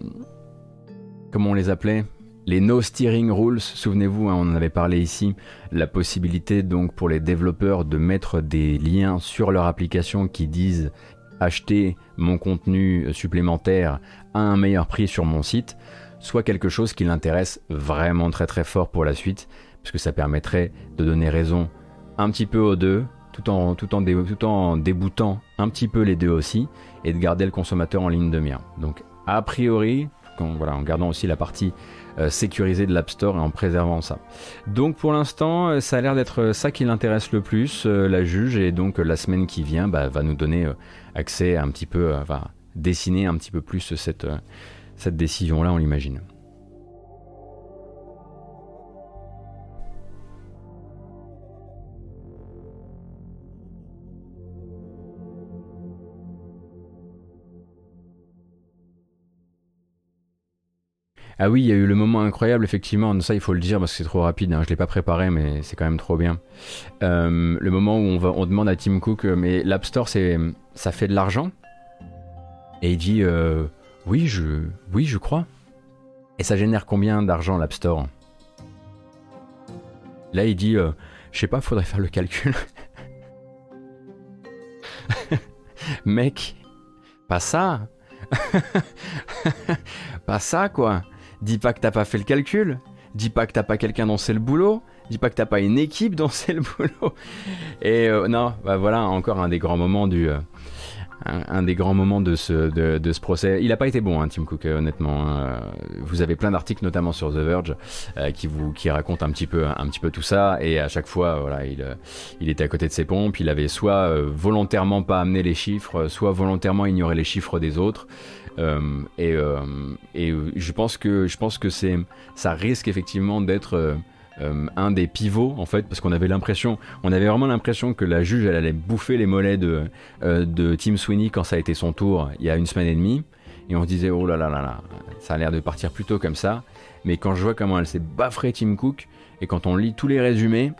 [SPEAKER 1] comment on les appelait? Les no steering rules, souvenez-vous, hein, on en avait parlé ici, la possibilité donc pour les développeurs de mettre des liens sur leur application qui disent acheter mon contenu supplémentaire à un meilleur prix sur mon site, soit quelque chose qui l'intéresse vraiment très très fort pour la suite, puisque ça permettrait de donner raison un petit peu aux deux, tout en, tout en, tout en déboutant un petit peu les deux aussi, et de garder le consommateur en ligne de mire. Donc a priori, en gardant aussi la partie euh, sécuriser de l'App Store et en préservant ça. Donc pour l'instant, euh, ça a l'air d'être ça qui l'intéresse le plus, euh, la juge, et donc la semaine qui vient bah, va nous donner accès un petit peu, va dessiner un petit peu plus cette, cette décision-là, on l'imagine. Ah oui, il y a eu le moment incroyable, effectivement. Ça, il faut le dire parce que c'est trop rapide. Hein. Je l'ai pas préparé, mais c'est quand même trop bien. Euh, le moment où on, va, on demande à Tim Cook, euh, mais l'App Store, ça fait de l'argent? Et il dit, euh, oui, je, oui, je crois. Et ça génère combien d'argent l'App Store? Là, il dit, je sais pas, faudrait faire le calcul. Mec, pas ça. pas ça, quoi. Dis pas que t'as pas fait le calcul. Dis pas que t'as pas quelqu'un dont c'est le boulot. Dis pas que t'as pas une équipe dont c'est le boulot. Et euh, non, bah voilà encore un des grands moments du. Euh, un, des grands moments de ce, de, ce procès. Il n'a pas été bon, hein, Tim Cook, euh, honnêtement. Hein. Vous avez plein d'articles, notamment sur The Verge, qui vous racontent un petit peu un petit peu tout ça. Et à chaque fois, voilà, il, il était à côté de ses pompes. Il avait soit volontairement pas amené les chiffres, soit volontairement ignoré les chiffres des autres. Euh, et, euh, et je pense que je pense que c'est ça risque effectivement d'être euh, un des pivots en fait parce qu'on avait l'impression on avait vraiment l'impression que la juge elle allait bouffer les mollets de, de Tim Sweeney quand ça a été son tour il y a une semaine et demie. Et on se disait oh là là là là ça a l'air de partir plutôt comme ça. Mais quand je vois comment elle s'est baffrée Tim Cook et quand on lit tous les résumés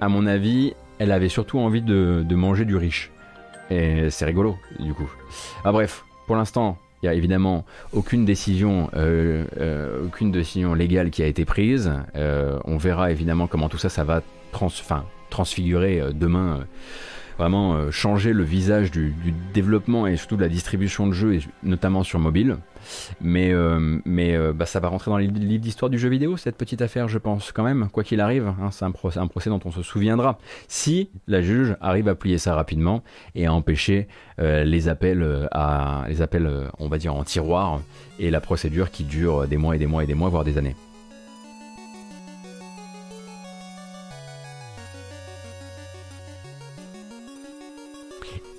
[SPEAKER 1] à mon avis elle avait surtout envie de, de manger du riche. Et c'est rigolo du coup. Ah bref pour l'instant, il n'y a évidemment aucune décision, euh, euh, aucune décision légale qui a été prise. Euh, on verra évidemment comment tout ça, ça va transfigurer demain vraiment euh, changer le visage du, développement et surtout de la distribution de jeux, et notamment sur mobile. Mais, euh, mais euh, bah, ça va rentrer dans les livres d'histoire du jeu vidéo, cette petite affaire, je pense, quand même, quoi qu'il arrive. Hein, c'est un, procès, dont on se souviendra. Si la juge arrive à plier ça rapidement et à empêcher les appels, à, les appels on va dire, en tiroir et la procédure qui dure des mois et des mois et des mois, voire des années.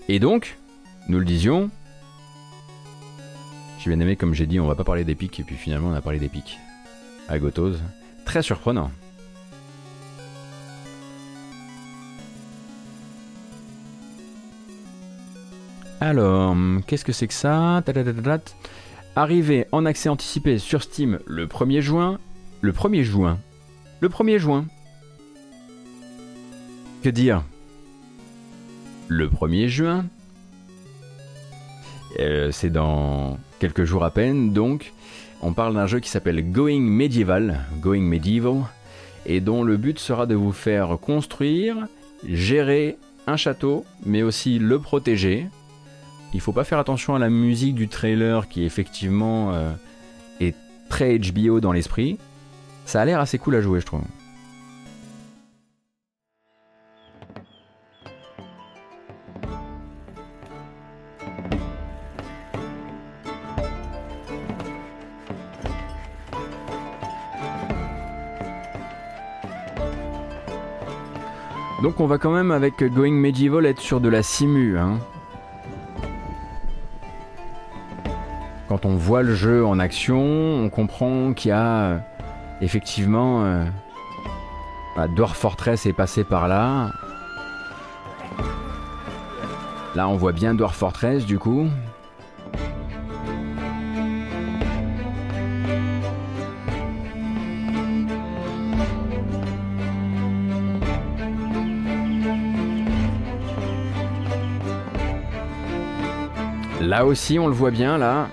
[SPEAKER 1] Et donc, nous le disions, j'ai bien aimé, comme j'ai dit, on va pas parler d'épique, et puis finalement on a parlé d'épique. À Gotose. Très surprenant. Alors, qu'est-ce que c'est que ça? Arrivé en accès anticipé sur Steam le 1er juin. Le 1er juin. Le 1er juin. Que dire? Le 1er juin, Euh, c'est dans quelques jours à peine, donc on parle d'un jeu qui s'appelle Going Medieval, Going Medieval, et dont le but sera de vous faire construire, gérer un château, mais aussi le protéger. Il faut pas faire attention à la musique du trailer qui effectivement euh, est très HBO dans l'esprit. Ça a l'air assez cool à jouer, je trouve. Donc on va quand même avec Going Medieval être sur de la simu. Hein. Quand on voit le jeu en action, on comprend qu'il y a euh, effectivement euh, bah, Dwarf Fortress est passé par là. Là on voit bien Dwarf Fortress du coup. Là aussi, on le voit bien, là.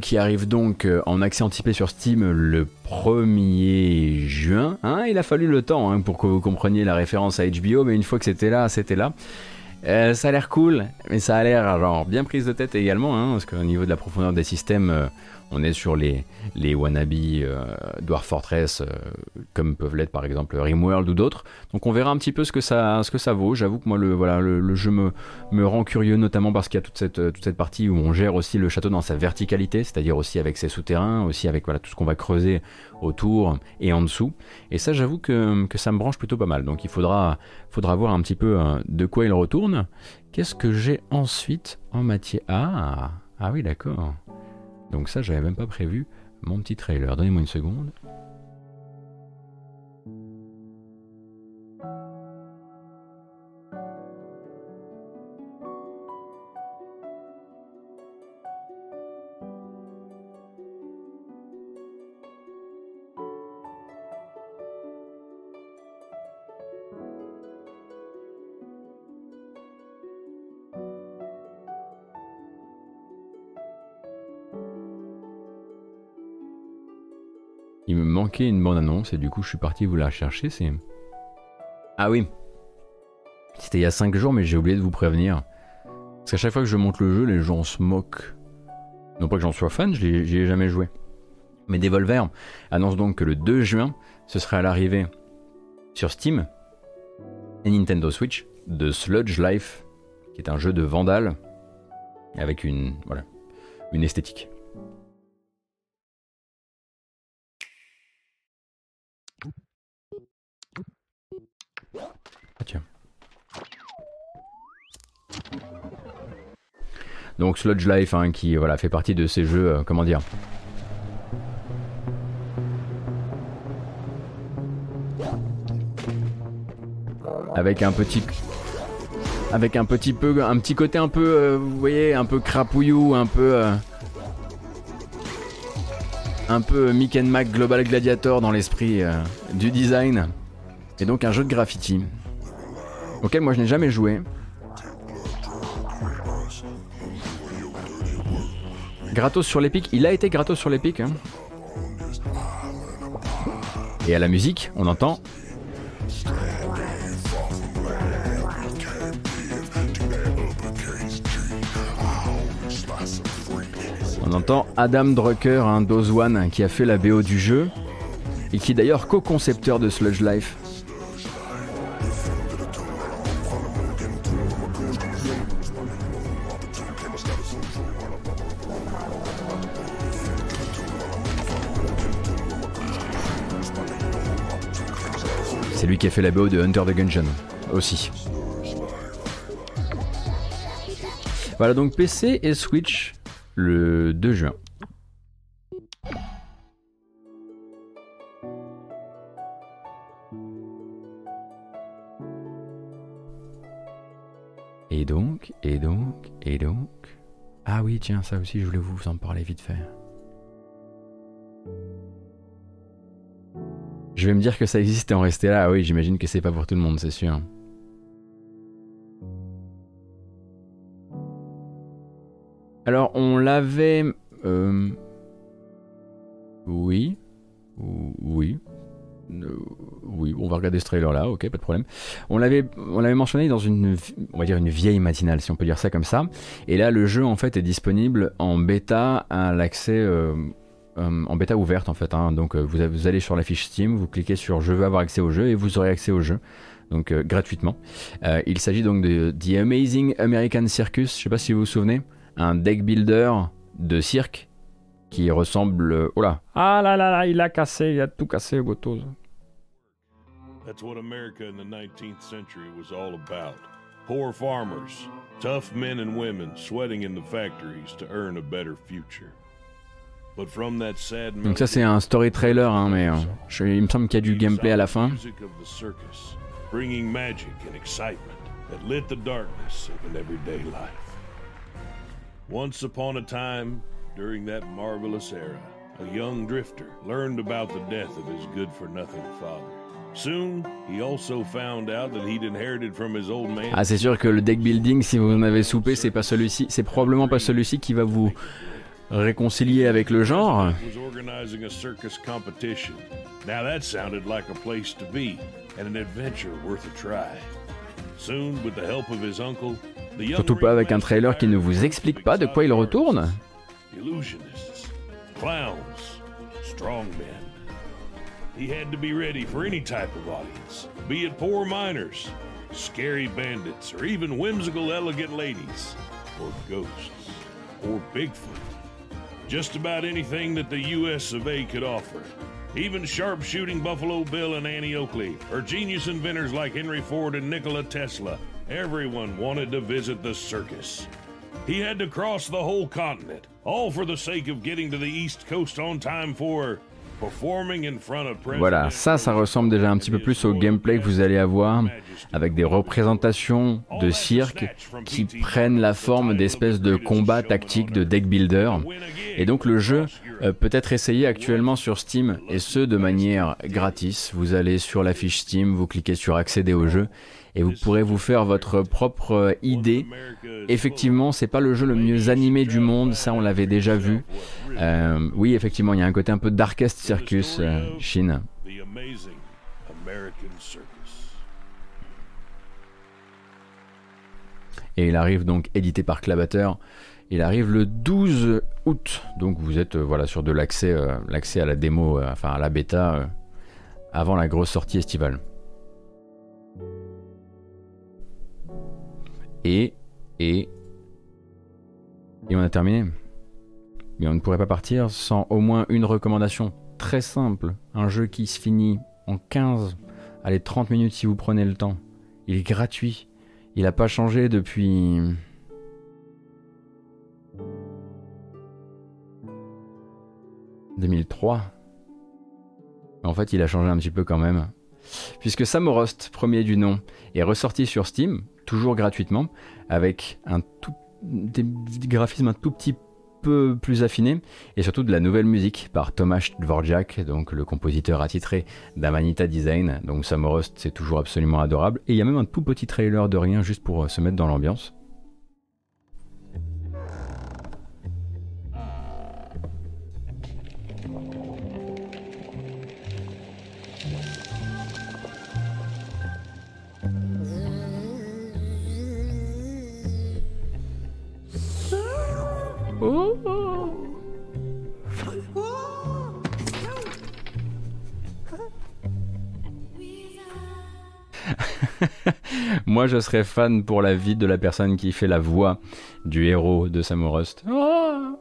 [SPEAKER 1] Qui arrive donc euh, en accès anticipé sur Steam le 1er juin. Hein, il a fallu le temps hein, pour que vous compreniez la référence à HBO, mais une fois que c'était là, c'était là. Euh, ça a l'air cool, mais ça a l'air genre bien prise de tête également, hein, parce qu'au niveau de la profondeur des systèmes, euh, on est sur les, les wannabe euh, Dwarf Fortress, euh, comme peuvent l'être par exemple Rimworld ou d'autres. Donc on verra un petit peu ce que ça, vaut. J'avoue que moi, le, voilà, le, jeu me, me rend curieux, notamment parce qu'il y a toute cette, toute cette partie où on gère aussi le château dans sa verticalité, c'est-à-dire aussi avec ses souterrains, aussi avec voilà, tout ce qu'on va creuser autour et en dessous. Et ça, j'avoue que, que, ça me branche plutôt pas mal. Donc il faudra, voir un petit peu euh, de quoi il retourne. Qu'est-ce que j'ai ensuite en matière? Ah, ah oui, d'accord. Donc ça, j'avais même pas prévu mon petit trailer. Donnez-moi une seconde. Une bonne annonce et du coup je suis parti vous la chercher. C'est. Ah oui. C'était il y a 5 jours, mais j'ai oublié de vous prévenir. Parce qu'à chaque fois que je monte le jeu, les gens se moquent. Non pas que j'en sois fan, je n'y ai jamais joué. Mais Devolver annonce donc que le 2 juin, ce serait à l'arrivée sur Steam et Nintendo Switch de Sludge Life, qui est un jeu de vandale avec une, voilà, une esthétique. Donc Sludge Life, hein, qui voilà, fait partie de ces jeux, euh, comment dire. Avec un petit avec un petit peu un petit côté un peu euh, vous voyez un peu crapouillou un peu euh, un peu Mick and Mac Global Gladiator dans l'esprit du design. Et donc un jeu de graffiti auquel moi je n'ai jamais joué Gratos sur l'Epic, il a été gratos sur l'Epic. Hein. Et à la musique, on entend. On entend Adam Drucker, un Dozwan, qui a fait la BO du jeu et qui est d'ailleurs co-concepteur de Sludge Life. Qui a fait la BO de Hunter the Gungeon aussi. Voilà donc PC et Switch le 2 juin. Et donc, et donc, et donc. Ah oui, tiens, ça aussi, je voulais vous en parler vite fait. Je vais me dire que ça existe et en rester là. Ah oui, j'imagine que c'est pas pour tout le monde, c'est sûr. Alors, on l'avait. Euh, oui. Oui. Euh, oui, on va regarder ce trailer là, ok, pas de problème. On l'avait, on l'avait mentionné dans une, on va dire une vieille matinale, si on peut dire ça comme ça. Et là, le jeu en fait est disponible en bêta à l'accès, euh, en bêta ouverte en fait. Hein. Donc vous, vous, allez sur la fiche Steam, vous cliquez sur Je veux avoir accès au jeu et vous aurez accès au jeu. Donc gratuitement. il s'agit donc de The Amazing American Circus. Je sais pas si vous vous souvenez un deck builder de cirque qui ressemble. Oh là Ah là là là, il a cassé, il a tout cassé, Gotos. That's what America in the 19th century was all about. Poor farmers, tough men and women sweating in the factories to earn a better future. Donc ça c'est un story trailer, hein, mais euh, je, il me semble qu'il y a du gameplay à la fin. Once upon a time, during that marvelous era, a young drifter learned about the death of his good for nothing father. Soon, he also found out that he'd inherited from his old man. Ah, c'est sûr que le deck building, si vous en avez soupé, c'est pas celui-ci, c'est probablement pas celui-ci qui va vous réconcilier avec le genre. Now that sounded like a place to be and an adventure worth a try. Soon, with the help of his uncle, Surtout pas avec un trailer qui ne vous explique pas de quoi il retourne. He had to be ready for any type of audience, be it poor miners, scary bandits, or even whimsical elegant ladies, or ghosts, or Bigfoot. Just about anything that the US of A could offer. Even sharpshooting Buffalo Bill and Annie Oakley, or genius inventors like Henry Ford and Nikola Tesla, Everyone wanted to visit the circus. He had to cross the whole continent, all for the sake of getting to the East Coast on time for Voilà, ça, ça ressemble déjà un petit peu plus au gameplay que vous allez avoir avec des représentations de cirque qui prennent la forme d'espèces de combats tactiques de deck builder. Et donc le jeu euh, peut être essayé actuellement sur Steam et ce de manière gratis. Vous allez sur la fiche Steam, vous cliquez sur accéder au jeu et vous pourrez vous faire votre propre euh, idée. Effectivement, c'est pas le jeu le mieux animé du monde, ça on l'avait déjà vu. Euh, oui, effectivement, il y a un côté un peu Darkest Circus, euh, Chine. Et il arrive donc édité par Clabateur. Il arrive le 12 août, donc vous êtes voilà sur de l'accès, l'accès à la démo, enfin à la bêta avant la grosse sortie estivale. Et, et, et on a terminé. Mais on ne pourrait pas partir sans au moins une recommandation très simple. Un jeu qui se finit en 15, allez 30 minutes si vous prenez le temps. Il est gratuit. Il n'a pas changé depuis... « 2003. En fait, il a changé un petit peu quand même. Puisque Samorost, premier du nom, est ressorti sur Steam, toujours gratuitement, avec un tout, des graphismes un tout petit peu plus affinés, et surtout de la nouvelle musique par Tomasz Dvorak, donc le compositeur attitré d'Amanita Design. Donc Samorost, c'est toujours absolument adorable. Et il y a même un tout petit trailer de rien juste pour se mettre dans l'ambiance. Moi, je serais fan pour la vie de la personne qui fait la voix du héros de Samorost. Oh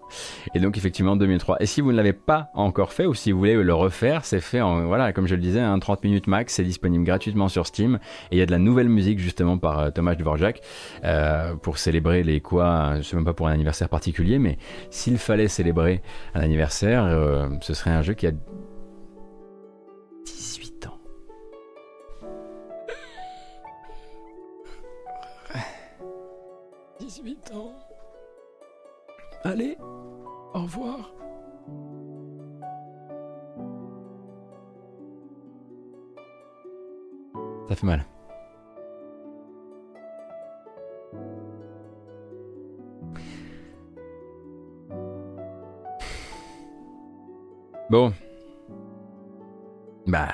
[SPEAKER 1] Et donc effectivement 2003. Et si vous ne l'avez pas encore fait ou si vous voulez le refaire, c'est fait en voilà comme je le disais, un 30 minutes max. C'est disponible gratuitement sur Steam et il y a de la nouvelle musique justement par euh, Thomas Dvorak euh, pour célébrer les quoi. Je sais même pas pour un anniversaire particulier, mais s'il fallait célébrer un anniversaire, euh, ce serait un jeu qui a 18 18 ans. Allez, au revoir. Ça fait mal. Bon. Bah.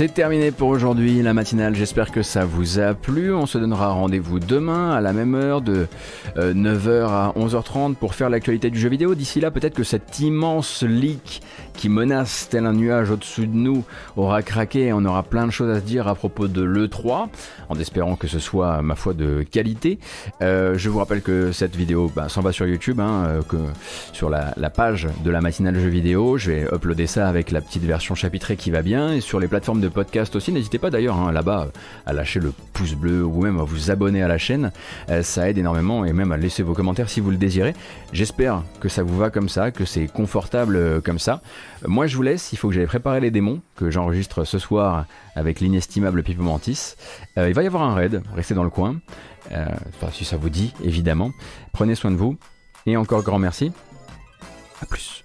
[SPEAKER 1] C'est terminé pour aujourd'hui, la matinale. J'espère que ça vous a plu. On se donnera rendez-vous demain à la même heure de 9h euh, à 11h30 pour faire l'actualité du jeu vidéo. D'ici là, peut-être que cet immense leak qui menace tel un nuage au-dessus de nous aura craqué et on aura plein de choses à se dire à propos de l'E3, en espérant que ce soit, ma foi, de qualité. Euh, je vous rappelle que cette vidéo bah, s'en va sur YouTube, hein, euh, que sur la, page de la matinale jeu vidéo. Je vais uploader ça avec la petite version chapitrée qui va bien et sur les plateformes de podcast aussi. N'hésitez pas d'ailleurs hein, là-bas à lâcher le pouce bleu ou même à vous abonner à la chaîne. Euh, ça aide énormément et même à laisser vos commentaires si vous le désirez. J'espère que ça vous va comme ça, que c'est confortable comme ça. Moi, je vous laisse. Il faut que j'aille préparer les démons que j'enregistre ce soir avec l'inestimable Pipo Mantis. Euh, il va y avoir un raid. Restez dans le coin. Euh, enfin, si ça vous dit, évidemment. Prenez soin de vous. Et encore grand merci. À plus.